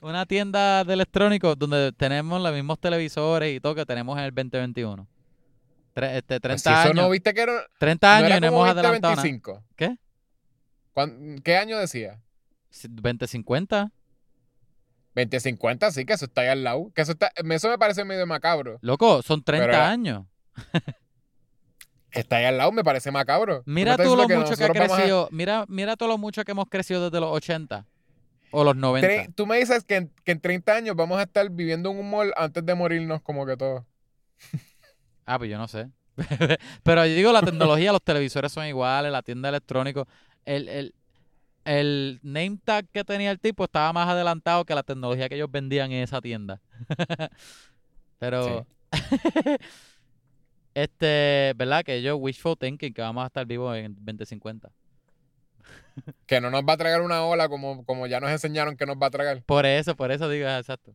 Una tienda de electrónicos donde tenemos los mismos televisores y todo que tenemos en el 2021. Tre- este, 30 Pues si eso años. no viste que era, 30 no años era y no hemos adelantado nada. 2025. ¿Qué? ¿Cuán- ¿Qué año decía? Si- 2050. 2050, sí, que eso está ahí al lado. Que eso, está, eso me parece medio macabro. Loco, son 30 era- años. Que está ahí al lado me parece macabro. Mira tú lo diciendo mucho que ha a- crecido. Mira, mira todo lo mucho que hemos crecido desde los 80 o los 90. Tre- Tú me dices que en, que en 30 años vamos a estar viviendo en un mall antes de morirnos como que todo. Ah, pues yo no sé. Pero yo digo, la tecnología, los televisores son iguales, la tienda electrónica. El, el, el name tag que tenía el tipo estaba más adelantado que la tecnología que ellos vendían en esa tienda. Pero, este, ¿verdad? Que ellos wishful thinking que vamos a estar vivos en 2050. Que no nos va a tragar una ola como, como ya nos enseñaron que nos va a tragar. Por eso, por eso digo, exacto.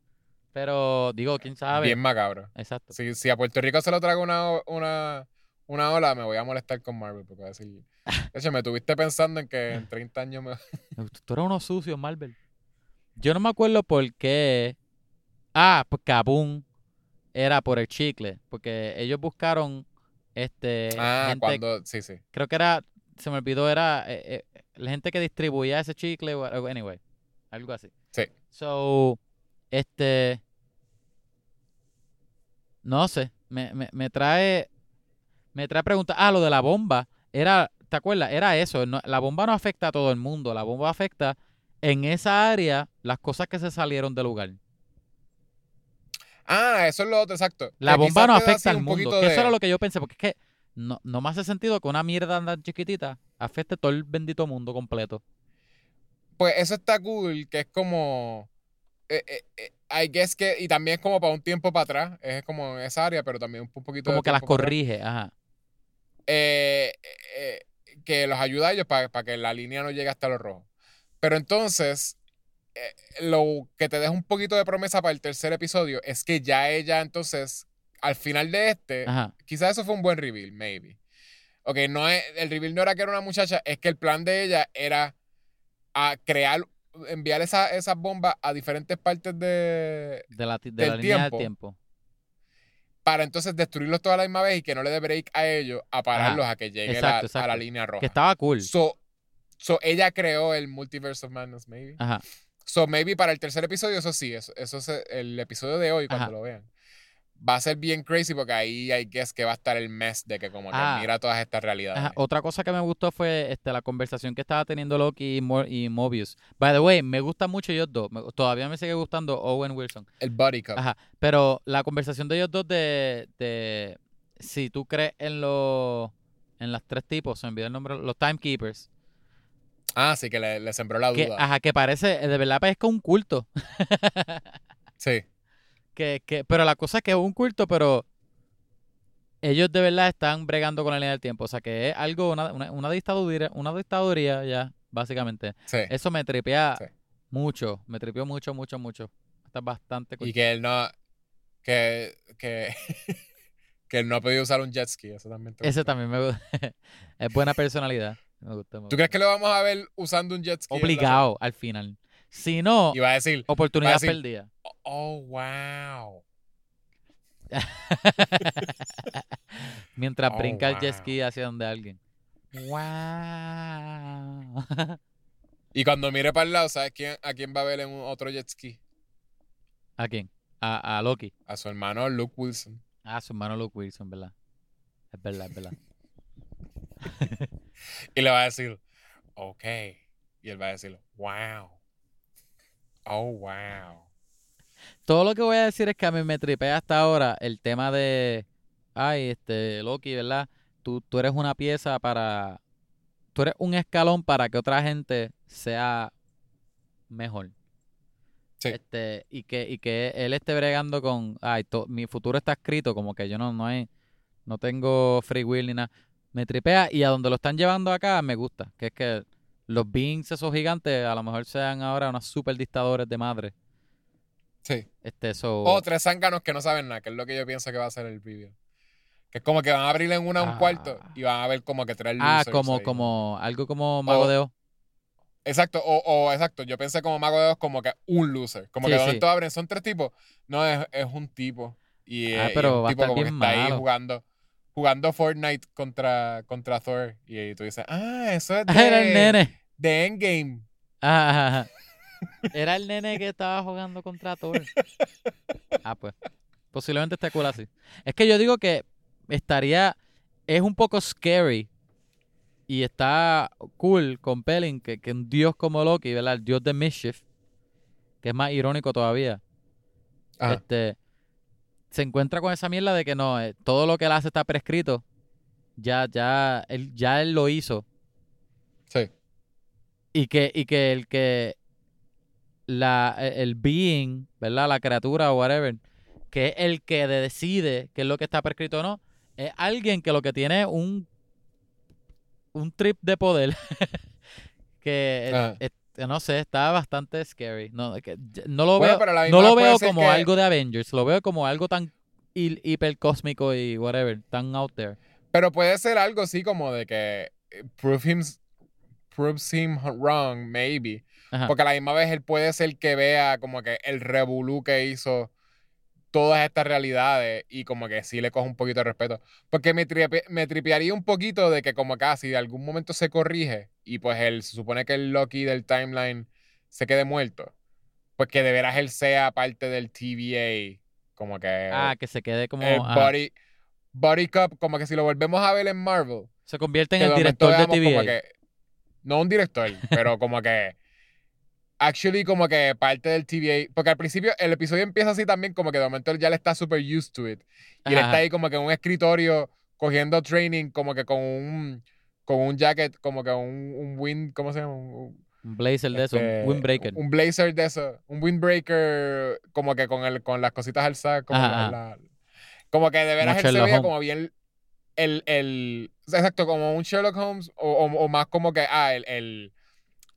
Pero digo, quién sabe. Bien macabro. Exacto. Si, si a Puerto Rico se lo traga una, una, una ola, me voy a molestar con Marvel. Porque voy a decir, de hecho, me tuviste pensando en que en 30 años me... Tú eres uno sucio, Marvel. Yo no me acuerdo por qué. Ah, pues Kabum era por el chicle. Porque ellos buscaron este Ah, gente, cuando... Sí, sí. creo que era, se me olvidó, era eh, eh, la gente que distribuía ese chicle, anyway, algo así. Sí. So, este, no sé, me, me, me trae, me trae preguntas. Ah, lo de la bomba, era, ¿te acuerdas? Era eso, no- la bomba no afecta a todo el mundo, la bomba afecta en esa área las cosas que se salieron del lugar. Ah, eso es lo otro, exacto. La Que bomba no afecta al un mundo. poquito Que de- eso era lo que yo pensé, porque es que no, no me hace sentido que una mierda tan chiquitita afecte todo el bendito mundo completo. Pues eso está cool, que es como. eh, eh, eh, I guess que. Y también es como para un tiempo para atrás. Es como en esa área, pero también un poquito. de Como que las tiempo para atrás. corrige, ajá. Que los ayuda a ellos para, para que la línea no llegue hasta los rojos. Pero entonces, eh, lo que te deja un poquito de promesa para el tercer episodio es que ya ella entonces, al final de este, quizás eso fue un buen reveal, maybe. Ok, no es, el reveal no era que era una muchacha, es que el plan de ella era a crear, enviar esa- esas bombas a diferentes partes de... De la, de la línea tiempo. del tiempo. Para entonces destruirlos toda la misma vez y que no le dé break a ellos a pararlos a que llegue la- Exacto, a la línea roja. Que estaba cool. So, so ella creó el Multiverse of Madness, maybe. Ajá. So, maybe para el tercer episodio, eso sí, eso, eso es el episodio de hoy, cuando Ajá. lo vean. Va a ser bien crazy porque ahí hay guess que va a estar el mess de que como que Ah. mira todas estas realidades. Ajá, Otra cosa que me gustó fue este, la conversación que estaba teniendo Loki y, Mo- y Mobius. By the way, me gusta mucho ellos dos. Me- todavía me sigue gustando Owen Wilson. El Body Cup. Ajá. Pero la conversación de ellos dos de, de si tú crees en los en las tres tipos, se me olvidó el nombre, los timekeepers. Ah, sí, que le, le sembró la Que, duda. ajá, que parece, de verdad parezca un culto. Sí. Que, que, pero la cosa es que es un culto, pero ellos de verdad están bregando con la línea del tiempo. O sea que es algo, una, una, una dictadura, una dictaduría ya, básicamente. Sí. Eso me tripea Sí. mucho, me tripeó mucho, mucho, mucho. Está bastante cool. Y que él no. Que. Que, que él no ha podido usar un jet ski. Eso también te Ese gustó. también me gusta. es buena personalidad. Me gusta. me ¿Tú gusta. crees que lo vamos a ver usando un jet ski? Obligado al final. Si no, va a decir, oportunidad decir- perdida. oh, wow. Mientras Oh, brinca el jet ski hacia donde alguien. ¡Wow! Y cuando mire para el lado, ¿sabes quién, a quién va a ver en un- otro jet ski? ¿A quién? A, a Loki. A su hermano Luke Wilson. Ah, su hermano Luke Wilson, ¿verdad? Es verdad, es verdad. Y le va a decir, ok. Y él va a decir, wow. Oh, wow. Todo lo que voy a decir es que a mí me tripea hasta ahora el tema de, ay, este, Loki, ¿verdad? Tú, tú eres una pieza para, tú eres un escalón para que otra gente sea mejor. Sí. Este, y que, y que él esté bregando con, ay, to- mi futuro está escrito, como que yo no, no hay, no tengo free will ni nada. Me tripea y a donde lo están llevando acá me gusta, que es que los beings esos gigantes a lo mejor sean ahora unos super dictadores de madre. Sí. Este, eso. O tres zánganos que no saben nada, que es lo que yo pienso que va a ser el video. Que es como que van a abrir en una un Ah. cuarto y van a ver como que tres Ah, como, ahí. como, algo como Mago O- de Oz. Exacto, o, o exacto, yo pensé como Mago de Oz como que un loser. Como Sí, que de sí. momento abren, son tres tipos. No, es, es un tipo. Y, Ah, pero es un va a tipo como que está ahí jugando, jugando Fortnite contra, contra Thor. Y, tú dices, ah, eso es de, Era el nene. de Endgame. Ajá, ajá, ajá. Era el nene que estaba jugando contra Thor. Ah, pues. Posiblemente esté cool así. Es que yo digo que estaría. Es un poco scary. Y está cool, compelling, que, que un dios como Loki, ¿verdad? El dios de Mischief. Que es más irónico todavía. Ajá. Este. Se encuentra con esa mierda de que no, eh, todo lo que él hace está prescrito. Ya, ya, él, ya él lo hizo. Sí. Y que, y que el que la, e- el being, ¿verdad? La criatura o whatever, que es el que decide qué es lo que está prescrito o no, es alguien que lo que tiene un un trip de poder que Ajá. Eh, no sé, está bastante scary. No, que no lo Bueno, veo, no lo veo como que- algo de Avengers, lo veo como algo tan hi- hipercósmico y whatever, tan out there. Pero puede ser algo así como de que eh, prove him, proves him wrong, maybe. Ajá. Porque a la misma vez él puede ser que vea como que el revolú que hizo todas estas realidades y como que sí le coge un poquito de respeto. Porque me, tripe- me tripearía un poquito de que como casi de algún momento se corrige y pues él se supone que el Loki del timeline se quede muerto. Pues que de veras él sea parte del TVA. Como que Ah, que se quede como el body, body cup, como que si lo volvemos a ver en Marvel. se convierte en el director de TVA. que- no un director, pero como que actually como que parte del TVA, porque al principio el episodio empieza así también como que de momento él ya le está super used to it y él Ajá, está ahí como que en un escritorio cogiendo training como que con un con un jacket, como que un, un wind, ¿cómo se llama? Un, Un blazer de eso, este, un windbreaker. Un blazer de eso, un windbreaker como que con el con las cositas como Ajá, la- la- como que de veras él se veía como bien el, el exacto como un Sherlock Holmes o, o- o más como que ah el el,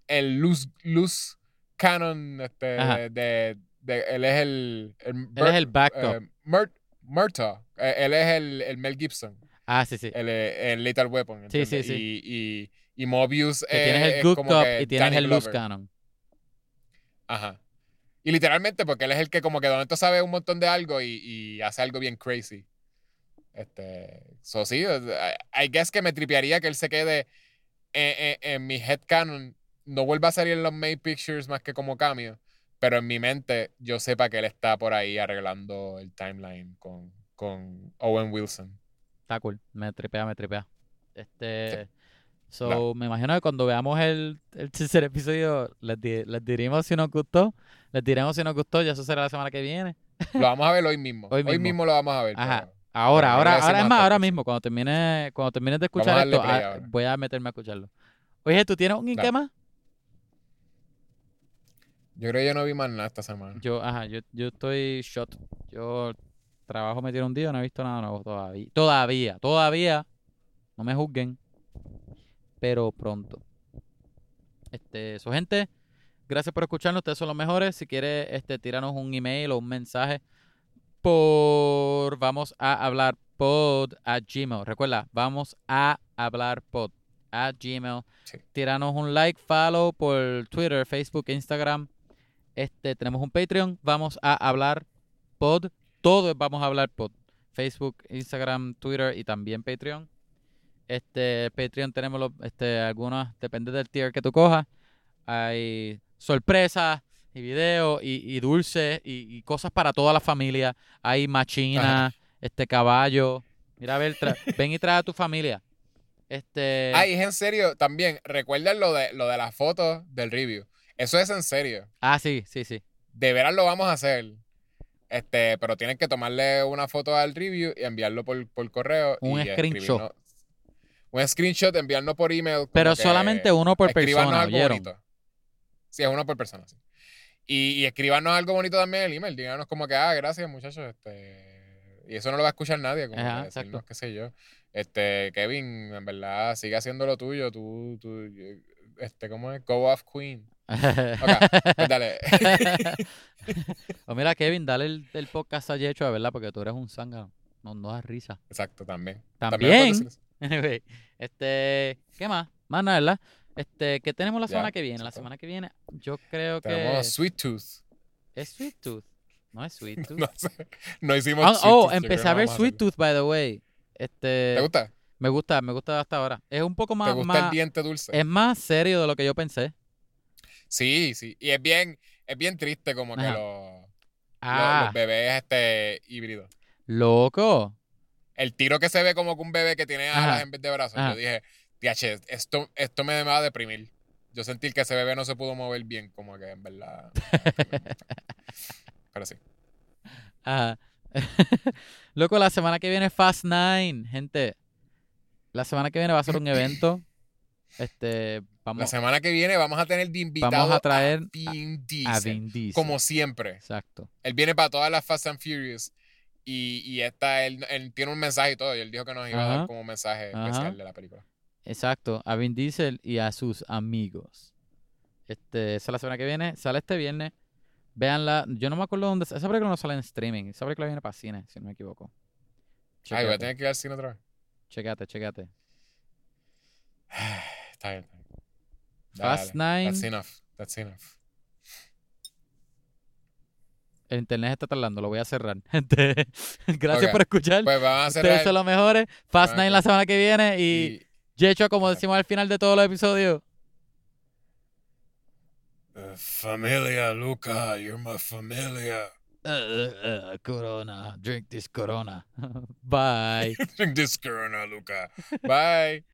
el loose loose canon, este, de, de- él es el, el, Él es el backup. eh, Mur- Murtaugh. Eh, él es el, el Mel Gibson, ah, sí, sí. el, eh, el Lethal Weapon. Sí, sí, sí. Y, y, y Mobius que eh, tienes el es Good como Cop que y tienes Danny el Loose. Cannon. Ajá. Y literalmente porque él es el que como que de momento sabe un montón de algo y, y hace algo bien crazy. Este, so sí, I, I guess que me tripearía que él se quede en, en, en mi headcanon, no vuelva a salir en los Made Pictures más que como cambio, pero en mi mente yo sepa que él está por ahí arreglando el timeline con, con Owen Wilson. Está cool. Me tripea, me tripea. Este. Sí. So, Claro. me imagino que cuando veamos el, el tercer episodio, les, di- les diremos si nos gustó. Les diremos si nos gustó, ya eso será la semana que viene. Lo vamos a ver hoy mismo. Hoy Hoy mismo. lo vamos a ver. Ajá. pero- Ahora, Pero ahora, ahora es más, ahora mismo, cuando termine, cuando termines de escuchar esto, ah, voy a meterme a escucharlo. Oye, ¿tú tienes un Dale. qué más? Yo creo que yo no vi más nada esta semana. Yo, ajá, yo, yo estoy shot. Yo trabajo metido un día, no he visto nada nuevo todavía. Todavía, todavía. No me juzguen. Pero pronto. Este, su gente, gracias por escucharnos. Ustedes son los mejores. Si quieres, este, tíranos un email o un mensaje por vamos a hablar pod a Gmail. Recuerda, vamos a hablar pod a Gmail. Sí. Tíranos un like, follow por Twitter, Facebook, Instagram. Este, tenemos un Patreon, vamos a hablar pod, todo es vamos a hablar pod. Facebook, Instagram, Twitter y también Patreon. Este, Patreon tenemos los, este, algunas, depende del tier que tú cojas. Hay sorpresas y videos y, y dulces y, y cosas para toda la familia. Hay machina, este caballo. Mira, a ver, ven y trae a tu familia. Este, Ay, es en serio, también, recuerden lo de, lo de las fotos del review. Eso es en serio. ah, sí, sí, sí. De veras lo vamos a hacer. Este, pero tienen que tomarle una foto al review y enviarlo por, por correo. Un y screenshot. Un screenshot, enviarnos por email. Pero solamente uno por persona, algo ¿oyeron? bonito. Sí, es uno por persona, sí. Y, y escribanos algo bonito también en el email. Díganos como que, ah, gracias, muchachos. Este, y eso no lo va a escuchar nadie, como Ajá, que decirnos, qué sé yo. Este, Kevin, en verdad, sigue haciendo lo tuyo. Tú, tú, este, ¿cómo es? Go off Queen. Pues dale. o mira, Kevin, dale el, el podcast a Yecho, ¿verdad? Porque tú eres un zángano. No, no das risa. Exacto, también. También. Anyway, este, ¿qué más? Más nada, ¿verdad? Este, ¿qué tenemos la semana que viene? La semana que viene, yo creo que Tenemos Sweet Tooth. es Sweet Tooth. No es Sweet Tooth. No sé. No hicimos Ah, Sweet oh, Tooth, empecé a ver Sweet. Tooth, by the way. Este, ¿Te gusta? me gusta, me gusta hasta ahora. Es un poco ¿Te más, gusta el más diente dulce? es más serio de lo que yo pensé. Sí, sí. Y es bien, es bien triste como que Ajá. los, los- Ah, los bebés este, híbridos. loco. El tiro que se ve como que un bebé que tiene Ajá. alas en vez de brazos. Ajá. Yo dije, "Diache, esto, esto me va a deprimir. Yo sentí que ese bebé no se pudo mover bien, como que en verdad. Pero sí. Ajá. Loco, la semana que viene Fast Nine, gente. La semana que viene va a ser un evento. Este, La semana que viene vamos a tener de invitado Vamos a traer Vin Diesel. a Vin Diesel. Como siempre. Exacto. Él viene para todas las Fast and Furious. Y, y esta, él, él tiene un mensaje y todo. Y él dijo que nos iba a dar como mensaje Ajá. especial de la película. Exacto. A Vin Diesel y a sus amigos. Este, esa es la semana que viene. Sale este viernes. Véanla. Yo no me acuerdo dónde. Esa película no sale en streaming. Esa película viene para cine, si no me equivoco. Ay, voy a tener que ir al cine otra vez. chécate, chécate. Está bien. Fast. Nine. That's enough. That's enough. El internet está tardando, lo voy a cerrar. Gente, gracias por escuchar. Pues vamos a Ustedes cerrar. son los mejores. Fast Nine la semana que viene y y- Yecho, como decimos al final de todos los episodios. Uh, familia, Luca, you're my familia. Uh, uh, uh, corona, drink this Corona. Bye. Drink this Corona, Luca. Bye.